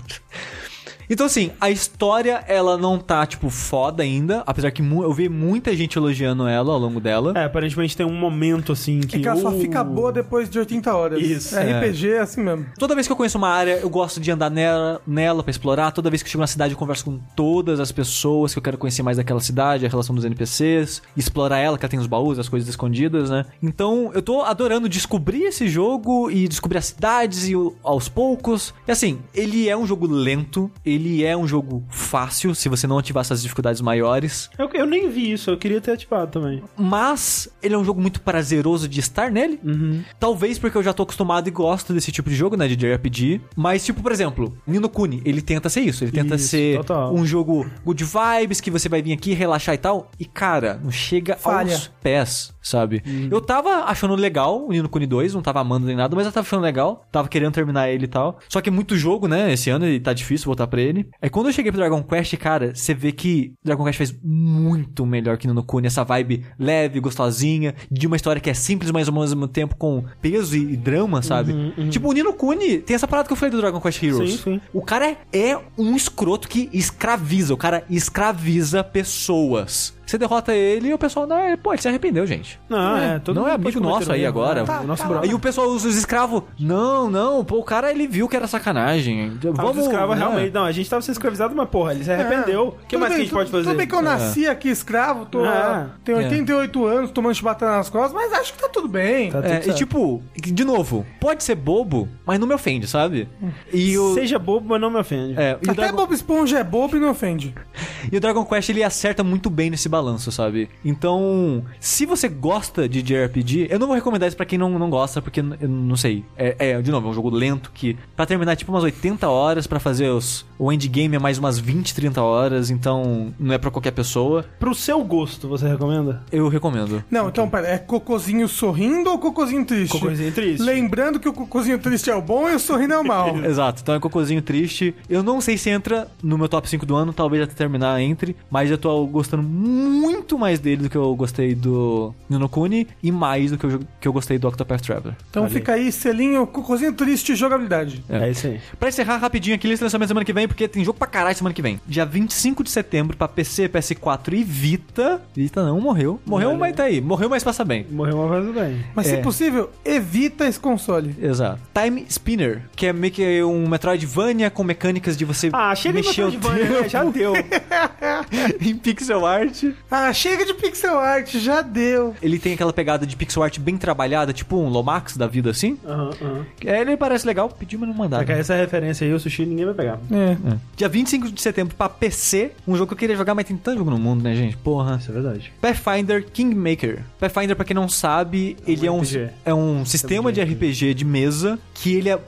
Então, assim, a história, ela não tá, tipo, foda ainda. Apesar que eu vi muita gente elogiando ela ao longo dela. É, aparentemente tem um momento assim que. É que ela só fica boa depois de 80 horas. Isso, É é. RPG, é assim mesmo. Toda vez que eu conheço uma área, eu gosto de andar nela, nela para explorar. Toda vez que eu chego na cidade, eu converso com todas as pessoas que eu quero conhecer mais daquela cidade, a relação dos NPCs, explorar ela, que ela tem os baús, as coisas escondidas, né? Então, eu tô adorando descobrir esse jogo e descobrir as cidades e aos poucos. E assim, ele é um jogo lento, ele é um jogo fácil, se você não ativar essas dificuldades maiores. Eu, eu nem vi isso, eu queria ter ativado também. Mas ele é um jogo muito prazeroso de estar nele. Uhum. Talvez porque eu já tô acostumado e gosto desse tipo de jogo, né? De JRPG. Mas, tipo, por exemplo, Nino Kuni, ele tenta ser isso. Ele tenta Isso, ser total. um jogo good vibes, que você vai vir aqui relaxar e tal. E, cara, não chega Falha. aos pés, sabe? Uhum. Eu tava achando legal o Nino Kuni 2, não tava amando nem nada, mas eu tava achando legal. Tava querendo terminar ele e tal. Só que é muito jogo, né? Esse ano e tá difícil voltar pra ele. Aí quando eu cheguei pro Dragon Quest, cara, você vê que Dragon Quest fez muito melhor que Nino Kuni. Essa vibe leve, gostosinha, de uma história que é simples, mas ao mesmo tempo com peso e, drama, sabe? Tipo, o Nino Kuni tem essa parada que eu falei do Dragon Quest Heroes. Sim, sim. O cara é, é um escroto que escraviza. O cara escraviza pessoas. Você derrota ele e o pessoal, não, ele- pô, ele se arrependeu, gente. Não, é, todo não é amigo nosso aí agora. Tá, o nosso tá. Aí o pessoal usa os escravos. Não, não, pô, o cara ele viu que era sacanagem. Ah, Vamos. os escravos né? realmente. Não, a gente tava sendo escravizado, mas porra, ele se arrependeu. O que Tudo mais bem, que a gente pode fazer? Tudo bem que eu nasci aqui escravo, tô, É. tenho É. 88 anos, tomando chibatada nas costas, mas acho que tá tudo bem. Tá É, tudo e certo. tipo, de novo, pode ser bobo, mas não me ofende, sabe? E o. Seja bobo, mas não me ofende. É, e o, Até Dragon, Bob Esponja é bobo e não ofende. e o Dragon Quest ele acerta muito bem nesse balanço, sabe? Então, se você gosta de JRPG, eu não vou recomendar isso pra quem não, não gosta, porque eu não sei. É, é, de novo, é um jogo lento que, pra terminar, é tipo umas 80 horas pra fazer os, O endgame é mais umas 20, 30 horas, então não é pra qualquer pessoa. Pro seu gosto, você recomenda? Eu recomendo. Não, então, pera, é cocôzinho sorrindo ou cocôzinho triste? Cocôzinho triste. Lembrando que o cocôzinho triste é o bom e o sorrindo é o mal. Exato, então é cocôzinho triste. Eu não sei se entra no meu top 5 do ano, talvez até terminar entre, mas eu tô gostando muito mais dele do que eu gostei do Nonokuni e mais do que eu, que eu gostei do Octopath Traveler. Então Ali. fica aí, selinho, cocôzinho triste jogabilidade. É, isso aí. Pra encerrar rapidinho aqui, lista lançamento semana que vem, porque tem jogo pra caralho semana que vem. Dia 25 de setembro pra PC, PS4 e Vita. Vita não, morreu. Morreu, Olha. mas tá aí. Morreu, mas passa bem. Morreu uma vez bem. Mas É. se possível, evita esse console. Exato. Time Spinner, que é meio que um Metroidvania com mecânicas de você Ah, chega de mexer o Metroidvania, né? tempo Já deu. em pixel art. Ah, chega de pixel art, já deu. Ele tem aquela pegada de pixel art bem trabalhada, tipo um Lomax da vida assim. Aham, aham. É, Ele parece legal, pediu, mas não mandaram. É que essa referência aí, o sushi, ninguém vai pegar. É. É. Dia 25 de setembro pra PC, um jogo que eu queria jogar, mas tem tanto jogo no mundo, né, gente? Porra. Isso é verdade. Pathfinder Kingmaker. Pathfinder, pra quem não sabe, ele é um, RPG. é um sistema de RPG de mesa que ele é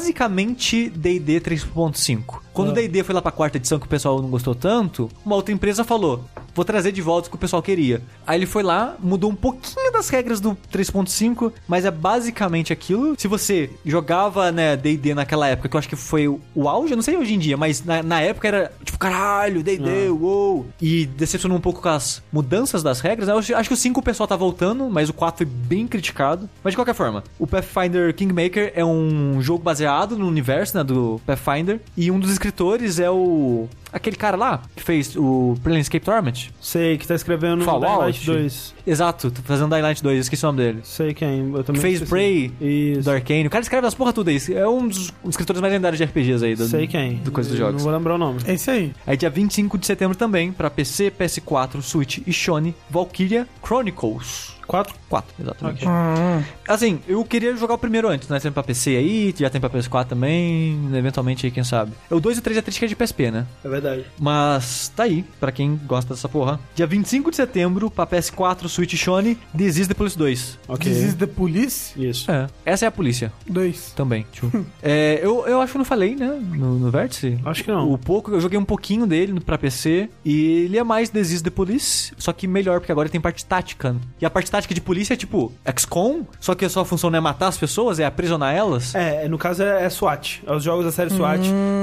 basicamente D&D 3.5. Quando o Ah. D&D foi lá pra quarta edição que o pessoal não gostou tanto, uma outra empresa falou, vou trazer de volta o que o pessoal queria. Aí ele foi lá, mudou um pouquinho das regras do 3.5, mas é basicamente aquilo. Se você jogava, né, D&D naquela época, que eu acho que foi o auge, eu não sei hoje em dia, mas na, na época era tipo, caralho, D&D, Ah. uou. E decepcionou um pouco com as mudanças das regras. né? Eu acho, acho que o 5 o pessoal tá voltando, mas o 4 foi bem criticado. Mas de qualquer forma, o Pathfinder Kingmaker é um jogo baseado no universo, né, do Pathfinder. E um dos escritores é o... Aquele cara lá, que fez o Planescape Torment. Sei que tá escrevendo Fallout? Dying Light 2. Exato, tá fazendo Dying Light 2, esqueci o nome dele. Sei quem, eu também Que fez. Prey, Isso. do Arcane. O cara escreve as porra tudo aí. É um dos escritores mais lendários de RPGs aí. Do, Sei quem. Do coisa dos jogos. Não vou lembrar o nome. É isso aí. Aí dia 25 de setembro também, pra PC, PS4, Switch e Sony, Valkyria Chronicles. 4? 4, exatamente. Ok. Hum. Assim, eu queria jogar o primeiro antes, né? Tem pra PC aí, já tem pra PS4 também, eventualmente aí, quem sabe. O 2 e o 3 é triste que é de PSP, né? É verdade. Mas tá aí, pra quem gosta dessa porra. Dia 25 de setembro, pra PS4, Switch e Sony, This is the Police 2. Ok. This is the Police Isso. É, essa é a polícia 2. também, tio. é, eu, eu acho que eu não falei, né? No, no Vértice. Acho que não. O pouco, eu joguei um pouquinho dele no- pra PC e ele é mais This is the Police, só que melhor, porque agora tem parte tática. E a parte tática de polícia é tipo XCOM, só que a sua função não é matar as pessoas, é aprisionar elas. É, no caso é, é SWAT. É os jogos da série SWAT.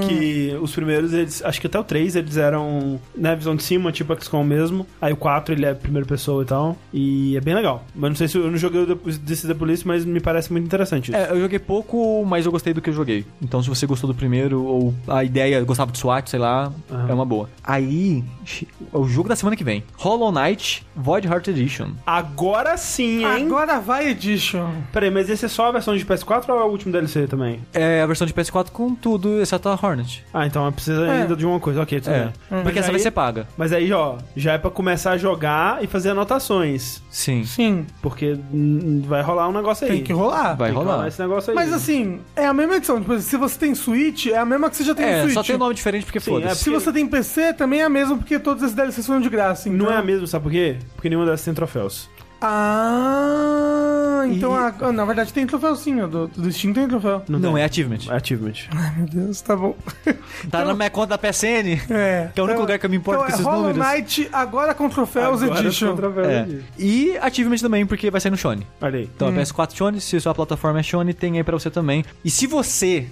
Que os primeiros, eles. Acho que até o 3 eles eram. Né, visão de cima, tipo XCOM mesmo. Aí o 4 ele é primeira pessoa e tal. E é bem legal. Mas não sei se eu, não joguei is the Police, mas me parece muito interessante isso. É, eu joguei pouco, mas eu gostei do que eu joguei. Então, se você gostou do primeiro, ou a ideia, gostava do SWAT, sei lá, Aham. é uma boa. Aí, o jogo da semana que vem: Hollow Knight Void Heart Edition. Agora sim, hein? Agora vai, Edition. Peraí, mas esse é só a versão de PS4 ou é o último DLC também? É a versão de PS4 com tudo, exceto a Hornet. Ah, então precisa É. ainda de uma coisa. Ok, tudo É, bem. porque Mas essa vai aí- ser paga. Mas aí, ó, já é pra começar a jogar e fazer anotações. Sim, Sim, Porque hum, vai rolar um negócio aí. tem que rolar. vai Tem que rolar. esse negócio aí. Mas assim, é a mesma edição. Tipo, se você tem Switch, é a mesma que você já tem no É, Switch. só tem um nome diferente porque Sim, foda-se. Se você tem PC, também é a mesma, porque todos esses DLCs foram de graça. Então... Não é a mesma, sabe por quê? Porque nenhuma dessas tem troféus. Ah, então E- a- ah, na verdade tem troféu sim, do, do Steam tem troféu. Não, tem. é achievement. É achievement. Ai meu Deus, tá bom. Tá na minha conta da PSN. É. Que é o único lugar que eu me importo então com esses é Hollow números. Knight agora com troféus Agora Edition. são troféus É. Edition. E achievement também, porque vai sair no Shone. Olha aí. Então, a PS4 Shone, se a sua plataforma é Shone, tem aí pra você também. E se você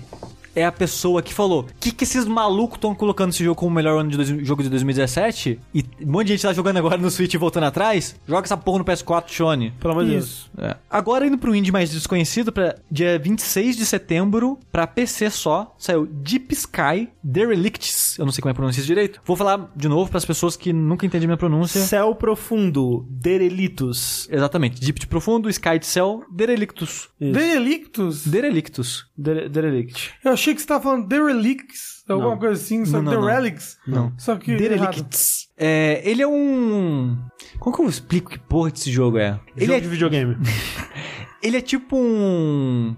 é a pessoa que falou o que, que esses malucos estão colocando esse jogo como o melhor ano de dois- jogo de 2017 e um monte de gente tá jogando agora no Switch e voltando atrás, joga essa porra no PS4 Shone. Pelo amor de Deus. É. Agora indo pro indie mais desconhecido, pra dia 26 de setembro, pra PC só, saiu Deep Sky Derelicts. Eu não sei como é que pronuncia isso direito. Vou falar de novo pras pessoas que nunca entenderam minha pronúncia. Céu Profundo, Derelitos. Exatamente. Deep de profundo, Sky de céu, Derelictus. Isso. Derelictus? Derelictus. Dere- Derelict. Eu achei que você tava falando Derelicts, alguma Não. coisa assim, só Não, que não, não. Derelics. Não. Só que errado. Derelicts. É, ele é um. Como que eu explico que porra desse jogo é? Ele Jogo é, de videogame. ele é tipo um.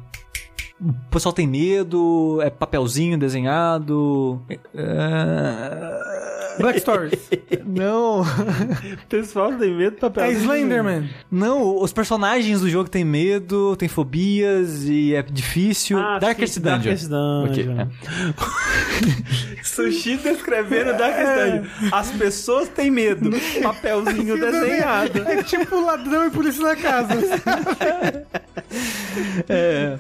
O pessoal tem medo, é papelzinho desenhado. É... Black Stories. Não. O pessoal tem medo do papel. É Slenderman. Não, os personagens do jogo têm medo, têm fobias e é difícil. Ah, Darkest sim, Dungeon. Darkest Dungeon. Ok, é. Sushi descrevendo Darkest Dungeon. As pessoas têm medo. Papelzinho desenhado. É tipo ladrão e polícia na casa. É.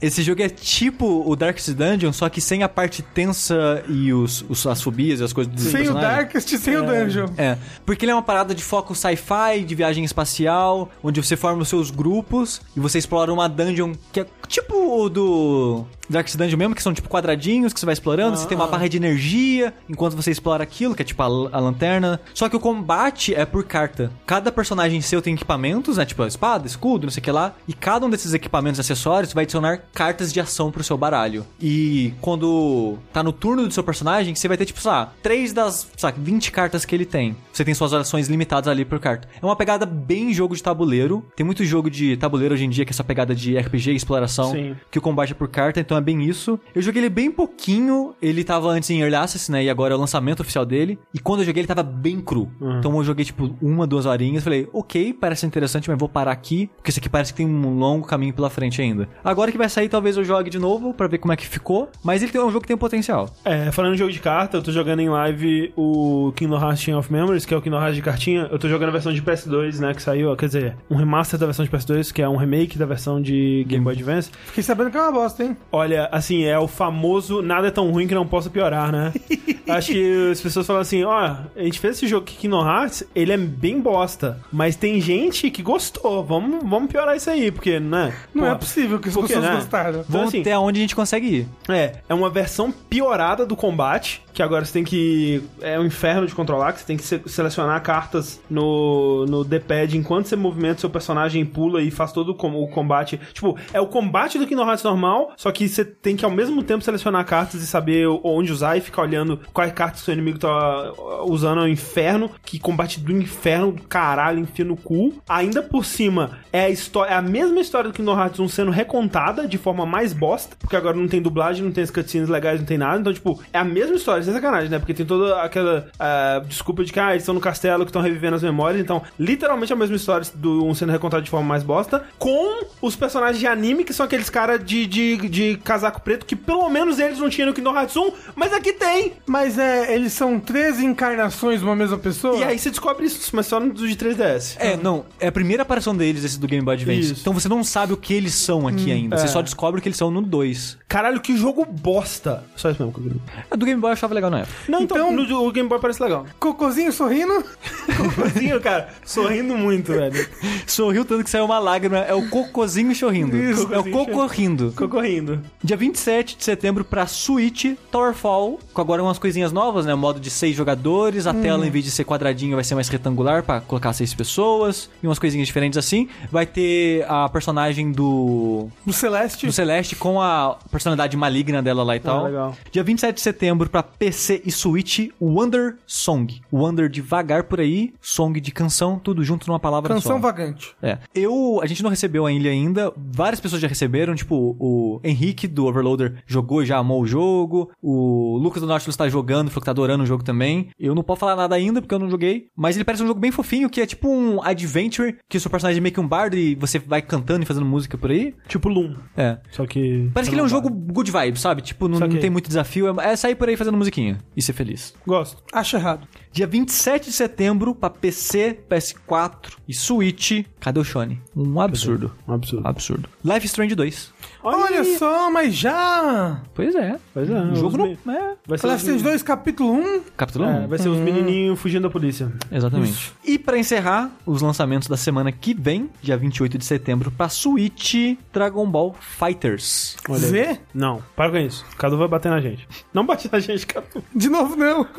Esse jogo é tipo o Darkest Dungeon, só que sem a parte tensa e os, os- as fobias e as coisas do sem o personagem. Darkest, sem o Dungeon. É, porque ele é uma parada de foco sci-fi, de viagem espacial, onde você forma os seus grupos e você explora uma dungeon que é tipo o do Darkest Dungeon mesmo, que são tipo quadradinhos que você vai explorando, você tem uma barra de energia enquanto você explora aquilo, que é tipo a, a lanterna. Só que o combate é por carta. Cada personagem seu tem equipamentos, né? Tipo espada, escudo, não sei o que lá. E cada um desses equipamentos e acessórios vai adicionar cartas de ação pro seu baralho. E quando tá no turno do seu personagem, você vai ter, tipo, sei lá, três das, sei lá, 20 cartas que ele tem. Você tem suas ações limitadas ali por carta. É uma pegada bem jogo de tabuleiro. Tem muito jogo de tabuleiro hoje em dia que é essa pegada de RPG, exploração, Sim. que o combate é por carta, então é bem isso. Eu joguei ele bem pouquinho, ele tava antes em Early Access, né, e agora é o lançamento oficial dele. E quando eu joguei ele tava bem cru. Então eu joguei tipo uma, duas horinhas, falei, ok, parece interessante, mas vou parar aqui, porque isso aqui parece que tem um longo caminho pela frente ainda. Agora que vai sair, talvez eu jogue de novo pra ver como é que ficou, mas ele tem é um jogo que tem potencial. É, falando em jogo de carta, eu tô jogando em live o Kingdom Hearts Chain of Memories, que é o Kingdom Hearts de cartinha. Eu tô jogando a versão de PS2, né, que saiu, quer dizer, um remaster da versão de PS2, que é um remake da versão de Game Boy Advance. Fiquei sabendo que é uma bosta, hein? Olha, assim, é o famoso nada é tão ruim que não possa piorar, né? Acho que as pessoas falam assim, ó, a gente fez esse jogo aqui, Kingdom Hearts, ele é bem bosta, mas tem gente que gostou, vamos, vamos piorar isso aí, porque, né? Não Pô, é possível que as pessoas né? gostaram. Então, Vamos assim, até onde a gente consegue ir. é, é uma versão piorada do combate, que agora você tem que. É um inferno de controlar, que você tem que se- selecionar cartas no, no D-pad enquanto você movimenta seu personagem pula e faz todo o o combate. Tipo, é o combate do Kingdom Hearts normal, só que você tem que ao mesmo tempo selecionar cartas e saber onde usar e ficar olhando quais cartas seu inimigo tá uh, usando. É o inferno, que combate do inferno, caralho, enfia no cu. Ainda por cima, é a história, é a mesma história do Kingdom Hearts 1 sendo recontada de forma mais bosta, porque agora não tem dublagem, não tem as cutscenes legais, não tem nada. Então, tipo, é a mesma história, sem sacanagem, né? Porque tem toda aquela ah, desculpa de que, ah, eles estão no castelo, que estão revivendo as memórias. Então, literalmente a mesma história do 1 sendo recontado de forma mais bosta, com os personagens de anime, que são aqueles caras de, de, de casaco preto, que pelo menos eles não tinham no Kingdom Hearts 1, mas aqui tem! Mas é, eles são 13 encarnações de uma mesma pessoa? E aí você descobre isso, mas só no de 3DS. É, não, é a primeira aparição deles, esse do Game Boy Advance. Isso. Então você não sabe o que eles são aqui ainda. Você é. só descobre o que eles são no 2. Caralho, que jogo bosta! Só isso mesmo que eu queria. A do Game Boy eu achava legal na época. Não, então, Então- no, o Game Boy parece legal. Cocôzinho sorrindo? Cocôzinho, cara, sorrindo muito, velho. Sorriu tanto que saiu uma lágrima. É o cocôzinho chorrindo. Isso, é o cocôzinho cocô rindo. Cocô rindo. Dia 27 de setembro pra Switch, Towerfall, com agora umas coisinhas novas, né? Modo de seis jogadores, a tela em vez de ser quadradinho vai ser mais retangular pra colocar seis pessoas, e umas coisinhas diferentes assim. Vai ter a personagem do, Do Celeste? do Celeste com a personalidade maligna dela lá e tal. legal. Dia 27 de setembro pra PC e Switch, Wonder Song. Wonder devagar por aí, song de canção, tudo junto numa palavra Canção só. vagante. É. Eu. A gente não recebeu a ilha ainda. Várias pessoas já receberam. Tipo, o Henrique do Overloader jogou e já amou o jogo. O Lucas do Nautilus tá jogando, falou que tá adorando o jogo também. Eu não posso falar nada ainda porque eu não joguei. Mas ele parece um jogo bem fofinho, que é tipo um adventure, que o seu personagem é meio que um bardo e você vai cantando e fazendo música por aí. Tipo Loom. É. Só que. Parece que ele é um jogo good vibe, sabe? Tipo, não, não tem muito desafio. É é sair por aí fazendo musiquinha e ser feliz. Gosto. Acho errado. Dia 27 de setembro pra PC, PS4 e Switch. Cadê o Shone? Um absurdo. Um absurdo. Absurdo. Life Strange 2. Olha, aí. só, mas já! Pois é. Pois é. O jogo não. me- É. Vai ser, os, Strange 2, capítulo 1. Capítulo 1. é, vai ser os menininhos fugindo da polícia. Exatamente. E pra encerrar, os lançamentos da semana que vem, dia 28 de setembro, pra Switch, Dragon Ball Fighters. Olha aí. Z? Não, para com isso. Cadu vai bater na gente. Não bate na gente, Cadu. De novo, não.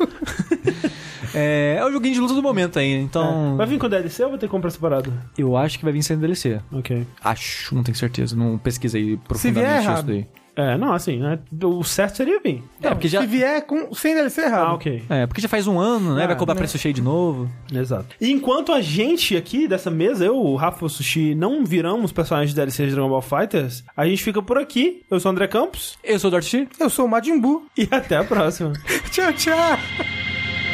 É, é o joguinho de luta do momento aí, então. Vai vir com DLC ou vai ter que comprar separado? Eu acho que vai vir sendo DLC. Ok. Acho, não tenho certeza. Não pesquisei vier profundamente isso errado. daí. É, não, assim, né? O certo seria vir. É, porque já. Se vier com, sem DLC errado. Ah, ok. É, porque já faz um ano, né? Ah, vai cobrar né? preço cheio de novo. Exato. E enquanto a gente aqui dessa mesa, eu, o Rafa e o Sushi, não viramos personagens de DLC de Dragon Ball Fighters, a gente fica por aqui. Eu sou o André Campos Eu sou o Darcy. Eu sou o Majin Buu. e até a próxima. Tchau, tchau.